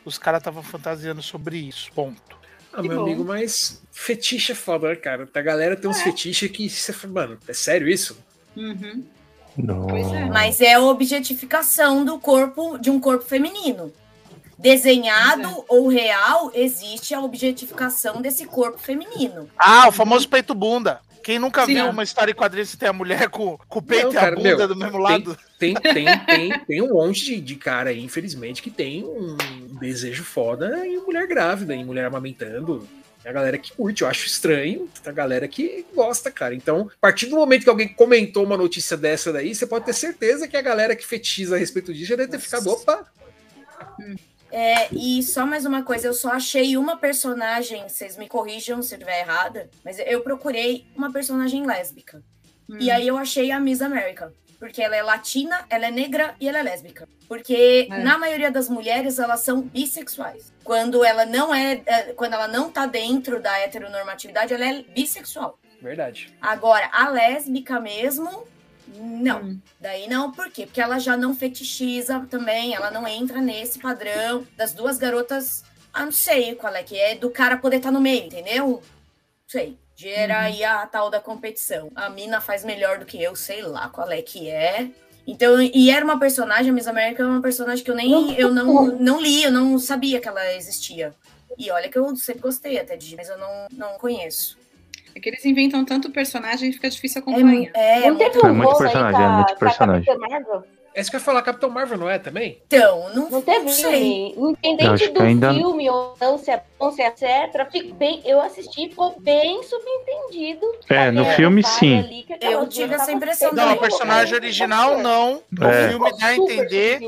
Os caras estavam fantasiando sobre isso. Ponto. Ah, que meu bom. amigo, mas fetiche é foda, né, cara? A galera tem uns é. fetiches que você fala, mano, é sério isso? Uhum. É. Mas é a objetificação do corpo, de um corpo feminino. Desenhado é. ou real, existe a objetificação desse corpo feminino. Ah, o famoso peito bunda. Quem nunca Sim, viu uma história em quadrinhos que tem a mulher com, com o peito não, e a bunda meu, do mesmo lado? Tem, tem, [LAUGHS] tem, tem, um monte de, de cara aí, infelizmente, que tem um desejo foda em mulher grávida, em mulher amamentando. Tem a galera que curte, eu acho estranho. Tem a galera que gosta, cara. Então, a partir do momento que alguém comentou uma notícia dessa daí, você pode ter certeza que a galera que fetiza a respeito disso já deve ter ficado, opa. É, e só mais uma coisa, eu só achei uma personagem, vocês me corrijam se eu estiver errada, mas eu procurei uma personagem lésbica. Hum. E aí eu achei a Miss America. Porque ela é latina, ela é negra e ela é lésbica. Porque é. na maioria das mulheres elas são bissexuais. Quando ela não é, é, quando ela não tá dentro da heteronormatividade, ela é bissexual. Verdade. Agora, a lésbica mesmo, não. Hum. Daí não, por quê? Porque ela já não fetichiza também, ela não entra nesse padrão das duas garotas. Ah, não sei qual é que é, do cara poder estar tá no meio, entendeu? Não sei. Gera uhum. aí a tal da competição. A mina faz melhor do que eu, sei lá qual é que é. Então, e era uma personagem, a Miss América é uma personagem que eu nem eu não, não li, eu não sabia que ela existia. E olha que eu sempre gostei até de, mas eu não, não conheço. É que eles inventam tanto personagem que fica difícil acompanhar. É, é, é, muito, é muito personagem, é muito personagem. É isso que eu ia falar, Capitão Marvel, não é também? Então, não, não teve. Sei. Independente do ainda... filme ou não, se é bom, se é etc. Fico bem, eu assisti, ficou bem subentendido. É, no filme sim. Ali, eu tive essa impressão Não, o personagem original não. No é. filme dá a entender.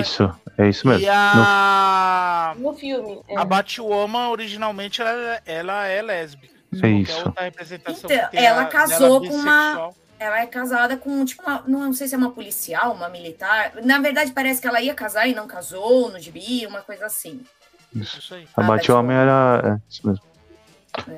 Isso, é isso mesmo. E a... No, no filme. É. A Batwoman, originalmente, ela, ela é lésbica. É isso. Então, ela casou com uma ela é casada com, tipo, uma, não sei se é uma policial, uma militar. Na verdade, parece que ela ia casar e não casou no gibi, uma coisa assim. Isso. aí. A Batwoman era. É, isso mesmo.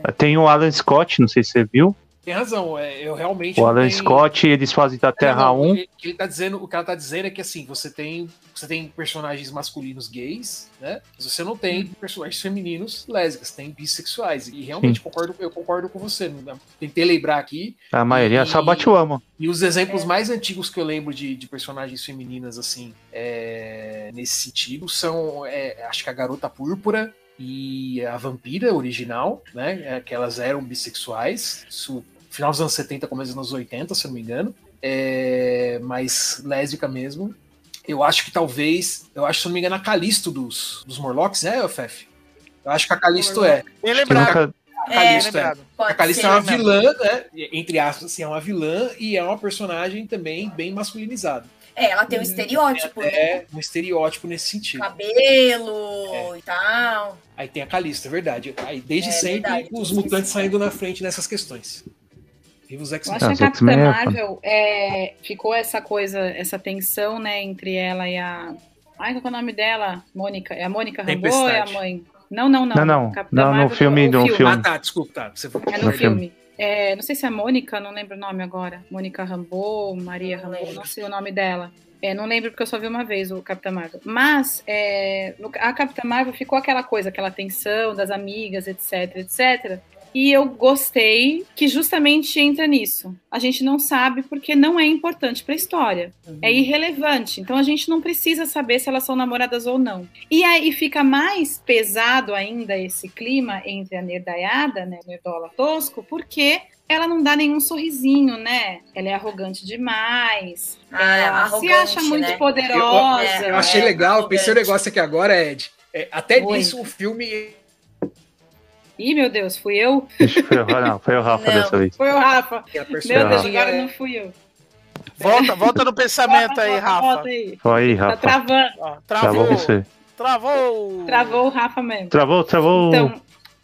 É. Tem o Alan Scott, não sei se você viu. Tem razão, é, eu realmente. O Alan tenho... Scott, eles fazem da Terra não, 1. Ele, ele tá dizendo, o que ela tá dizendo é que assim, você tem, você tem personagens masculinos gays, né? Mas você não tem personagens femininos lésbicas, tem bissexuais. E realmente concordo, eu concordo com você. Tentei lembrar aqui. A maioria e, só bate o amo. E os exemplos é. mais antigos que eu lembro de, de personagens femininas, assim, é, nesse sentido, são é, acho que a Garota Púrpura, e a Vampira original, né? É, que elas eram bissexuais. Isso final dos anos 70, começo dos anos 80, se eu não me engano. É, mas lésbica mesmo. Eu acho que talvez. Eu acho, se não me engano, a Calisto dos, dos Morlocks, né, Fef? Eu acho que a Calisto é. Bem lembrado. A Calisto é. é. A Calisto é uma vilã, né? Entre aspas, assim, é uma vilã e é uma personagem também bem masculinizada. É, ela tem um uhum. estereótipo. É, né? um estereótipo nesse sentido. Cabelo é. e tal. Aí tem a Calista, é verdade. Aí desde é, sempre verdade, os mutantes saindo na frente nessas questões. Viva os X-Men. Eu acho que a Capitã Marvel é, ficou essa coisa, essa tensão, né, entre ela e a. Ai, qual é o nome dela? Mônica. É a Mônica Rambeau ou é a mãe? Não, não, não. Não, não. não Marvel, no filme, no filme. Ah, tá, desculpa, tá. Você foi... É no, no filme. filme. É, não sei se é Mônica, não lembro o nome agora. Mônica Rambeau, Maria Rambeau, não sei o nome dela. É, não lembro porque eu só vi uma vez o Capitã Marvel. Mas é, a Capitã Marvel ficou aquela coisa, aquela tensão das amigas, etc, etc. E eu gostei que justamente entra nisso. A gente não sabe porque não é importante para a história. Uhum. É irrelevante. Então a gente não precisa saber se elas são namoradas ou não. E aí fica mais pesado ainda esse clima entre a nerdaiada, né, nerdola tosco, porque ela não dá nenhum sorrisinho, né? Ela é arrogante demais. Ah, ela se acha muito né? poderosa. Eu, eu achei é, legal, arrogante. pensei um negócio aqui agora, Ed. É, até Oi. nisso o filme Ih, meu Deus, fui eu? Foi o, não, foi o Rafa não, dessa vez. Foi o Rafa. Meu Deus, agora não fui eu. Volta, volta no [LAUGHS] pensamento aí, Rafa. Volta aí. Foi aí, Rafa. Tá travando. Ó, travou. Travou, travou. Travou o Rafa mesmo. Travou, travou. Então,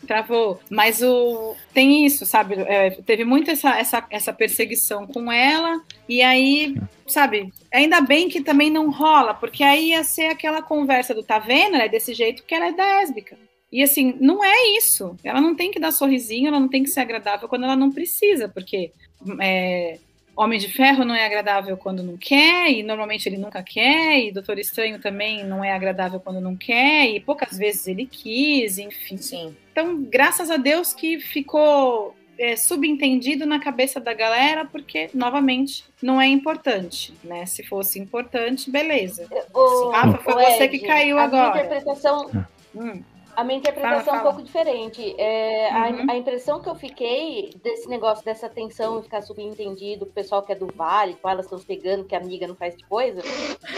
travou. Mas o tem isso, sabe? É, teve muito essa, essa, essa perseguição com ela, e aí, sabe? Ainda bem que também não rola, porque aí ia ser aquela conversa do tá vendo? Ela é desse jeito que ela é lésbica. E assim, não é isso. Ela não tem que dar sorrisinho, ela não tem que ser agradável quando ela não precisa, porque é, Homem de Ferro não é agradável quando não quer, e normalmente ele nunca quer, e Doutor Estranho também não é agradável quando não quer, e poucas vezes ele quis, enfim. Sim. Então, graças a Deus que ficou é, subentendido na cabeça da galera, porque, novamente, não é importante, né? Se fosse importante, beleza. O, Rafa, foi o você Ed, que caiu agora. A interpretação... Hum. A minha interpretação fala, fala. é um pouco diferente. É, uhum. a, a, impressão que eu fiquei desse negócio, dessa tensão e ficar subentendido, o pessoal que é do Vale, que elas estão se pegando, que a amiga não faz de coisa,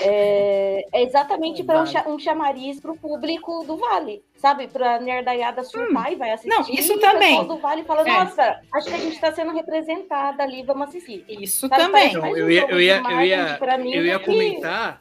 é, é exatamente para um, um chamariz para o público do Vale sabe, pra nerdaiada surtar hum. e vai assistir. Não, isso também. O do Vale fala, é. nossa, acho que a gente está sendo representada ali, vamos assistir. Isso sabe, também. Não, eu, ia, eu, ia, eu, ia, eu ia comentar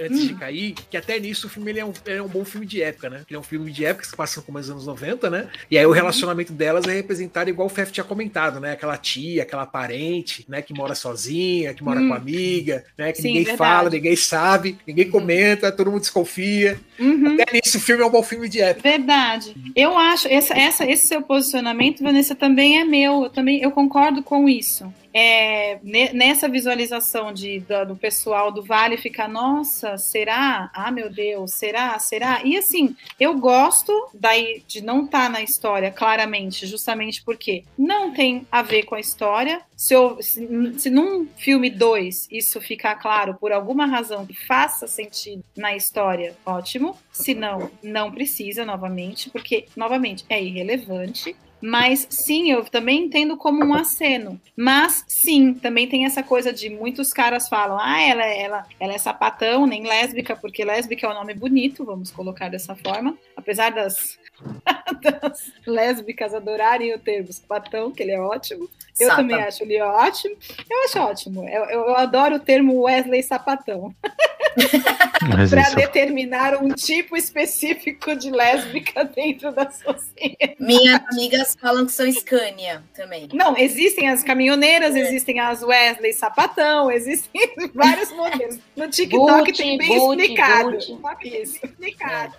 antes de cair, que até nisso o filme ele é, um, ele é um bom filme de época, né? Ele é um filme de época que se passa com mais anos 90, né? E aí o uhum. relacionamento delas é representado igual o Fef tinha comentado, né? Aquela tia, aquela parente, né? Que mora sozinha, que mora hum. com amiga, né? Que Sim, ninguém verdade. fala, ninguém sabe, ninguém uhum. comenta, todo mundo desconfia. Uhum. Até nisso o filme é um bom filme de época. Verdade. Eu acho, essa, essa, esse seu posicionamento, Vanessa, também é meu. Eu também eu concordo com isso é, nessa visualização de, do, do, pessoal do Vale ficar, nossa, será? Ah, meu Deus, será? Será? E assim, eu gosto daí de não estar tá na história claramente, justamente porque não tem a ver com a história. Se, eu, se, se num filme 2 isso ficar claro por alguma razão que faça sentido na história, ótimo. Se não, não precisa novamente, porque, novamente, é irrelevante. Mas sim, eu também entendo como um aceno. Mas sim, também tem essa coisa de muitos caras falam: ah, ela, ela, ela é sapatão, nem lésbica, porque lésbica é um nome bonito, vamos colocar dessa forma. Apesar das, [LAUGHS] das lésbicas adorarem o termo sapatão, que ele é ótimo. Eu Sapa. também acho ele ótimo. Eu acho ótimo. Eu, eu, eu adoro o termo Wesley Sapatão. [LAUGHS] para isso... determinar um tipo específico de lésbica dentro da sociedade. Minhas amigas falam que são Scania também. Não, existem as caminhoneiras, é. existem as Wesley Sapatão, existem [LAUGHS] vários modelos. No TikTok boot, tem bem boot, explicado. Boot. Isso, explicado.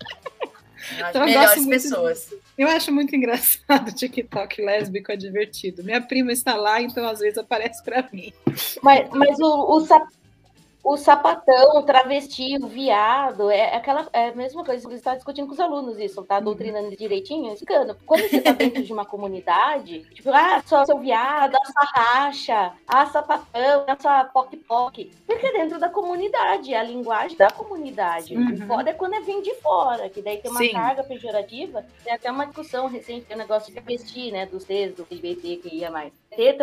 Então, melhores pessoas. Eu acho muito engraçado o TikTok lésbico, é divertido. Minha prima está lá, então às vezes aparece para mim. Mas, mas o, o, o sapatão, o travesti, o viado, é aquela é a mesma coisa. Você está discutindo com os alunos isso, tá doutrinando direitinho, explicando. Quando você está dentro de uma comunidade, tipo, ah, só seu viado, a sua racha, a sapatão, a sua poc-poc. Porque é dentro da comunidade, é a linguagem da comunidade. Uhum. O foda é quando é vem de fora, que daí tem uma Sim. carga pejorativa. Tem até uma discussão recente, o é um negócio de travesti, né, dos Cs, do LGBT que ia mais. Ter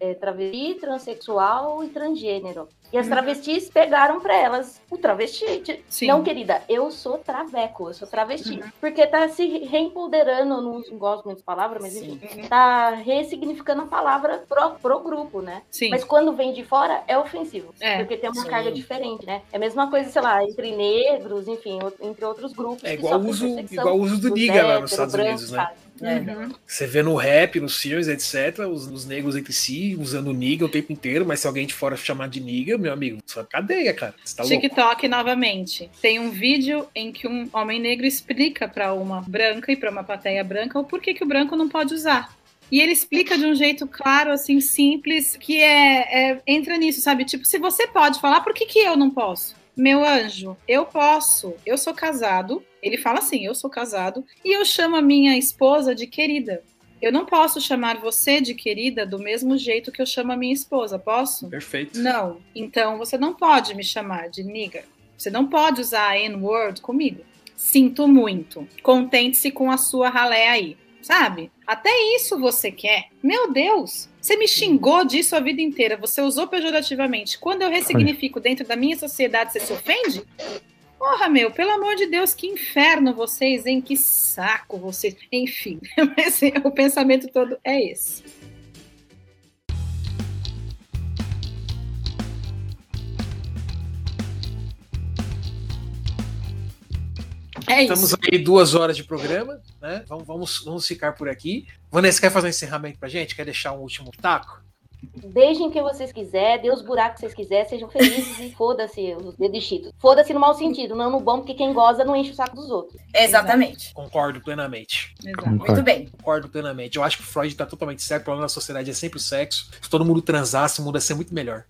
é, travesti, transexual e transgênero. E as uhum. travestis pegaram para elas o travesti. Sim. Não, querida, eu sou traveco, eu sou travesti. Uhum. Porque tá se reempoderando, não gosto muito de palavra, mas enfim, uhum. tá ressignificando a palavra pro, pro grupo, né? Sim. Mas quando vem de fora, é ofensivo. É. Porque tem uma Sim. carga diferente, né? É a mesma coisa, sei lá, entre negros, enfim, entre outros grupos. É igual o uso, igual uso do niga lá nos Estados Unidos, né? Uhum. Você vê no rap, nos filmes, etc., os, os negros entre si usando niga o tempo inteiro, mas se alguém de fora chamar de niga, meu amigo, sua cadeia, cara. Tá TikTok louco. novamente. Tem um vídeo em que um homem negro explica para uma branca e para uma plateia branca o porquê que o branco não pode usar. E ele explica de um jeito claro, assim, simples, que é, é entra nisso, sabe? Tipo, se você pode falar, por que, que eu não posso? Meu anjo, eu posso. Eu sou casado. Ele fala assim: eu sou casado. E eu chamo a minha esposa de querida. Eu não posso chamar você de querida do mesmo jeito que eu chamo a minha esposa, posso? Perfeito. Não. Então você não pode me chamar de nigga. Você não pode usar a N-word comigo. Sinto muito. Contente-se com a sua ralé aí. Sabe? Até isso você quer? Meu Deus! Você me xingou disso a vida inteira. Você usou pejorativamente. Quando eu ressignifico dentro da minha sociedade, você se ofende? Porra, meu, pelo amor de Deus, que inferno vocês, hein? Que saco vocês. Enfim, [LAUGHS] mas o pensamento todo é esse. É Estamos isso. aí duas horas de programa, né? Vamos, vamos, vamos ficar por aqui. Vanessa, quer fazer um encerramento pra gente? Quer deixar um último taco? Beijem quem vocês quiserem, dê os buracos que vocês quiserem, sejam felizes e foda-se os dedos Foda-se no mau sentido, não no bom, porque quem goza não enche o saco dos outros. Exatamente. Concordo plenamente. Exato. Muito bem. Concordo plenamente. Eu acho que o Freud tá totalmente certo. O problema da sociedade é sempre o sexo. Se todo mundo transasse, o mundo ia ser muito melhor.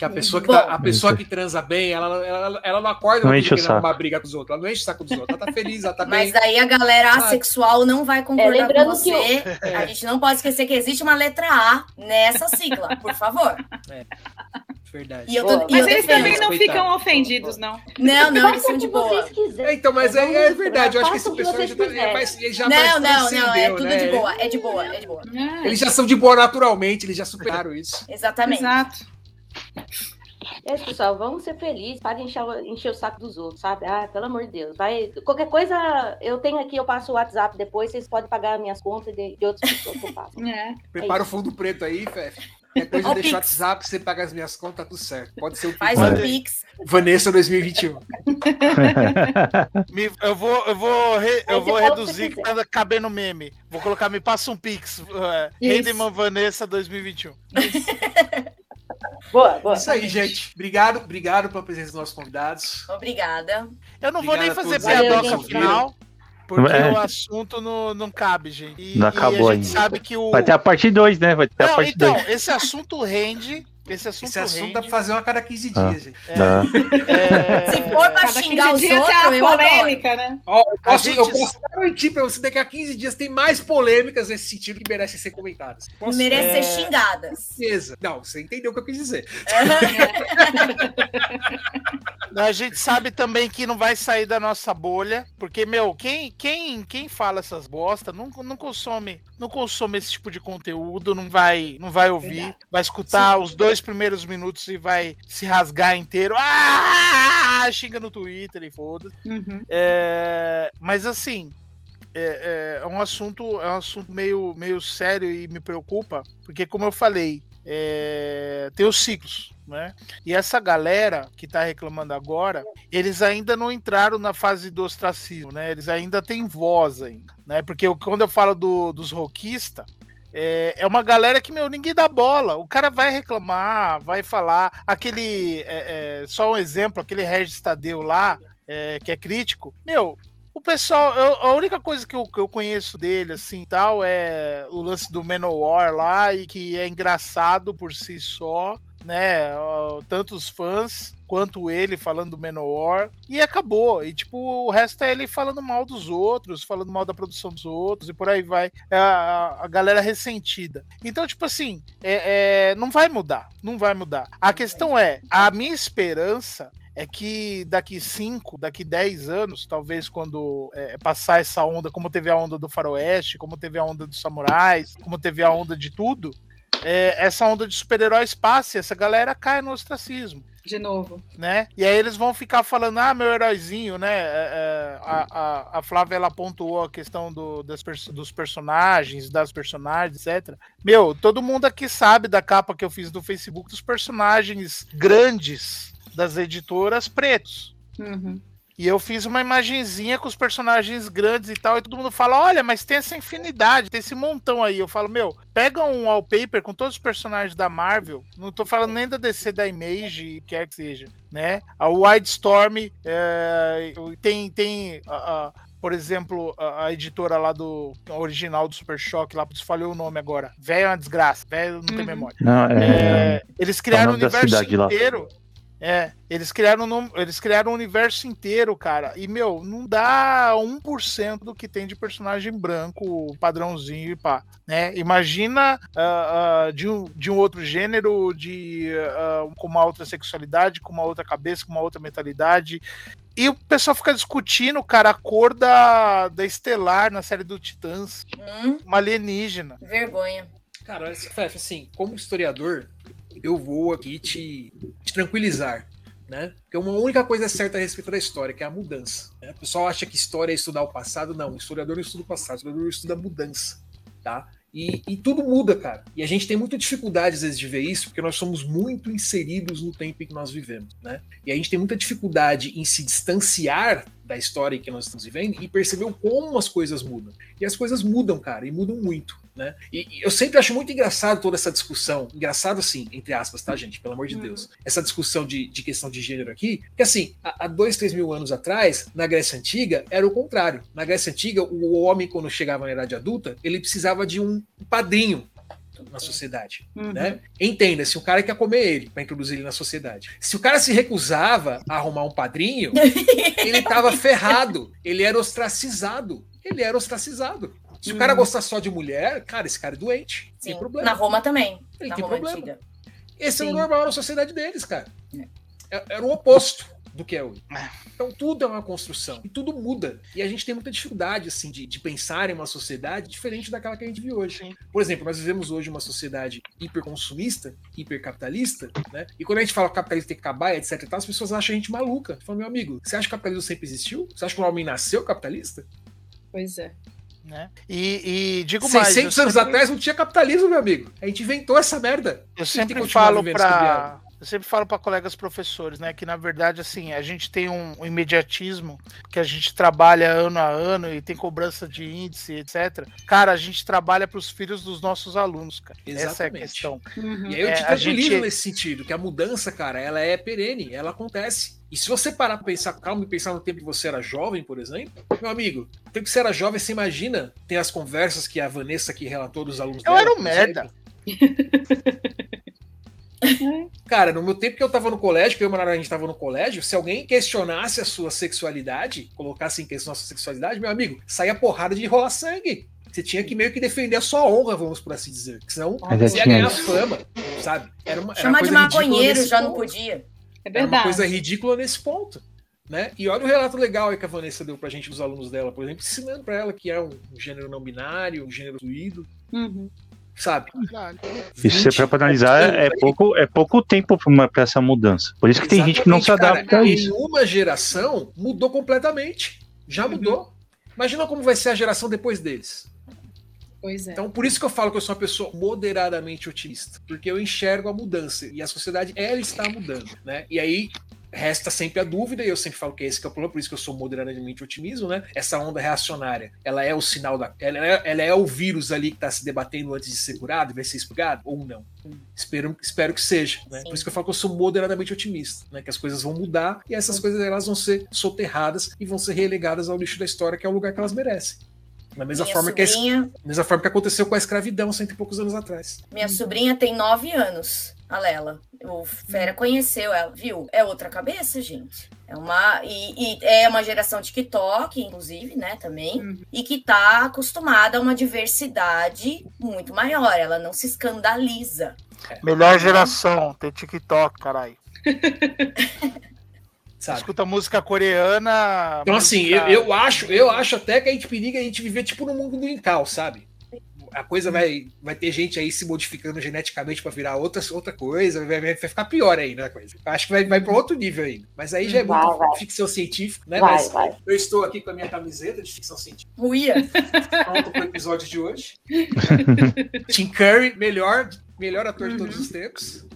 Que a pessoa que, tá, a pessoa que transa bem, ela, ela, ela não acorda não enche uma briga com os outros. Ela não enche o saco dos outros. Ela tá feliz, ela tá Mas bem. Mas aí a galera assexual não vai concordar é, com você. Que... A gente não pode esquecer que existe uma letra A nessa sigla, por favor. É. Verdade. E eu tô, mas eles também não ficam ofendidos, não. Não, não, eles são de boa. É, então, mas é, é verdade. Eu acho que esse pessoal já, tá, já Não, não, não, é tudo né? de boa. É de boa, é de boa. É. Eles já são de boa naturalmente, eles já superaram isso. Exatamente. Exato. É, pessoal, vamos ser felizes, para de encher, encher, o saco dos outros, sabe? Ah, pelo amor de Deus. Vai, qualquer coisa, eu tenho aqui, eu passo o WhatsApp depois, vocês podem pagar minhas contas de, de outras pessoas que eu passo. [LAUGHS] É. Prepara é o fundo preto aí, Fefe. É coisa deixa o WhatsApp, você paga as minhas contas, tá tudo certo. Pode ser o Faz um Pix. Vanessa 2021. [LAUGHS] eu vou, eu vou, re, eu vou reduzir para caber no meme. Vou colocar, me passa um Pix. Uh, Vanessa 2021. [LAUGHS] Boa, boa. Isso aí, gente. Obrigado, obrigado pela presença dos nossos convidados. Obrigada. Eu não Obrigado vou nem fazer piadoca final. Porque é. o assunto não, não cabe, gente. E, não acabou e a gente ainda. sabe que o. Vai ter a parte 2, né? Vai ter não, a parte então, dois. esse assunto rende esse assunto, Esse assunto dá pra fazer uma cada 15 ah, dias, gente. É, é... Se for pra xingar os outros, é uma polêmica, né? Ó, eu posso, gente... eu posso garantir pra você daqui a 15 dias tem mais polêmicas nesse sentido que merecem ser comentadas. Posso... Merecem é... ser xingadas. Certeza. Não, você entendeu o que eu quis dizer. [LAUGHS] a gente sabe também que não vai sair da nossa bolha, porque, meu, quem, quem, quem fala essas bosta não, não consome não consome esse tipo de conteúdo, não vai, não vai ouvir, Verdade. vai escutar Sim. os dois primeiros minutos e vai se rasgar inteiro. Ah! Xinga no Twitter e foda. Uhum. É, mas assim, é, é, é, um assunto, é um assunto meio, meio sério e me preocupa, porque como eu falei, é, tem os ciclos. Né? E essa galera que está reclamando agora, eles ainda não entraram na fase do ostracismo, né? Eles ainda têm voz ainda, né? Porque eu, quando eu falo do, dos roquistas, é, é, uma galera que, meu, ninguém dá bola. O cara vai reclamar, vai falar. Aquele, é, é, só um exemplo, aquele Regis Tadeu lá, é, que é crítico, meu, o pessoal, eu, a única coisa que eu, que eu conheço dele, assim, tal, é o lance do Menowar lá, e que é engraçado por si só, né? Tantos fãs quanto ele falando do Menor e acabou. E tipo, o resto é ele falando mal dos outros, falando mal da produção dos outros e por aí vai. É a, a galera ressentida. Então, tipo assim, é, é, não vai mudar. Não vai mudar. A questão é, a minha esperança é que daqui 5, daqui 10 anos, talvez quando é, passar essa onda, como teve a onda do faroeste, como teve a onda dos samurais, como teve a onda de tudo, é, essa onda de super-heróis passe, essa galera cai no ostracismo. De novo. Né? E aí eles vão ficar falando, ah, meu heróizinho, né? É, é a, a, a, Flávia ela pontuou a questão do, das, dos personagens, das personagens, etc. Meu, todo mundo aqui sabe da capa que eu fiz do Facebook dos personagens grandes das editoras pretos. Uhum. E eu fiz uma imagenzinha com os personagens grandes e tal, e todo mundo fala: olha, mas tem essa infinidade, tem esse montão aí. Eu falo, meu, pega um wallpaper com todos os personagens da Marvel, não tô falando nem da DC, da Image, quer que seja, né? A Wildstorm é, tem, tem a, por exemplo, a, a, editora lá do original do Super Choque, lá falhou o nome agora. Velho é uma desgraça, velho não tem uhum. memória. Não, é, é, eles criaram o universo inteiro. Lá. É, eles criaram, um, eles criaram um universo inteiro, cara. E, meu, não dá 1% do que tem de personagem branco, padrãozinho e pá. Né? Imagina uh, uh, de, um, de um outro gênero, de uh, com uma outra sexualidade, com uma outra cabeça, com uma outra mentalidade. E o pessoal fica discutindo, cara, a cor da, da Estelar na série do Titãs. Hum? Uma alienígena. Vergonha. Cara, assim, como historiador, eu vou aqui te, te tranquilizar. Né? Porque uma única coisa é certa a respeito da história, que é a mudança. Né? O pessoal acha que história é estudar o passado. Não, o historiador não estuda o passado, o historiador estuda a mudança. Tá? E, e, tudo muda, cara. E a gente tem muita dificuldade, às vezes, de ver isso, porque nós somos muito inseridos no tempo em que nós vivemos. Né? E a gente tem muita dificuldade em se distanciar da história que nós estamos vivendo e perceber como as coisas mudam. E as coisas mudam, cara, e mudam muito. Né? E, e, eu sempre acho muito engraçado toda essa discussão, engraçado assim, entre aspas, tá, gente? Pelo amor de uhum. Deus. Essa discussão de, de questão de gênero aqui, que assim, há, há dois, três mil anos atrás, na Grécia Antiga, era o contrário. Na Grécia Antiga, o homem, quando chegava na idade adulta, ele precisava de um padrinho na sociedade. Uhum. Né? Entenda, se o cara quer comer ele para introduzir ele na sociedade. Se o cara se recusava a arrumar um padrinho, [LAUGHS] ele estava ferrado, ele era ostracizado. Ele era ostracizado. Se uhum. o cara uhum. gostar só de mulher, cara, esse cara é doente. Sim. Tem problema. Na Roma também. Ele na tem Roma problema. Antiga. Esse Sim. é o normal na sociedade deles, cara. É. é era o oposto do que é hoje. É. Então tudo é uma construção e tudo muda. E a gente tem muita dificuldade assim de, de pensar em uma sociedade diferente daquela que a gente vive hoje. Sim. Por exemplo, nós vivemos hoje uma sociedade hiperconsumista, hipercapitalista, né? E quando a gente fala que o capitalismo tem que acabar, etc, tal, as pessoas acham a gente maluca. Falam, meu amigo, você acha que o capitalismo sempre existiu? Você acha que o homem nasceu capitalista? Pois é. Né? E, e digo 600 mais. 600 anos sempre... atrás não tinha capitalismo, meu amigo. A gente inventou essa merda. Eu sempre falo para eu sempre falo para colegas professores, né, que na verdade assim, a gente tem um, um, imediatismo, que a gente trabalha ano a ano e tem cobrança de índice, etc. Cara, a gente trabalha para os filhos dos nossos alunos, cara. Exatamente. Essa é a questão. Uhum. E aí eu te é, tranquilizo gente... nesse sentido, que a mudança, cara, ela é perene, ela acontece. E se você parar para pensar calmo e pensar no tempo que você era jovem, por exemplo, meu amigo, no tempo que você era jovem, você imagina, tem as conversas que a Vanessa aqui relatou dos alunos Eu dela, era um merda. [LAUGHS] [LAUGHS] Cara, no meu tempo que eu tava no colégio, que eu e o Manara, a gente tava no colégio, se alguém questionasse a sua sexualidade, colocasse em questão a sua sexualidade, meu amigo, saía porrada de rolar sangue. Você tinha que meio que defender a sua honra, vamos por assim dizer. Senão você ia ganhar fama, sabe? Era uma, Chamar de maconheiro já não podia. É verdade. Era uma coisa ridícula nesse ponto. Né? E olha o relato legal que a Vanessa deu pra gente dos alunos dela, por exemplo, ensinando pra ela que é um gênero não binário, um gênero fluido. Uhum sabe? Isso você para analisar é pouco, é pouco tempo para essa mudança. Por isso que Exatamente, tem gente que não se adapta cara, a isso. Em uma geração mudou completamente. Já uhum. mudou. Imagina como vai ser a geração depois deles. Pois é. Então, por isso que eu falo que eu sou uma pessoa moderadamente otimista, porque eu enxergo a mudança e a sociedade ela está mudando, né? E aí resta sempre a dúvida, e eu sempre falo que esse que é o problema, por isso que eu sou moderadamente otimismo, né? Essa onda reacionária, ela é o sinal da. Ela é, ela é o vírus ali que está se debatendo antes de ser curado, vai ser expurgado, ou não. Espero, espero que seja, né? Por isso que eu falo que eu sou moderadamente otimista, né? Que as coisas vão mudar e essas coisas elas vão ser soterradas e vão ser relegadas ao lixo da história, que é o lugar que elas merecem. Da mesma forma, sobrinha... que a, mesma forma que aconteceu com a escravidão cento e poucos anos atrás. Minha sobrinha tem nove anos a Lela. O Fera conheceu ela, viu? É outra cabeça, gente. É uma e, e é uma geração TikTok, inclusive, né, também, uhum. e que tá acostumada a uma diversidade muito maior. Ela não se escandaliza. Melhor geração, tem TikTok, caralho. [LAUGHS] Escuta música coreana. Então, música... assim, eu, eu, acho, eu acho até que a gente periga a gente viver tipo no mundo do Incal, sabe? A coisa vai, vai ter gente aí se modificando geneticamente para virar outra, outra coisa, vai, vai ficar pior ainda a coisa. Acho que vai, vai para outro nível ainda. Mas aí já é muito vai. ficção científica, né? Vai, Mas vai. eu estou aqui com a minha camiseta de ficção científica. Uia! Pronto para o episódio de hoje. [LAUGHS] Tim Curry, melhor, melhor ator uhum. de todos os tempos.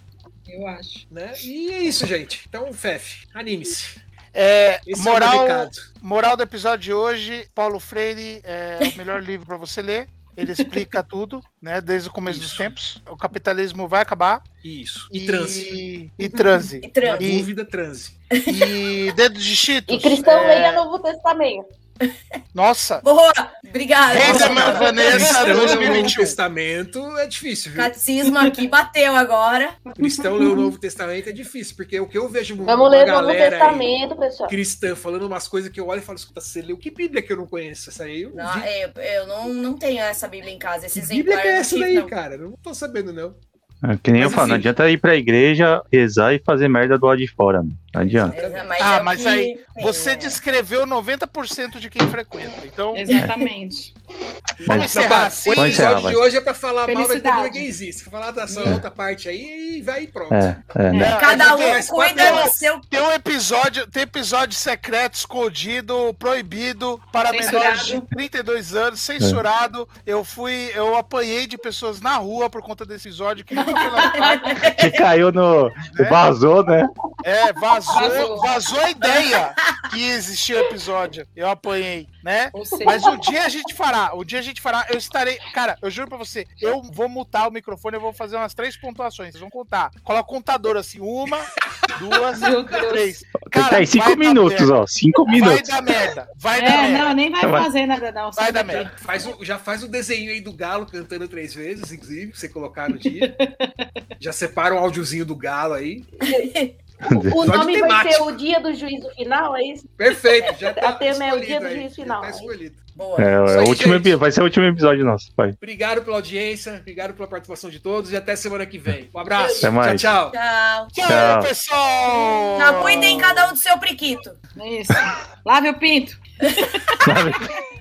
Eu acho. Né? E é isso, gente. Então, Fef, anime-se. É, moral, é moral do episódio de hoje, Paulo Freire é o melhor [LAUGHS] livro para você ler. Ele explica [LAUGHS] tudo, né? Desde o começo Isso. dos tempos. O capitalismo vai acabar. Isso. E, e transe. E transe. E transe. E, dúvida, transe. E dedo de Cheetos. E cristão é... leia Novo Testamento. Nossa! Boa! Obrigada! Renda Vanessa, Cristão Novo Testamento é difícil, viu? Catecismo aqui bateu agora. Cristão ler o Novo Testamento é difícil, porque o que eu vejo Vamos ler o Novo Testamento, pessoal. cristã falando umas coisas que eu olho e falo, escuta, você leu que Bíblia que eu não conheço? Essa aí eu, não, eu, eu não, não tenho essa Bíblia em casa, esse que Bíblia que é essa daí, não. cara? Não tô sabendo, não. É, que nem mas, eu falo, assim, não adianta ir pra igreja, rezar e fazer merda do lado de fora. Não adianta. Mas ah, mas aí você é. descreveu 90% de quem frequenta. Então. Exatamente. [LAUGHS] Vamos encerrar. O episódio de hoje é pra falar mal da cultura gaysista. Falar da sua é. outra parte aí e vai e pronto. É, é. é. Cada um cuida do seu. Tem um episódio, tem episódio secreto, escondido, proibido para menores de 32 anos, censurado. Eu fui, eu apanhei de pessoas na rua por conta desse episódio que [LAUGHS] Que caiu no. É. Vazou, né? É, vazou, vazou a ideia que existia o episódio. Eu apanhei, né? Mas um dia a gente fará. Um dia a gente fará. Eu estarei. Cara, eu juro pra você, eu vou mutar o microfone, eu vou fazer umas três pontuações. Vocês vão contar. Coloca o contador assim: uma, duas, três. Cara, tá aí cinco minutos, ó. Cinco minutos. Vai dar merda. Vai é, dar merda. Não, nem vai, fazer nada, não. Vai dar merda. Faz o, já faz o desenho aí do galo cantando três vezes, inclusive, pra você colocar no dia. [LAUGHS] já separa o áudiozinho do galo aí. [LAUGHS] [LAUGHS] O, o nome vai ser o dia do juízo final, é isso? Perfeito, já [LAUGHS] tá. A tema é o dia do juízo final. Tá escolhido. Boa. É, é aí, último, vai ser o último episódio nosso, pai. Obrigado pela audiência, obrigado pela participação de todos e até semana que vem. Um abraço. Até mais. Tchau, tchau. Tchau, tchau pessoal. Tchau, cuidem cada um do seu priquito. É isso. Lave o pinto. Lave o pinto.